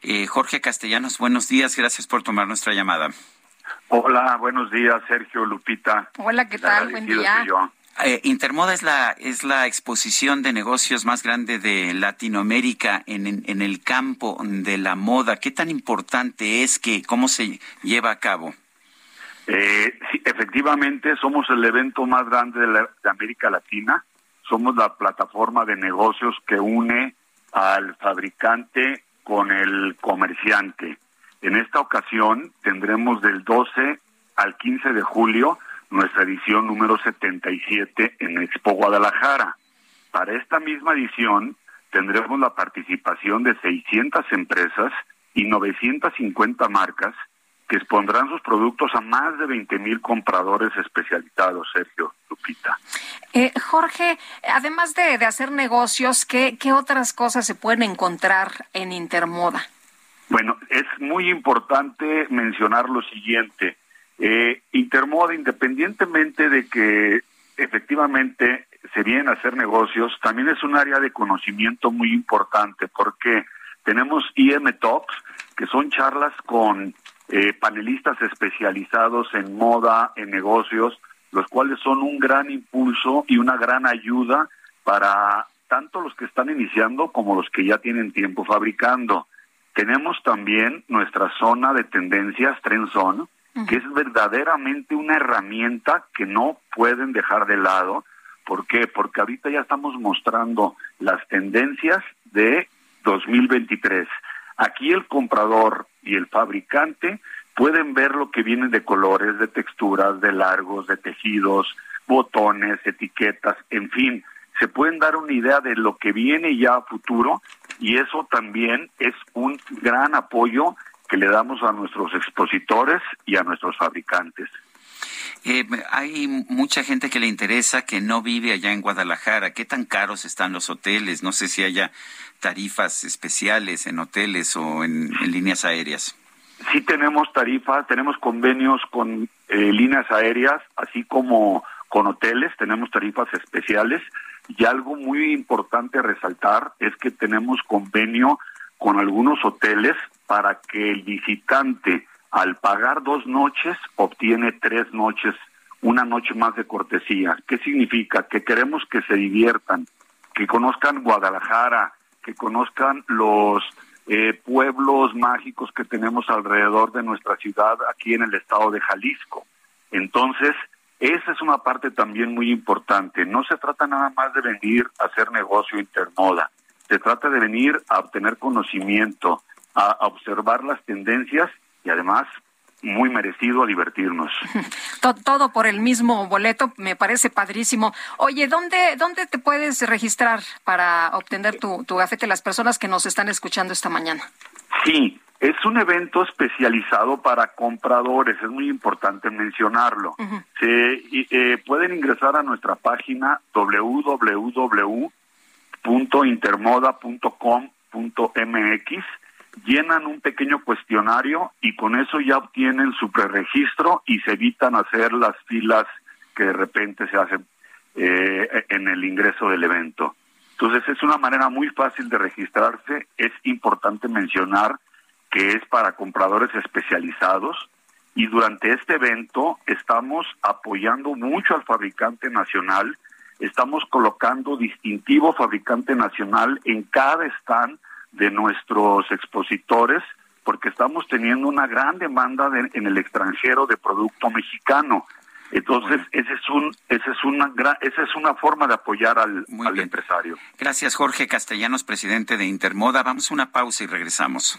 Eh, Jorge Castellanos, buenos días. Gracias por tomar nuestra llamada. Hola, buenos días, Sergio, Lupita. Hola, ¿qué tal? Buen día. Eh, Intermoda es la, es la exposición de negocios más grande de Latinoamérica en, en, el campo de la moda. ¿Qué tan importante es que cómo se lleva a cabo? Eh, sí, efectivamente, somos el evento más grande de, de América Latina. Somos la plataforma de negocios que une al fabricante con el comerciante. En esta ocasión tendremos del 12 al 15 de julio nuestra edición número 77 en Expo Guadalajara. Para esta misma edición tendremos la participación de 600 empresas y 950 marcas que expondrán sus productos a más de 20 mil compradores especializados, Sergio Lupita. Eh, Jorge, además de, de hacer negocios, ¿qué, ¿qué otras cosas se pueden encontrar en Intermoda? Bueno, es muy importante mencionar lo siguiente. Eh, Intermoda, independientemente de que efectivamente se vienen a hacer negocios, también es un área de conocimiento muy importante porque tenemos IM Talks, que son charlas con eh, panelistas especializados en moda, en negocios, los cuales son un gran impulso y una gran ayuda para tanto los que están iniciando como los que ya tienen tiempo fabricando. Tenemos también nuestra zona de tendencias, Trend Zone, que es verdaderamente una herramienta que no pueden dejar de lado. ¿Por qué? Porque ahorita ya estamos mostrando las tendencias de 2023. Aquí el comprador y el fabricante pueden ver lo que viene de colores, de texturas, de largos, de tejidos, botones, etiquetas, en fin, se pueden dar una idea de lo que viene ya a futuro y eso también es un gran apoyo que le damos a nuestros expositores y a nuestros fabricantes. Eh, hay mucha gente que le interesa que no vive allá en Guadalajara. ¿Qué tan caros están los hoteles? No sé si haya tarifas especiales en hoteles o en, líneas aéreas. Sí tenemos tarifas, tenemos convenios con eh, líneas aéreas, así como con hoteles, tenemos tarifas especiales. Y algo muy importante a resaltar es que tenemos convenio con algunos hoteles para que el visitante al pagar dos noches obtiene tres noches, una noche más de cortesía. ¿Qué significa? Que queremos que se diviertan, que conozcan Guadalajara, que conozcan los eh, pueblos mágicos que tenemos alrededor de nuestra ciudad aquí en el estado de Jalisco. Entonces, esa es una parte también muy importante. No se trata nada más de venir a hacer negocio intermoda. Se trata de venir a obtener conocimiento, a, observar las tendencias y además muy merecido a divertirnos. *laughs* Todo por el mismo boleto, me parece padrísimo. Oye, ¿dónde, dónde te puedes registrar para obtener tu, tu gafete las personas que nos están escuchando esta mañana? Sí, es un evento especializado para compradores, es muy importante mencionarlo. Se eh, pueden ingresar a nuestra página www.intermoda.com.mx llenan un pequeño cuestionario y con eso ya obtienen su preregistro y se evitan hacer las filas que de repente se hacen eh, en el ingreso del evento. Entonces es una manera muy fácil de registrarse. Es importante mencionar que es para compradores especializados y durante este evento estamos apoyando mucho al fabricante nacional, estamos colocando distintivo fabricante nacional en cada stand de nuestros expositores porque estamos teniendo una gran demanda en el extranjero de producto mexicano. Entonces, ese es un, ese es una, esa es una forma de apoyar al, al empresario. Gracias, Jorge Castellanos, presidente de Intermoda. Vamos a una pausa y regresamos.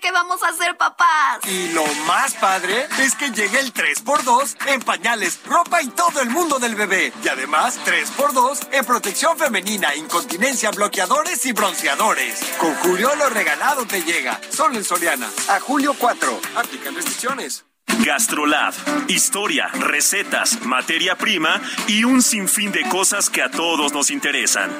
Que vamos a ser papás. Y lo más padre es que llegue el 3x2 en pañales, ropa y todo el mundo del bebé. Y además 3x2 en protección femenina, incontinencia, bloqueadores y bronceadores. Con Julio lo regalado te llega. Solo en Soriana. A julio 4. Aplican restricciones. Gastrolab. Historia, recetas, materia prima y un sinfín de cosas que a todos nos interesan.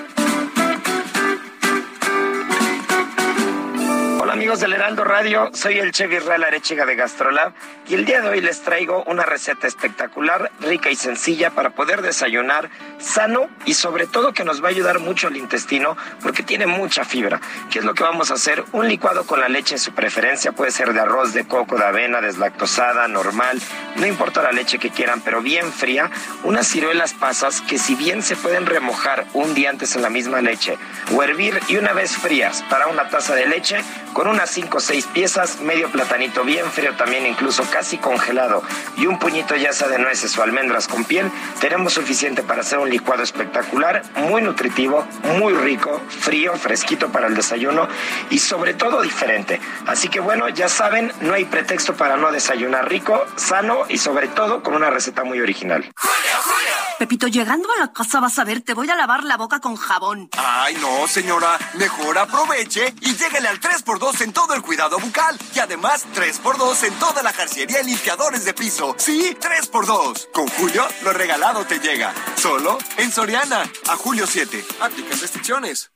Amigos del Heraldo Radio? Soy el chef Israel Arechiga de Gastrolab y el día de hoy les traigo una receta espectacular, rica y sencilla para poder desayunar sano y sobre todo que nos va a ayudar mucho al intestino porque tiene mucha fibra. ¿Qué es lo que vamos a hacer? Un licuado con la leche en su preferencia, puede ser de arroz, de coco, de avena, deslactosada, normal, no importa la leche que quieran, pero bien fría, unas ciruelas pasas que si bien se pueden remojar un día antes en la misma leche o hervir y una vez frías para una taza de leche con unas 5 o 6 piezas, medio platanito bien frío también incluso casi congelado y un puñito ya sea de nueces o almendras con piel, tenemos suficiente para hacer un licuado espectacular, muy nutritivo, muy rico, frío, fresquito para el desayuno y sobre todo diferente. Así que bueno, ya saben, no hay pretexto para no desayunar rico, sano y sobre todo con una receta muy original. Pepito, llegando a la casa vas a ver, te voy a lavar la boca con jabón. Ay, no, señora. Mejor aproveche y lléguele al 3x2 en todo el cuidado bucal. Y además, 3x2 en toda la jarciería y limpiadores de piso. Sí, 3x2. Con Julio, lo regalado te llega. Solo en Soriana. A julio 7. Aplican restricciones.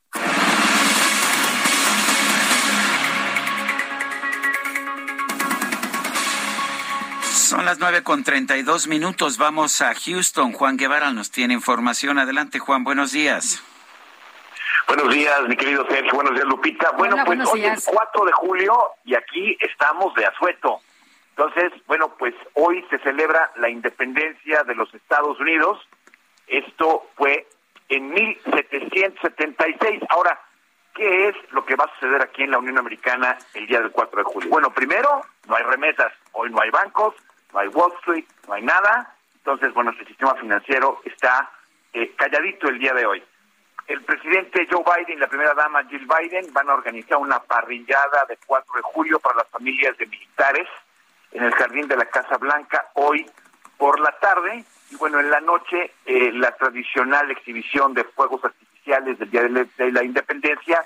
Son las nueve con treinta y dos minutos. Vamos a Houston. Juan Guevara nos tiene información. Adelante, Juan. Buenos días. Buenos días, mi querido Sergio. Buenos días, Lupita. Bueno, Hola, pues hoy es 4 de julio y aquí estamos de asueto. Entonces, bueno, pues hoy se celebra la independencia de los Estados Unidos. Esto fue en 1776. Ahora, ¿qué es lo que va a suceder aquí en la Unión Americana el día del 4 de julio? Bueno, primero, no hay remesas. Hoy no hay bancos, no hay Wall Street, no hay nada. Entonces, bueno, el sistema financiero está eh, calladito el día de hoy. El presidente Joe Biden y la primera dama Jill Biden van a organizar una parrillada de 4 de julio para las familias de militares en el jardín de la Casa Blanca hoy por la tarde. Y bueno, en la noche eh, la tradicional exhibición de fuegos artificiales del Día de la, de la Independencia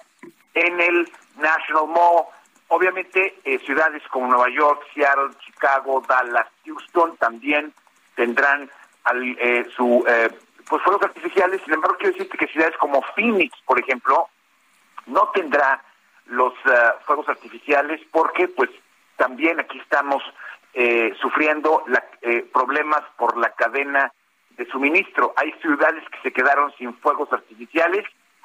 en el National Mall. Obviamente, eh, ciudades como Nueva York, Seattle, Chicago, Dallas, Houston también tendrán al, eh, su eh, pues fuegos artificiales. Sin embargo, quiero decirte que ciudades como Phoenix, por ejemplo, no tendrá los eh, fuegos artificiales porque pues también aquí estamos eh, sufriendo la- eh, problemas por la cadena de suministro. Hay ciudades que se quedaron sin fuegos artificiales,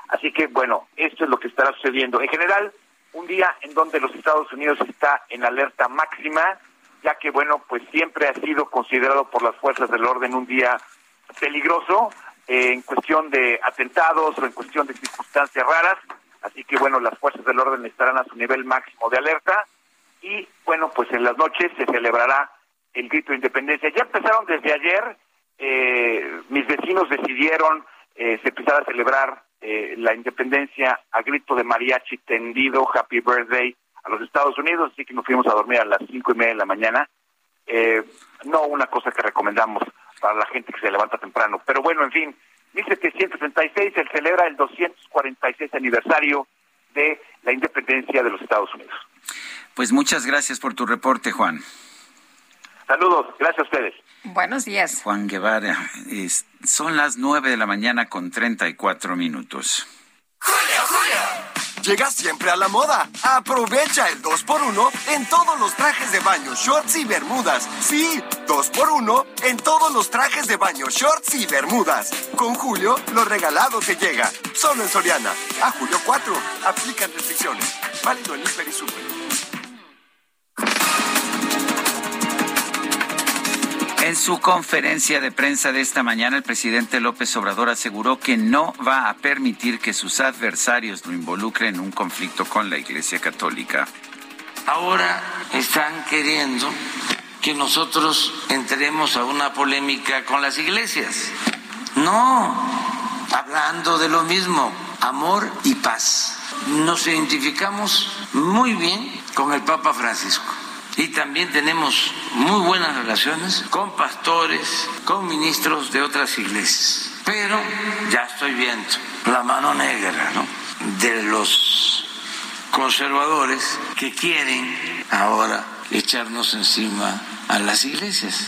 así que bueno, esto es lo que estará sucediendo. En general, un día en donde los Estados Unidos está en alerta máxima, ya que bueno, pues siempre ha sido considerado por las fuerzas del orden un día peligroso eh, en cuestión de atentados o en cuestión de circunstancias raras. Así que bueno, las fuerzas del orden estarán a su nivel máximo de alerta y bueno, pues en las noches se celebrará el grito de independencia. Ya empezaron desde ayer, eh, mis vecinos decidieron eh, se empezar a celebrar eh, la independencia a grito de mariachi tendido, Happy Birthday a los Estados Unidos, así que nos fuimos a dormir a las cinco y media de la mañana. Eh, no una cosa que recomendamos para la gente que se levanta temprano. Pero bueno, en fin, 1736 se celebra el 246 aniversario de la independencia de los Estados Unidos. Pues muchas gracias por tu reporte, Juan. Saludos, gracias a ustedes. Buenos días. Juan Guevara, es- son las nueve de la mañana con treinta y cuatro minutos. Llega siempre a la moda. Aprovecha el 2x1 en todos los trajes de baño, shorts y bermudas. Sí, 2x1 en todos los trajes de baño, shorts y bermudas. Con Julio, lo regalado te llega. Solo en Soriana. A julio 4. Aplican restricciones. Válido en Hiper y Super. En su conferencia de prensa de esta mañana, el presidente López Obrador aseguró que no va a permitir que sus adversarios lo involucren en un conflicto con la Iglesia Católica. Ahora están queriendo que nosotros entremos a una polémica con las iglesias. No, hablando de lo mismo, amor y paz. Nos identificamos muy bien con el Papa Francisco y también tenemos muy buenas relaciones con pastores, con ministros de otras iglesias. Pero ya estoy viendo la mano negra ¿no? de los conservadores que quieren ahora echarnos encima a las iglesias.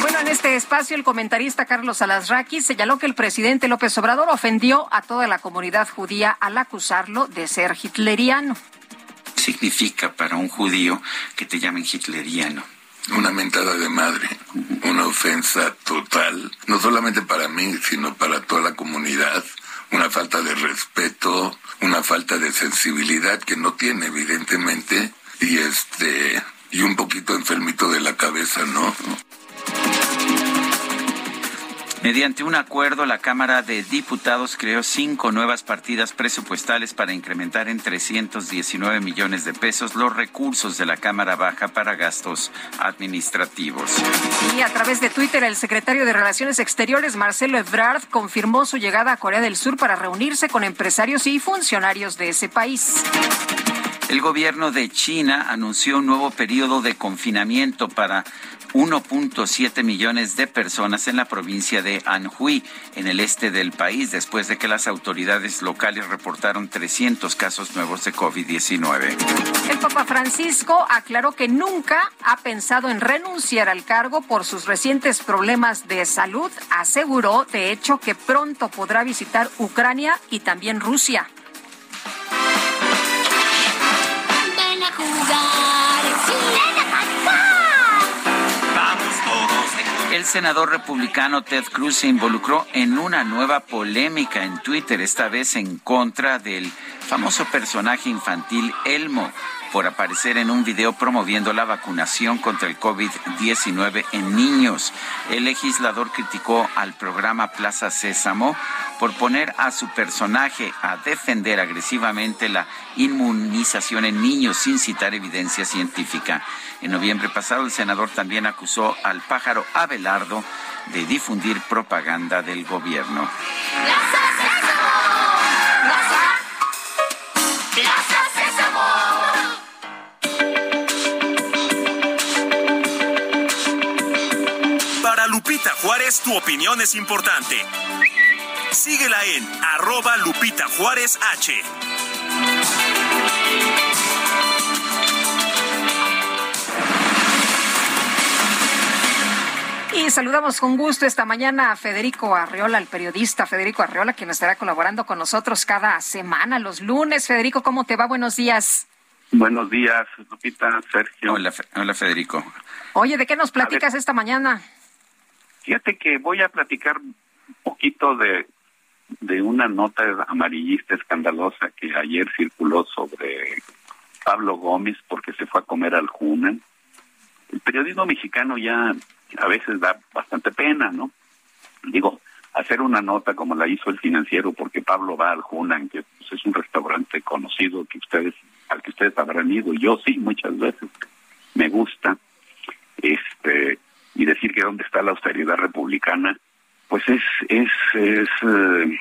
Bueno, en este espacio el comentarista Carlos Alasraqui señaló que el presidente López Obrador ofendió a toda la comunidad judía al acusarlo de ser hitleriano. Significa para un judío que te llamen hitleriano? Una mentada de madre, una ofensa total, no solamente para mí, sino para toda la comunidad, una falta de respeto, una falta de sensibilidad que no tiene evidentemente y este y un poquito enfermito de la cabeza, ¿no? Mediante un acuerdo, la Cámara de Diputados creó cinco nuevas partidas presupuestales para incrementar en 319 millones de pesos los recursos de la Cámara Baja para gastos administrativos. Y a través de Twitter, el secretario de Relaciones Exteriores, Marcelo Ebrard, confirmó su llegada a Corea del Sur para reunirse con empresarios y funcionarios de ese país. El gobierno de China anunció un nuevo periodo de confinamiento para 1.7 millones de personas en la provincia de Anhui, en el este del país, después de que las autoridades locales reportaron 300 casos nuevos de COVID-19. El Papa Francisco aclaró que nunca ha pensado en renunciar al cargo por sus recientes problemas de salud. Aseguró, de hecho, que pronto podrá visitar Ucrania y también Rusia. Ven a jugar. El senador republicano Ted Cruz se involucró en una nueva polémica en Twitter, esta vez en contra del famoso personaje infantil Elmo por aparecer en un video promoviendo la vacunación contra el COVID-19 en niños. El legislador criticó al programa Plaza Sésamo por poner a su personaje a defender agresivamente la inmunización en niños sin citar evidencia científica. En noviembre pasado, el senador también acusó al pájaro Abelardo de difundir propaganda del gobierno. Lupita Juárez, tu opinión es importante. Síguela en arroba Lupita Juárez H. Y saludamos con gusto esta mañana a Federico Arreola, el periodista Federico Arreola, quien estará colaborando con nosotros cada semana, los lunes. Federico, ¿cómo te va? Buenos días. Buenos días, Lupita, Sergio. Hola, hola Federico. Oye, ¿de qué nos platicas esta mañana? Fíjate que voy a platicar un poquito de, de una nota amarillista escandalosa que ayer circuló sobre Pablo Gómez porque se fue a comer al Junan. El periodismo mexicano ya a veces da bastante pena, ¿no? Digo, hacer una nota como la hizo el financiero porque Pablo va al Junan, que pues, es un restaurante conocido que ustedes al que ustedes habrán ido, yo sí muchas veces me gusta, este y decir que dónde está la austeridad republicana, pues es es es, eh,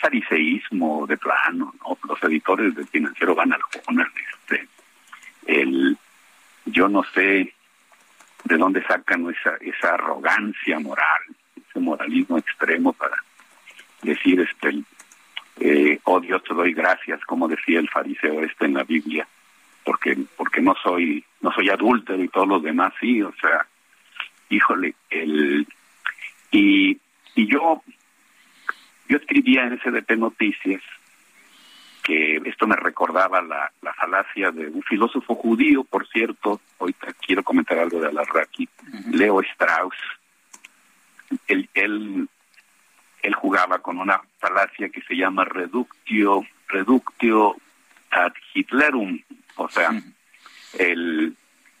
fariseísmo de plano, ¿no? Los editores del financiero van al Junan, este, el yo no sé de dónde sacan esa, esa arrogancia moral, ese moralismo extremo para decir, este, eh, oh Dios te doy gracias, como decía el fariseo este en la Biblia, porque, porque no soy, no soy adúltero y todos los demás sí, o sea, híjole, el, y, y yo, yo escribía en SDP Noticias que esto me recordaba la, la falacia de un filósofo judío, por cierto, hoy quiero comentar algo de Alarraqui, Leo Strauss, él, él, él jugaba con una falacia que se llama reductio, reductio ad Hitlerum, o sea, el,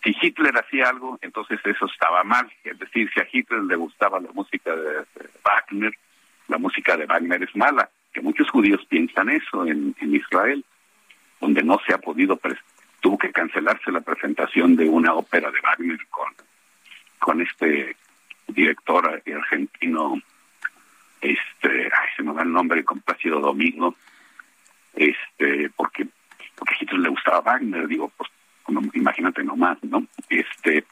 si Hitler hacía algo, entonces eso estaba mal, es decir, si a Hitler le gustaba la música de, Wagner, la música de Wagner es mala, que muchos judíos piensan eso en, en Israel, donde no se ha podido, tuvo que cancelarse la presentación de una ópera de Wagner con, con este director argentino, este, ay, se me va el nombre, con Plácido Domingo, este, porque, porque a Hitler le gustaba Wagner, digo, pues, no, imagínate nomás, ¿no? Este,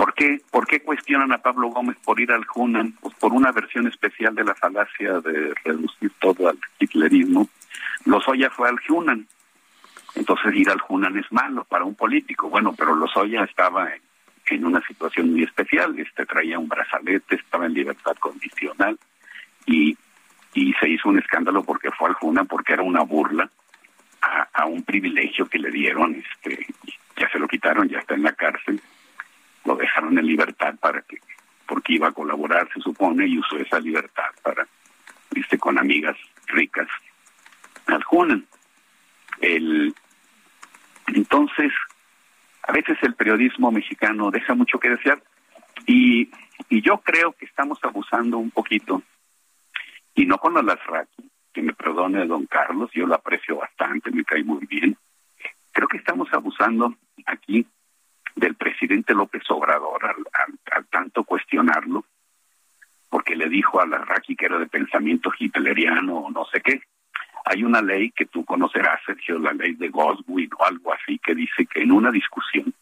¿Por qué, ¿Por qué cuestionan a Pablo Gómez por ir al Hunan? Pues por una versión especial de la falacia de reducir todo al hitlerismo. Lozoya fue al Hunan. Entonces ir al Hunan es malo para un político. Bueno, pero Lozoya estaba en, en una situación muy especial. Este traía un brazalete, estaba en libertad condicional y, y se hizo un escándalo porque fue al Hunan porque era una burla a, un privilegio que le dieron, este, ya se lo quitaron, ya está en la cárcel, lo dejaron en libertad para que, porque iba a colaborar, se supone, y usó esa libertad para irse con amigas ricas al El, entonces, a veces el periodismo mexicano deja mucho que desear y, y yo creo que estamos abusando un poquito, y no con las que me perdone don Carlos, yo lo aprecio bastante, me cae muy bien. Creo que estamos abusando aquí del presidente López Obrador al, tanto cuestionarlo, porque le dijo a la Raki que era de pensamiento hitleriano o no sé qué. Hay una ley que tú conocerás, Sergio, la ley de Goswin o algo así, que dice que en una discusión,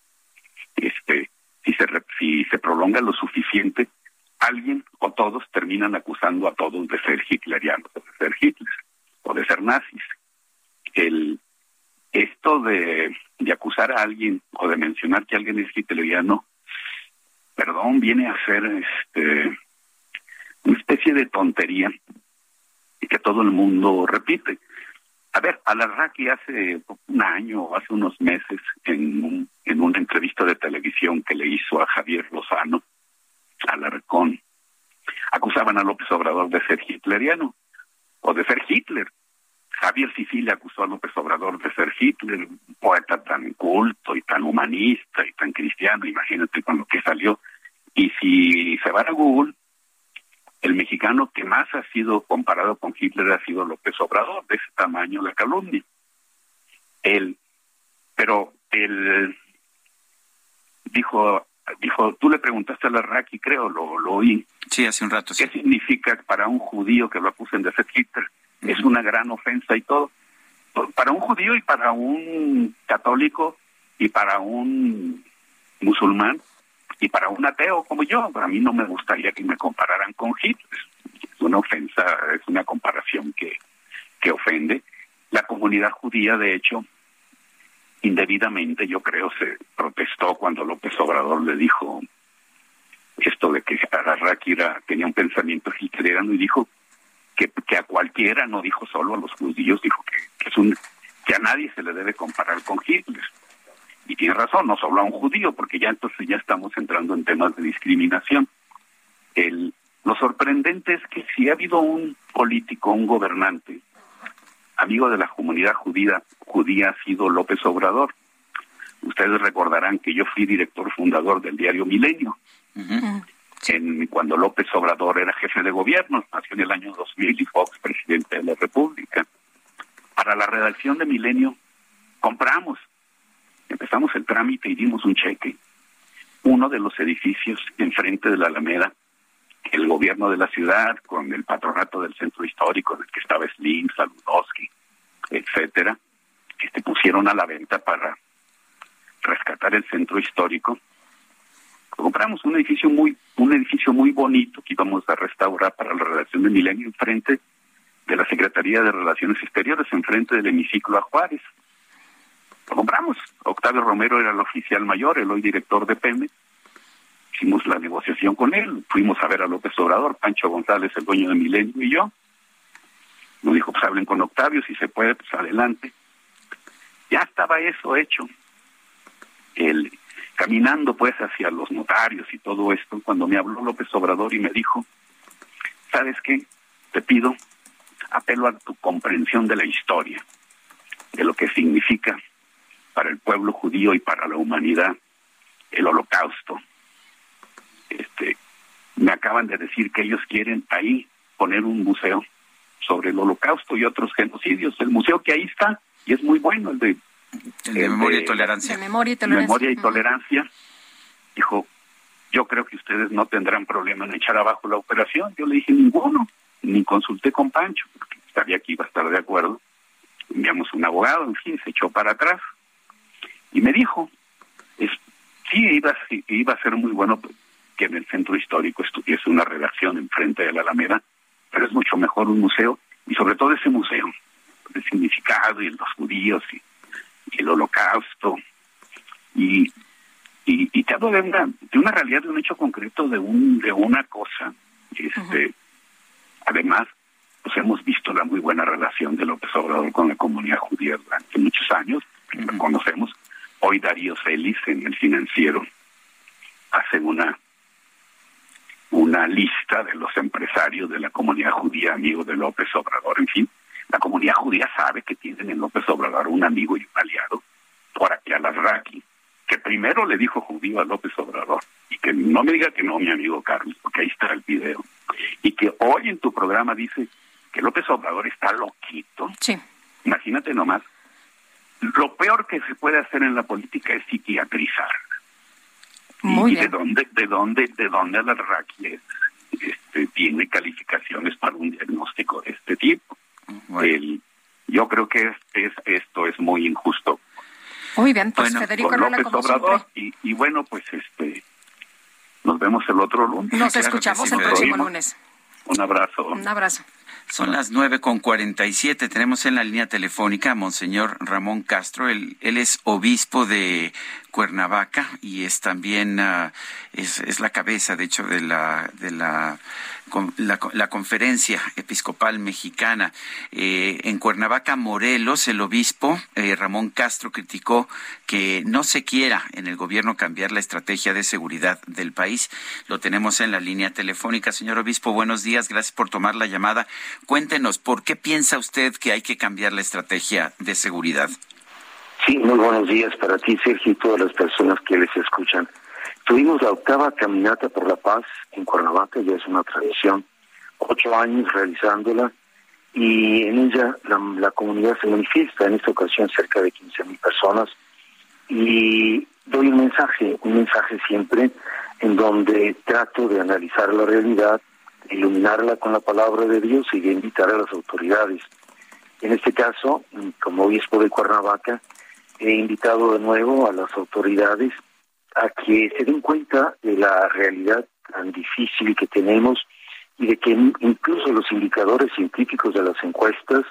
este, si se, si se prolonga lo suficiente, alguien o todos terminan acusando a todos de ser hitlerianos, de ser Hitler o de ser nazis. El, esto de, de acusar a alguien o de mencionar que alguien es hitleriano, perdón, viene a ser este, una especie de tontería que todo el mundo repite. A ver, Alarraqui hace un año o hace unos meses, en, un, en una entrevista de televisión que le hizo a Javier Lozano, Alarcón, acusaban a López Obrador de ser hitleriano o de ser Hitler. Javier Sicilia acusó a López Obrador de ser Hitler, un poeta tan culto y tan humanista y tan cristiano, imagínate con lo que salió. Y si se va a Google, el mexicano que más ha sido comparado con Hitler ha sido López Obrador, de ese tamaño la calumnia. Él, pero él dijo, dijo, tú le preguntaste a la Raki, creo, lo, lo oí. Sí, hace un rato. ¿Qué significa para un judío que lo acusen de ser Hitler? es una gran ofensa y todo. Para un judío y para un católico y para un musulmán y para un ateo como yo, a mí no me gustaría que me compararan con Hitler. Es una ofensa, es una comparación que, que ofende. La comunidad judía, de hecho, indebidamente, yo creo, se protestó cuando López Obrador le dijo esto de que Ararraqui tenía un pensamiento hitleriano y dijo que, a cualquiera, no dijo solo a los judíos, dijo que, es un que a nadie se le debe comparar con Hitler. Y tiene razón, no solo a un judío, porque ya entonces ya estamos entrando en temas de discriminación. El, lo sorprendente es que si ha habido un político, un gobernante, amigo de la comunidad judía, judía ha sido López Obrador. Ustedes recordarán que yo fui director fundador del diario Milenio en, cuando López Obrador era jefe de gobierno, nació en el año 2000 y Fox presidente de la República. Para la redacción de Milenio compramos, empezamos el trámite y dimos un cheque. Uno de los edificios enfrente de la Alameda, el gobierno de la ciudad, con el patronato del centro histórico en el que estaba Slim, Saludowski, etcétera, este pusieron a la venta para rescatar el centro histórico compramos un edificio muy un edificio muy bonito que íbamos a restaurar para la redacción de Milenio enfrente de la Secretaría de Relaciones Exteriores, enfrente del hemiciclo a Juárez. Lo compramos. Octavio Romero era el oficial mayor, el hoy director de PEME. Hicimos la negociación con él, fuimos a ver a López Obrador, Pancho González, el dueño de Milenio, y yo. Nos dijo, pues hablen con Octavio, si se puede, pues adelante. Ya estaba eso hecho. El, caminando pues hacia los notarios y todo esto, cuando me habló López Obrador y me dijo, ¿sabes qué? Te pido, apelo a tu comprensión de la historia, de lo que significa para el pueblo judío y para la humanidad el holocausto. Este, me acaban de decir que ellos quieren ahí poner un museo sobre el holocausto y otros genocidios. El museo que ahí está, y es muy bueno, el de de memoria y tolerancia. memoria y tolerancia. Memoria y tolerancia. Dijo, yo creo que ustedes no tendrán problema en echar abajo la operación. Yo le dije, ninguno. Ni consulté con Pancho, porque sabía que iba a estar de acuerdo. Enviamos un abogado, en fin, se echó para atrás. Y me dijo, es, sí, iba, iba a ser muy bueno que en el centro histórico estuviese una redacción enfrente de la Alameda, pero es mucho mejor un museo, y sobre todo ese museo, el significado y los judíos y el holocausto, y, y, te hablo de una, de una realidad, de un hecho concreto, de un de una cosa, este, además, pues hemos visto la muy buena relación de López Obrador con la comunidad judía durante muchos años, lo conocemos. Hoy Darío Celis en el financiero hace una una lista de los empresarios de la comunidad judía amigos de López Obrador. En fin, la comunidad judía sabe que tienen en López Obrador un amigo y un aliado, por aquí a Raki, que primero le dijo judío a López Obrador, y que no me diga que no, mi amigo Carlos, porque ahí está el video, y que hoy en tu programa dice que López Obrador está loquito. Sí. Imagínate nomás, lo peor que se puede hacer en la política es psiquiatrizar. Muy ¿Y bien. de dónde, de dónde, de dónde la RACI este, tiene calificaciones para un diagnóstico de este tipo? El- yo creo que es, es- esto es muy injusto Muy bien, pues Bueno, Federico con López Obrador y, y bueno pues este nos vemos el otro lunes. Nos Claro escuchamos sí, el próximo lunes. Un abrazo. Un abrazo. Son las nueve con cuarenta y siete. Tenemos en la línea telefónica a Monseñor Ramón Castro. Él, él es obispo de Cuernavaca y es también ah, es, es la cabeza, de hecho, de la de la la, la conferencia episcopal mexicana Eh, en Cuernavaca, Morelos, el obispo eh, Ramón Castro criticó que no se quiera en el gobierno cambiar la estrategia de seguridad del país. Lo tenemos en la línea telefónica. Señor obispo, buenos días. Gracias por tomar la llamada. Cuéntenos, ¿por qué piensa usted que hay que cambiar la estrategia de seguridad? Sí, muy buenos días para ti, Sergio, y todas las personas que les escuchan. Tuvimos la octava caminata por la paz en Cuernavaca, ya es una tradición, ocho años realizándola, y en ella la, la comunidad se manifiesta, en esta ocasión cerca de 15 mil personas, y doy un mensaje, un mensaje siempre en donde trato de analizar la realidad, iluminarla con la palabra de Dios y de invitar a las autoridades. En este caso, como obispo de Cuernavaca, he invitado de nuevo a las autoridades a que se den cuenta de la realidad tan difícil que tenemos y de que incluso los indicadores científicos de las encuestas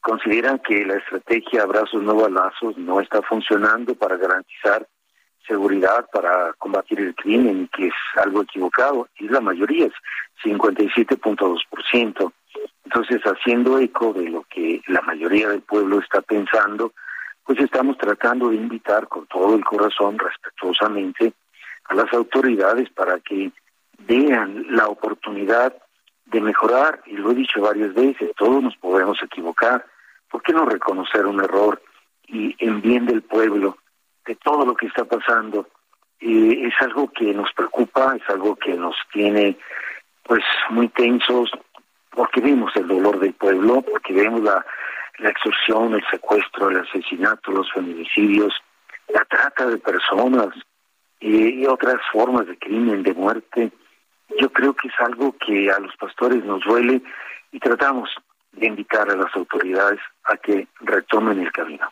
consideran que la estrategia abrazos no balazos no está funcionando para garantizar seguridad, para combatir el crimen que es algo equivocado. Y la mayoría es 57.2%. Entonces, haciendo eco de lo que la mayoría del pueblo está pensando, pues estamos tratando de invitar con todo el corazón, respetuosamente, a las autoridades para que vean la oportunidad de mejorar, y lo he dicho varias veces, todos nos podemos equivocar, ¿por qué no reconocer un error y en bien del pueblo, de todo lo que está pasando? Eh, es algo que nos preocupa, es algo que nos tiene pues muy tensos, porque vemos el dolor del pueblo, porque vemos la, la extorsión, el secuestro, el asesinato, los feminicidios, la trata de personas y otras formas de crimen, de muerte. Yo creo que es algo que a los pastores nos duele y tratamos de invitar a las autoridades a que retomen el camino.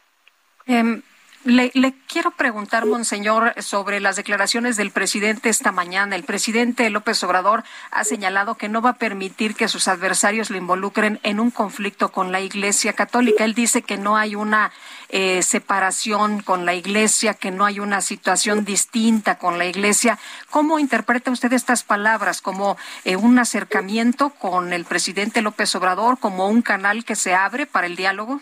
Em, le, le quiero preguntar, Monseñor, sobre las declaraciones del presidente esta mañana. El presidente López Obrador ha señalado que no va a permitir que sus adversarios lo involucren en un conflicto con la Iglesia Católica. Él dice que no hay una eh, separación con la Iglesia, que no hay una situación distinta con la Iglesia. ¿Cómo interpreta usted estas palabras? ¿Como eh, un acercamiento con el presidente López Obrador, como un canal que se abre para el diálogo?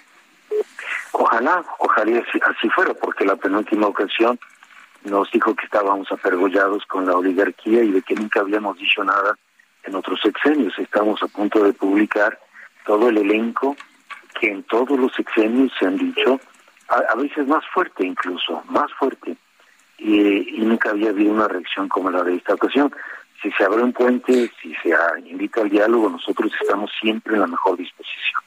Ojalá, ojalá así, fuera, porque la penúltima ocasión nos dijo que estábamos apergollados con la oligarquía y de que nunca habíamos dicho nada en otros sexenios. Estamos a punto de publicar todo el elenco que en todos los sexenios se han dicho, a, veces más fuerte incluso, más fuerte, y, y nunca había habido una reacción como la de esta ocasión. Si se abre un puente, si se invita al diálogo, nosotros estamos siempre en la mejor disposición.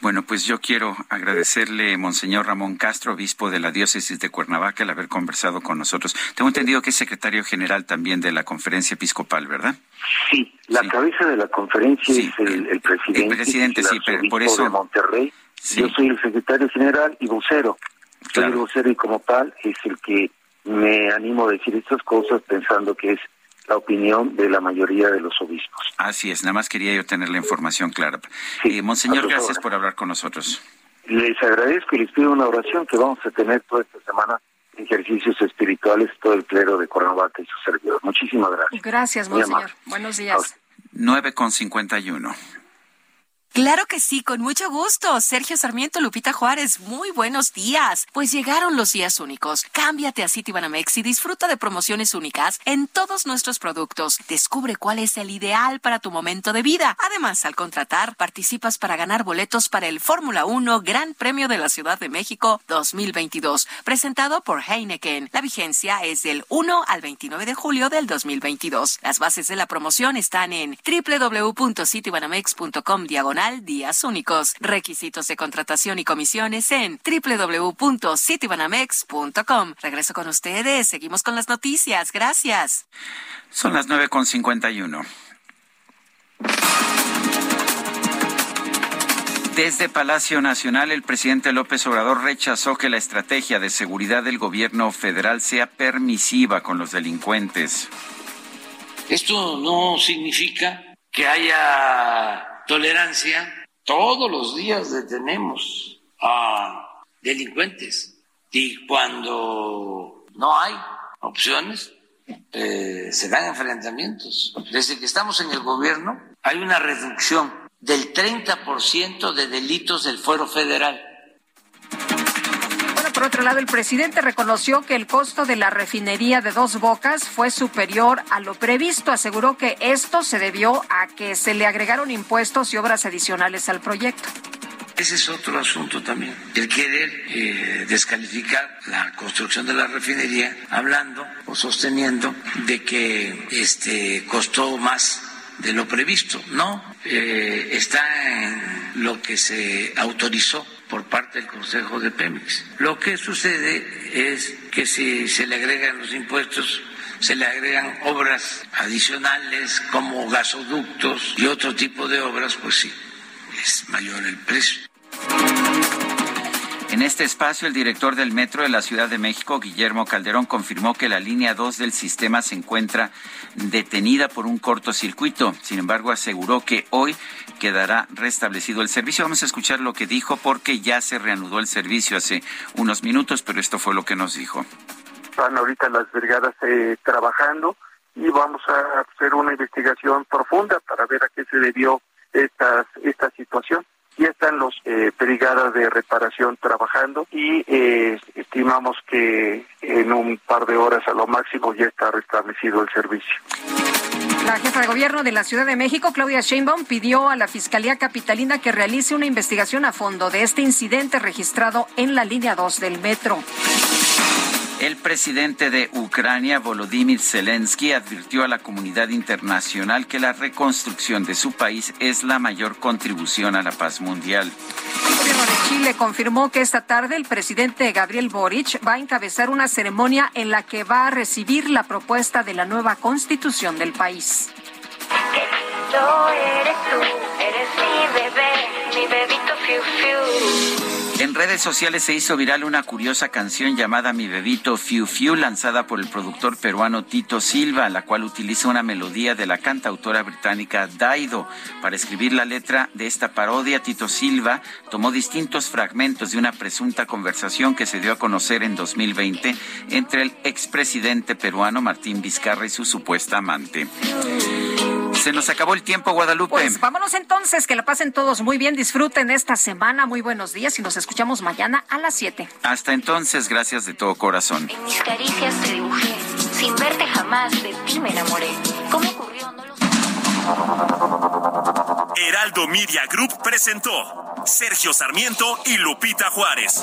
Bueno, pues yo quiero agradecerle, Monseñor Ramón Castro, obispo de la diócesis de Cuernavaca, el haber conversado con nosotros. Tengo entendido que es secretario general también de la conferencia episcopal, ¿verdad? Sí, la cabeza de la conferencia Sí, es el, el presidente, el presidente, sí, pero por eso- de Monterrey. Sí. Yo soy el secretario general y vocero. Soy el vocero y como tal es el que me animo a decir estas cosas pensando que es la opinión de la mayoría de los obispos. Así es, nada más quería yo tener la información clara. Eh, Monseñor, gracias por hablar con nosotros. Les agradezco y les pido una oración que vamos a tener toda esta semana ejercicios espirituales, todo el clero de Cuernavaca y su servidor. Muchísimas gracias. Gracias, Monseñor. Buenos días. 9 con 51. Claro que sí, con mucho gusto. Sergio Sarmiento, Lupita Juárez, muy buenos días. Pues llegaron los días únicos. Cámbiate a Citibanamex y disfruta de promociones únicas en todos nuestros productos. Descubre cuál es el ideal para tu momento de vida. Además, al contratar, participas para ganar boletos para el Fórmula 1 Gran Premio de la Ciudad de México 2022, presentado por Heineken. La vigencia es del 1 al 29 de julio del 2022. Las bases de la promoción están en www.citibanamex.com diagonal días únicos. Requisitos de contratación y comisiones en www.citibanamex.com. Regreso con ustedes. Seguimos con las noticias. Gracias. Son las 9.51. Desde Palacio Nacional, el presidente López Obrador rechazó que la estrategia de seguridad del gobierno federal sea permisiva con los delincuentes. Esto no significa que haya tolerancia, todos los días detenemos a delincuentes y cuando no hay opciones eh, se dan enfrentamientos. Desde que estamos en el gobierno hay una reducción del 30% de delitos del fuero federal por otro lado, el presidente reconoció que el costo de la refinería de Dos Bocas fue superior a lo previsto. Aseguró que esto se debió a que se le agregaron impuestos y obras adicionales al proyecto. Ese es otro asunto también. El querer eh, descalificar la construcción de la refinería hablando o sosteniendo de que este costó más de lo previsto. No, eh, está en lo que se autorizó por parte del Consejo de Pemex. Lo que sucede es que si se le agregan los impuestos, se le agregan obras adicionales como gasoductos y otro tipo de obras, pues sí, es mayor el precio. En este espacio, el director del Metro de la Ciudad de México, Guillermo Calderón, confirmó que la línea 2 del sistema se encuentra detenida por un cortocircuito. Sin embargo, aseguró que hoy quedará restablecido el servicio. Vamos a escuchar lo que dijo porque ya se reanudó el servicio hace unos minutos, pero esto fue lo que nos dijo. Están ahorita las brigadas eh, trabajando y vamos a hacer una investigación profunda para ver a qué se debió esta, esta situación ya están los eh, brigadas de reparación trabajando y eh, estimamos que en un par de horas a lo máximo ya está restablecido el servicio. La jefa de gobierno de la Ciudad de México, Claudia Sheinbaum, pidió a la Fiscalía Capitalina que realice una investigación a fondo de este incidente registrado en la línea 2 del metro. El presidente de Ucrania, Volodymyr Zelensky, advirtió a la comunidad internacional que la reconstrucción de su país es la mayor contribución a la paz mundial. El gobierno de Chile confirmó que esta tarde el presidente Gabriel Boric va a encabezar una ceremonia en la que va a recibir la propuesta de la nueva constitución del país. eres tú, eres mi bebé, mi bebito fiu fiu. En redes sociales se hizo viral una curiosa canción llamada Mi Bebito Fiu Fiu, lanzada por el productor peruano Tito Silva, la cual utiliza una melodía de la cantautora británica Daido. Para escribir la letra de esta parodia, Tito Silva tomó distintos fragmentos de una presunta conversación que se dio a conocer en 2020 entre el expresidente peruano Martín Vizcarra y su supuesta amante. Se nos acabó el tiempo, Guadalupe. Pues vámonos entonces, que la pasen todos muy bien, disfruten esta semana, muy buenos días y nos escuchamos mañana a las 7. Hasta entonces, gracias de todo corazón. En mis caricias te dibujé, sin verte jamás de ti me enamoré. ¿Cómo ocurrió? No lo sé. Heraldo Media Group presentó Sergio Sarmiento y Lupita Juárez.